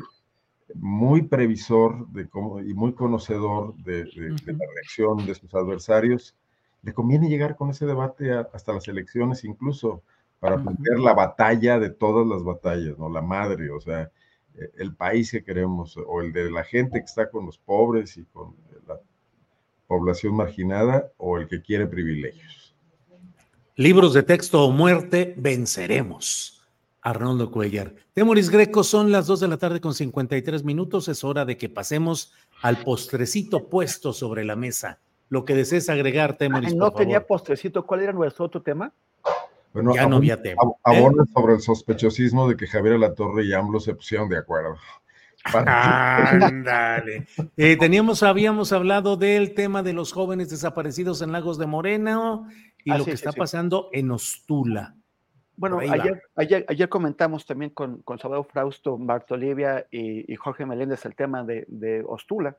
muy previsor de cómo, y muy conocedor de, la reacción de sus adversarios, le conviene llegar con ese debate hasta las elecciones incluso para plantear la batalla de todas las batallas, ¿no? La madre, o sea, e, el país que queremos, o el de la gente que está con los pobres y con la población marginada, o el que quiere privilegios. Libros de texto o muerte, venceremos. Arnoldo Cuellar. Temoris Greco, son las 2 de la tarde con 53 minutos. Es hora de que pasemos al postrecito puesto sobre la mesa. Lo que desees agregar, Temoris. no tenía postrecito. ¿Cuál era nuestro otro tema? Bueno, ya no había tema. Abona ¿eh? sobre el sospechosismo de que Javier Alatorre y AMLO se pusieron de acuerdo. Ándale. Eh, teníamos, habíamos hablado del tema de los jóvenes desaparecidos en Lagos de Moreno y ah, lo que está pasando en Ostula. Bueno, ayer, ayer, ayer, comentamos también con, con Salvador Frausto, Bartolivia y, y, Jorge Meléndez el tema de, de Ostula,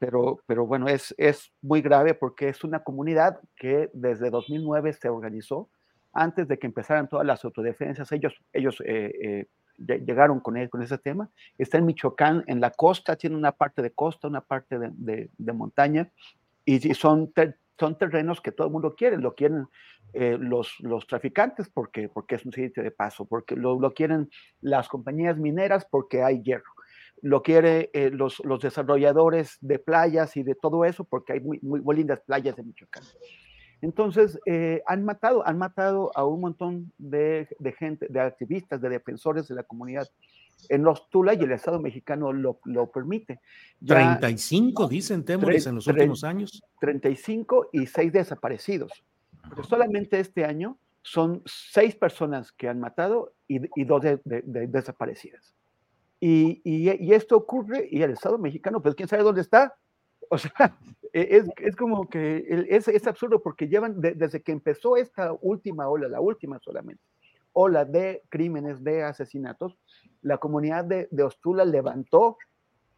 pero, pero bueno, es, es muy grave porque es una comunidad que desde 2009 se organizó, antes de que empezaran todas las autodefensas, ellos, ellos eh, eh, llegaron con, con ese tema, está en Michoacán, en la costa, tiene una parte de costa, una parte de, de, de montaña, y son son terrenos que todo el mundo quiere, lo quieren eh, los, los traficantes porque, porque es un sitio de paso, porque lo, lo quieren las compañías mineras porque hay hierro, lo quieren eh, los, los, desarrolladores de playas y de todo eso porque hay muy, muy, lindas playas de Michoacán. Entonces, eh, han matado, han matado a un montón de, de, gente, de activistas, de defensores de la comunidad en los Tula y el Estado mexicano lo, lo permite. 35, dicen temores en los últimos años. 35 y 6 desaparecidos. Pero solamente este año son 6 personas que han matado y, y 2 de, de, desaparecidas. Y, y, esto ocurre y el Estado mexicano, pues quién sabe dónde está. O sea, e, es, es como que es, es absurdo porque llevan desde que empezó esta última ola, la última solamente, ola de crímenes, de asesinatos, la comunidad de, de Ostula levantó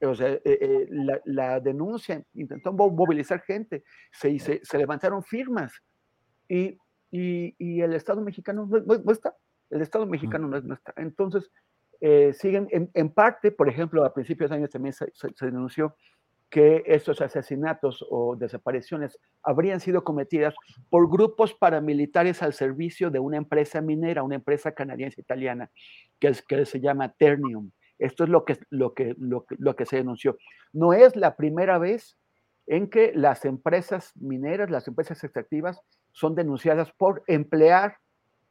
o sea, eh, eh, la, la, denuncia, intentó movilizar gente, se, se, se levantaron firmas y, y, y, el Estado mexicano no, no, está, el Estado mexicano no, no está. Entonces, eh, siguen, en, parte, por ejemplo, a principios de años también se, denunció que estos asesinatos o desapariciones habrían sido cometidas por grupos paramilitares al servicio de una empresa minera, una empresa canadiense-italiana, que, es, que se llama Ternium. Esto es lo que, lo, que, lo que se denunció. No es la primera vez en que las empresas mineras, las empresas extractivas, son denunciadas por emplear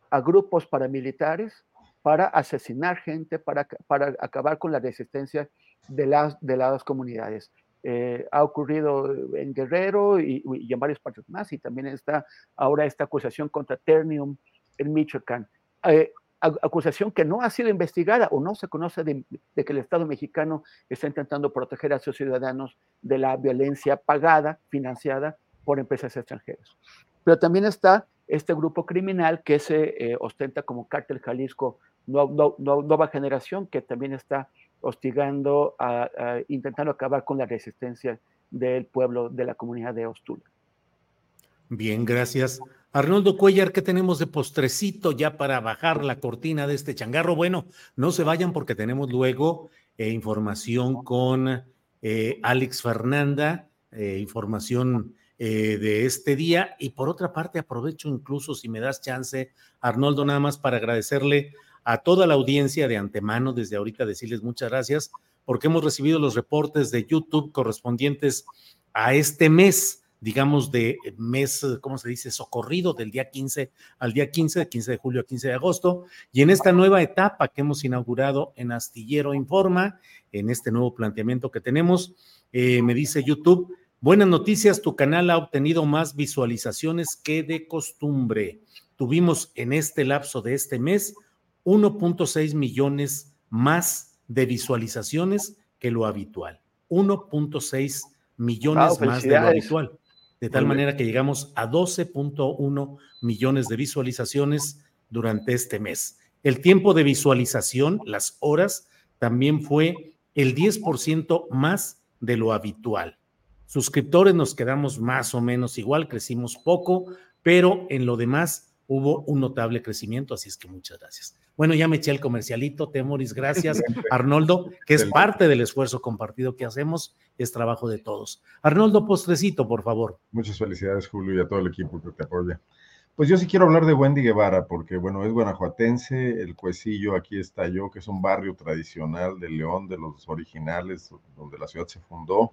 a grupos paramilitares para asesinar gente, para, para acabar con la resistencia de las, de las comunidades. Eh, ha ocurrido en Guerrero y, en varias partes más, y también está ahora esta acusación contra Ternium en Michoacán. Eh, acusación que no ha sido investigada o no se conoce de, que el Estado mexicano está intentando proteger a sus ciudadanos de la violencia pagada, financiada por empresas extranjeras. Pero también está este grupo criminal que se eh, ostenta como Cártel Jalisco Nueva, Generación, que también está hostigando, intentando acabar con la resistencia del pueblo, de la comunidad de Ostula. Bien, gracias. Arnoldo Cuellar, ¿qué tenemos de postrecito ya para bajar la cortina de este changarro? Bueno, no se vayan porque tenemos luego eh, información con eh, Alex Fernanda, información eh, de este día. Y por otra parte, aprovecho incluso, si me das chance, Arnoldo, nada más para agradecerle a toda la audiencia de antemano, desde ahorita decirles muchas gracias, porque hemos recibido los reportes de YouTube correspondientes a este mes digamos, de mes, ¿cómo se dice? Socorrido del día 15 al día 15, de 15 de julio a 15 de agosto. Y en esta nueva etapa que hemos inaugurado en Astillero Informa, en este nuevo planteamiento que tenemos, eh, me dice YouTube, buenas noticias, tu canal ha obtenido más visualizaciones que de costumbre. tuvimos en este lapso de este mes 1.6 millones más de visualizaciones que lo habitual. 1.6 millones más de lo habitual. De tal manera que llegamos a 12.1 millones de visualizaciones durante este mes. El tiempo de visualización, las horas, también fue el 10% más de lo habitual. Suscriptores nos quedamos más o menos igual, crecimos poco, pero en lo demás hubo un notable crecimiento, así es que muchas gracias. Bueno, ya me eché el comercialito, Temoris, gracias. Arnoldo, que es parte del esfuerzo compartido que hacemos, es trabajo de todos. Arnoldo, postrecito, por favor. Muchas felicidades, Julio, y a todo el equipo que te apoya. Pues yo sí quiero hablar de Wendy Guevara, porque bueno, es guanajuatense, el Cuecillo aquí está yo, que es un barrio tradicional de León, de los originales, donde la ciudad se fundó,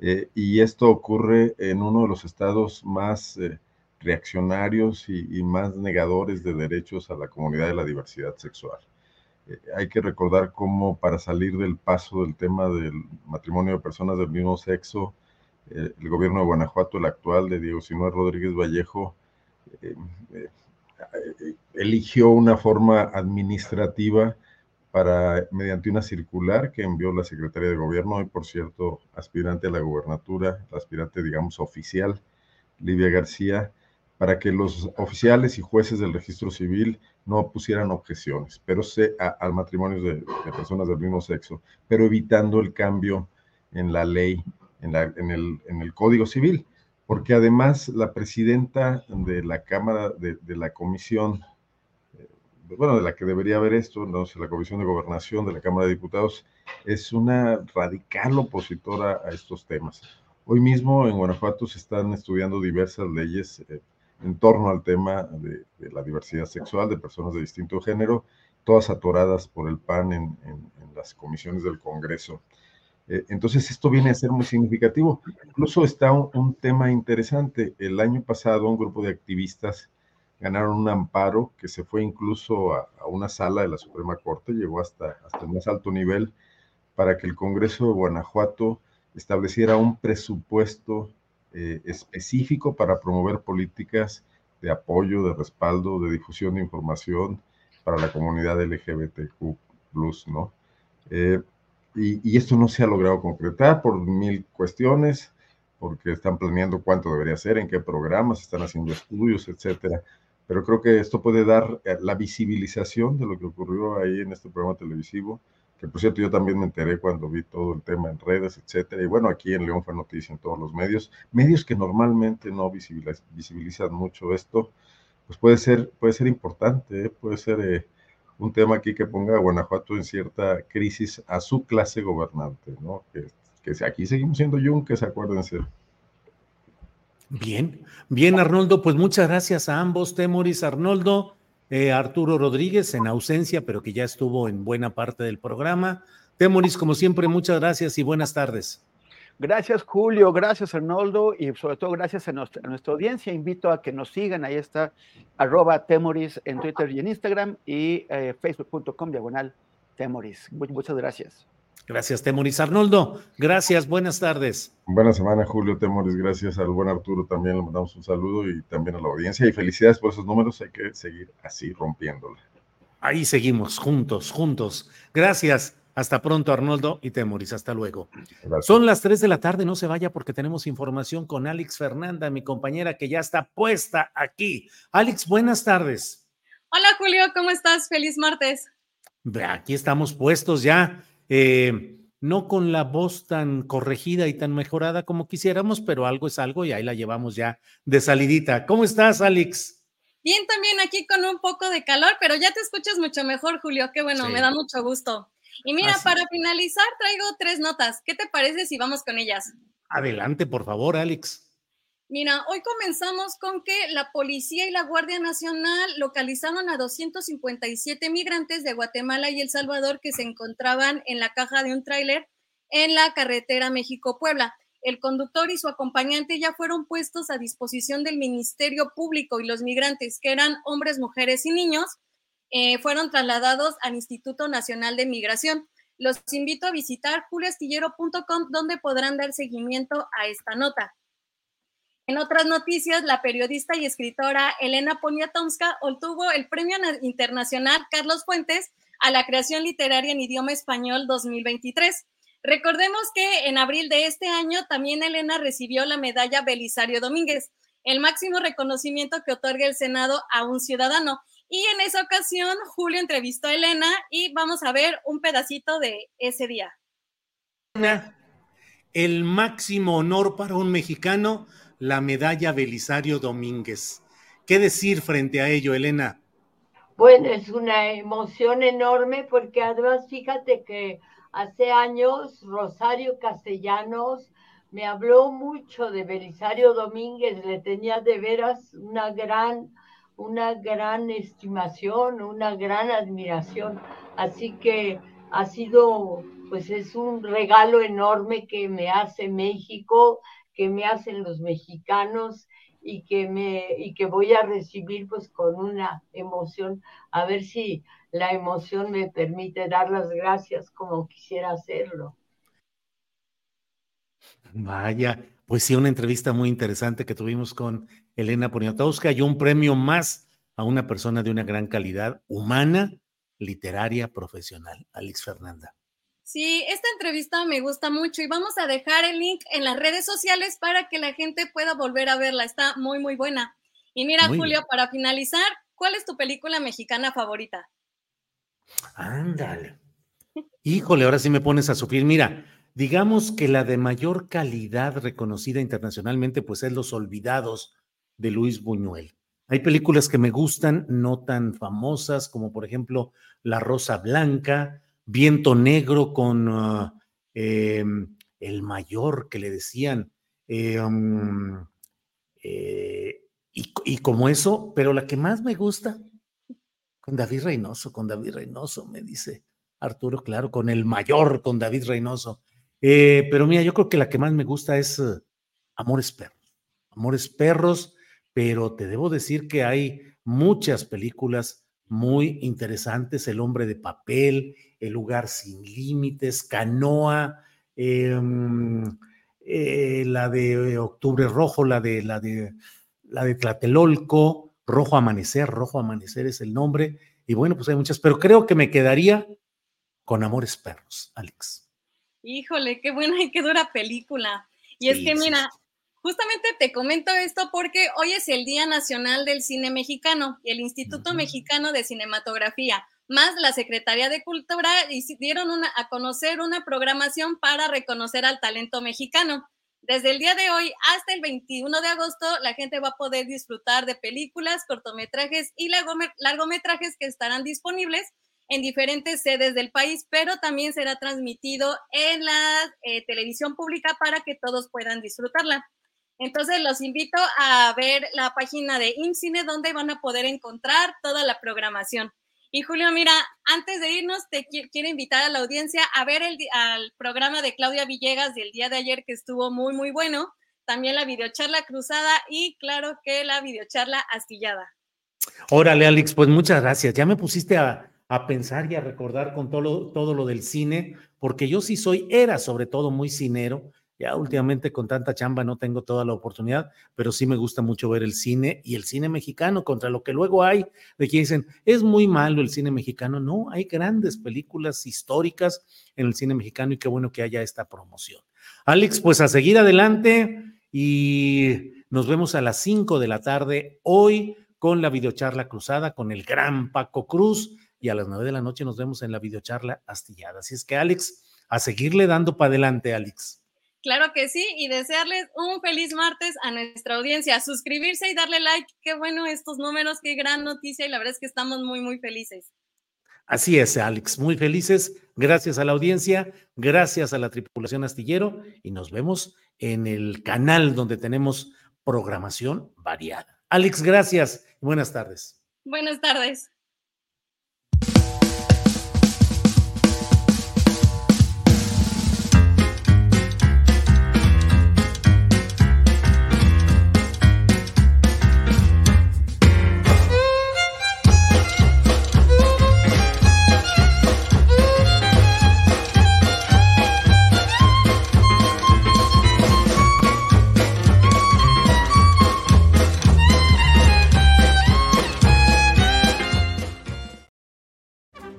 eh, y esto ocurre en uno de los estados más eh, reaccionarios y, más negadores de derechos a la comunidad de la diversidad sexual. Eh, hay que recordar cómo para salir del paso del tema del matrimonio de personas del mismo sexo, el gobierno de Guanajuato, el actual de Diego Sinué Rodríguez Vallejo, eligió una forma administrativa para, mediante una circular que envió la Secretaría de Gobierno, y por cierto, aspirante a la gubernatura, aspirante, digamos, oficial, Livia García, para que los oficiales y jueces del registro civil no pusieran objeciones, pero se, al matrimonio de, personas del mismo sexo, pero evitando el cambio en la ley, en, en, el, Código Civil porque además la presidenta de la Cámara, de, la Comisión, bueno, de la que debería haber esto, no sé, la Comisión de Gobernación de la Cámara de Diputados, es una radical opositora a estos temas. Hoy mismo en Guanajuato se están estudiando diversas leyes eh, en torno al tema de, la diversidad sexual de personas de distinto género, todas atoradas por el PAN en las comisiones del Congreso. Eh, entonces, esto viene a ser muy significativo. Incluso está un, tema interesante. El año pasado, un grupo de activistas ganaron un amparo que se fue incluso a, una sala de la Suprema Corte, llegó hasta, hasta el más alto nivel, para que el Congreso de Guanajuato estableciera un presupuesto eh, específico para promover políticas de apoyo, de respaldo, de difusión de información para la comunidad LGBTQ, ¿no? Eh, y, esto no se ha logrado concretar por mil cuestiones, porque están planeando cuánto debería ser, en qué programas, están haciendo estudios, etcétera. Pero creo que esto puede dar eh, la visibilización de lo que ocurrió ahí en este programa televisivo, que por cierto yo también me enteré cuando vi todo el tema en redes, etcétera. Y bueno, aquí en León fue noticia en todos los medios, medios que normalmente no visibilizan mucho esto, pues puede ser, puede ser importante, ¿eh? puede ser eh, un tema aquí que ponga a Guanajuato en cierta crisis a su clase gobernante, ¿no? Que, que aquí seguimos siendo yunques, acuérdense. Bien, bien, Arnoldo, pues muchas gracias a ambos, Temoris, Arnoldo, eh, Arturo Rodríguez en ausencia, pero que ya estuvo en buena parte del programa. Temoris, como siempre, muchas gracias y buenas tardes. Gracias, Julio. Gracias, Arnoldo. Y sobre todo, gracias a nuestra, audiencia. Invito a que nos sigan. Ahí está, arroba Temoris en Twitter y en Instagram y eh, facebook.com diagonal Temoris. Muchas gracias. Gracias, Temoris. Arnoldo, gracias. Buenas tardes. Buena semana, Julio Temoris. Gracias al buen Arturo. También le mandamos un saludo y también a la audiencia. Y felicidades por esos números. Hay que seguir así rompiéndola. Ahí seguimos, juntos, juntos. Gracias. Hasta pronto, Arnoldo y Temoris. Hasta luego. Son las 3 de la tarde, no se vaya porque tenemos información con Alex Fernanda, mi compañera que ya está puesta aquí. Alex, buenas tardes. Hola, Julio, ¿cómo estás? Feliz martes. Aquí estamos puestos ya. Eh, no con la voz tan corregida y tan mejorada como quisiéramos, pero algo es algo y ahí la llevamos ya de salidita. ¿Cómo estás, Alex? Bien, también aquí con un poco de calor, pero ya te escuchas mucho mejor, Julio. Qué bueno, me da mucho gusto. Y mira, para finalizar, traigo tres notas. ¿Qué te parece si vamos con ellas? Adelante, por favor, Alex. Mira, hoy comenzamos con que la policía y la Guardia Nacional localizaron a 257 migrantes de Guatemala y El Salvador que se encontraban en la caja de un tráiler en la carretera México-Puebla. El conductor y su acompañante ya fueron puestos a disposición del Ministerio Público y los migrantes, que eran hombres, mujeres y niños, eh, fueron trasladados al Instituto Nacional de Migración. Los invito a visitar juliastillero.com donde podrán dar seguimiento a esta nota. En otras noticias, la periodista y escritora Elena Poniatowska obtuvo el Premio Internacional Carlos Fuentes a la creación literaria en idioma español 2023. Recordemos que en abril de este año también Elena recibió la medalla Belisario Domínguez, el máximo reconocimiento que otorga el Senado a un ciudadano. Y en esa ocasión, Julio entrevistó a Elena y vamos a ver un pedacito de ese día. El máximo honor para un mexicano, la medalla Belisario Domínguez. ¿Qué decir frente a ello, Elena? Bueno, es una emoción enorme porque además fíjate que hace años Rosario Castellanos me habló mucho de Belisario Domínguez, le tenía de veras una gran una gran estimación, una gran admiración. Así que ha sido, pues es un regalo enorme que me hace México, que me hacen los mexicanos y que me y que voy a recibir pues con una emoción a ver si la emoción me permite dar las gracias como quisiera hacerlo. Vaya, pues sí, una entrevista muy interesante que tuvimos con Elena Poniatowska y un premio más a una persona de una gran calidad humana, literaria, profesional. Alex Fernanda. Sí, esta entrevista me gusta mucho y vamos a dejar el link en las redes sociales para que la gente pueda volver a verla. Está muy, muy buena. Y mira, Julio, para finalizar, ¿cuál es tu película mexicana favorita? Ándale. Híjole, ahora sí me pones a sufrir. Mira, Digamos que la de mayor calidad reconocida internacionalmente, pues es Los Olvidados de Luis Buñuel. Hay películas que me gustan, no tan famosas, como por ejemplo La Rosa Blanca, Viento Negro con ah, em, El Mayor, que le decían, em, eh, y, como eso, pero la que más me gusta, con David Reynoso, con David Reynoso, me dice Arturo, claro, con el mayor, con David Reynoso. Eh, pero mira, yo creo que la que más me gusta es eh, Amores Perros. Amores Perros, pero te debo decir que hay muchas películas muy interesantes. El hombre de papel, El lugar sin límites, Canoa, em, eh, la de Octubre Rojo, la de, la de, la de Tlatelolco, Rojo Amanecer, Rojo Amanecer es el nombre. Y bueno, pues hay muchas, pero creo que me quedaría con Amores Perros, Alex. Híjole, qué buena y qué dura película. Y es que, mira, justamente te comento esto porque hoy es el Día Nacional del Cine Mexicano y el Instituto Mexicano de Cinematografía, más la Secretaría de Cultura, dieron una, a conocer una programación para reconocer al talento mexicano. Desde el día de hoy hasta el 21 de agosto, la gente va a poder disfrutar de películas, cortometrajes y largometrajes que estarán disponibles en diferentes sedes del país, pero también será transmitido en la eh, televisión pública para que todos puedan disfrutarla. Entonces los invito a ver la página de IMCINE donde van a poder encontrar toda la programación. Y Julio, mira, antes de irnos, te quiero invitar a la audiencia a ver el programa de Claudia Villegas del día de ayer que estuvo muy, muy bueno. También la videocharla cruzada y claro que la videocharla astillada. Órale, Alex, pues muchas gracias. Ya me pusiste a, a pensar y a recordar con todo todo lo del cine, porque yo sí soy, era sobre todo muy cinero. Ya últimamente con tanta chamba no tengo toda la oportunidad, pero sí me gusta mucho ver el cine y el cine mexicano contra lo que luego hay de que dicen, es muy malo el cine mexicano. No, hay grandes películas históricas en el cine mexicano y qué bueno que haya esta promoción. Alex, pues a seguir adelante y nos vemos a las 5 de la tarde hoy con la videocharla cruzada con el gran Paco Cruz y a las nueve de la noche nos vemos en la videocharla astillada. Así es que, Alex, a seguirle dando para adelante, Alex. Claro que sí, y desearles un feliz martes a nuestra audiencia. Suscribirse y darle like. Qué bueno estos números, qué gran noticia y la verdad es que estamos muy, muy felices. Así es, Alex, muy felices. Gracias a la audiencia, gracias a la tripulación astillero y nos vemos en el canal donde tenemos programación variada. Alex, gracias. Buenas tardes. Buenas tardes.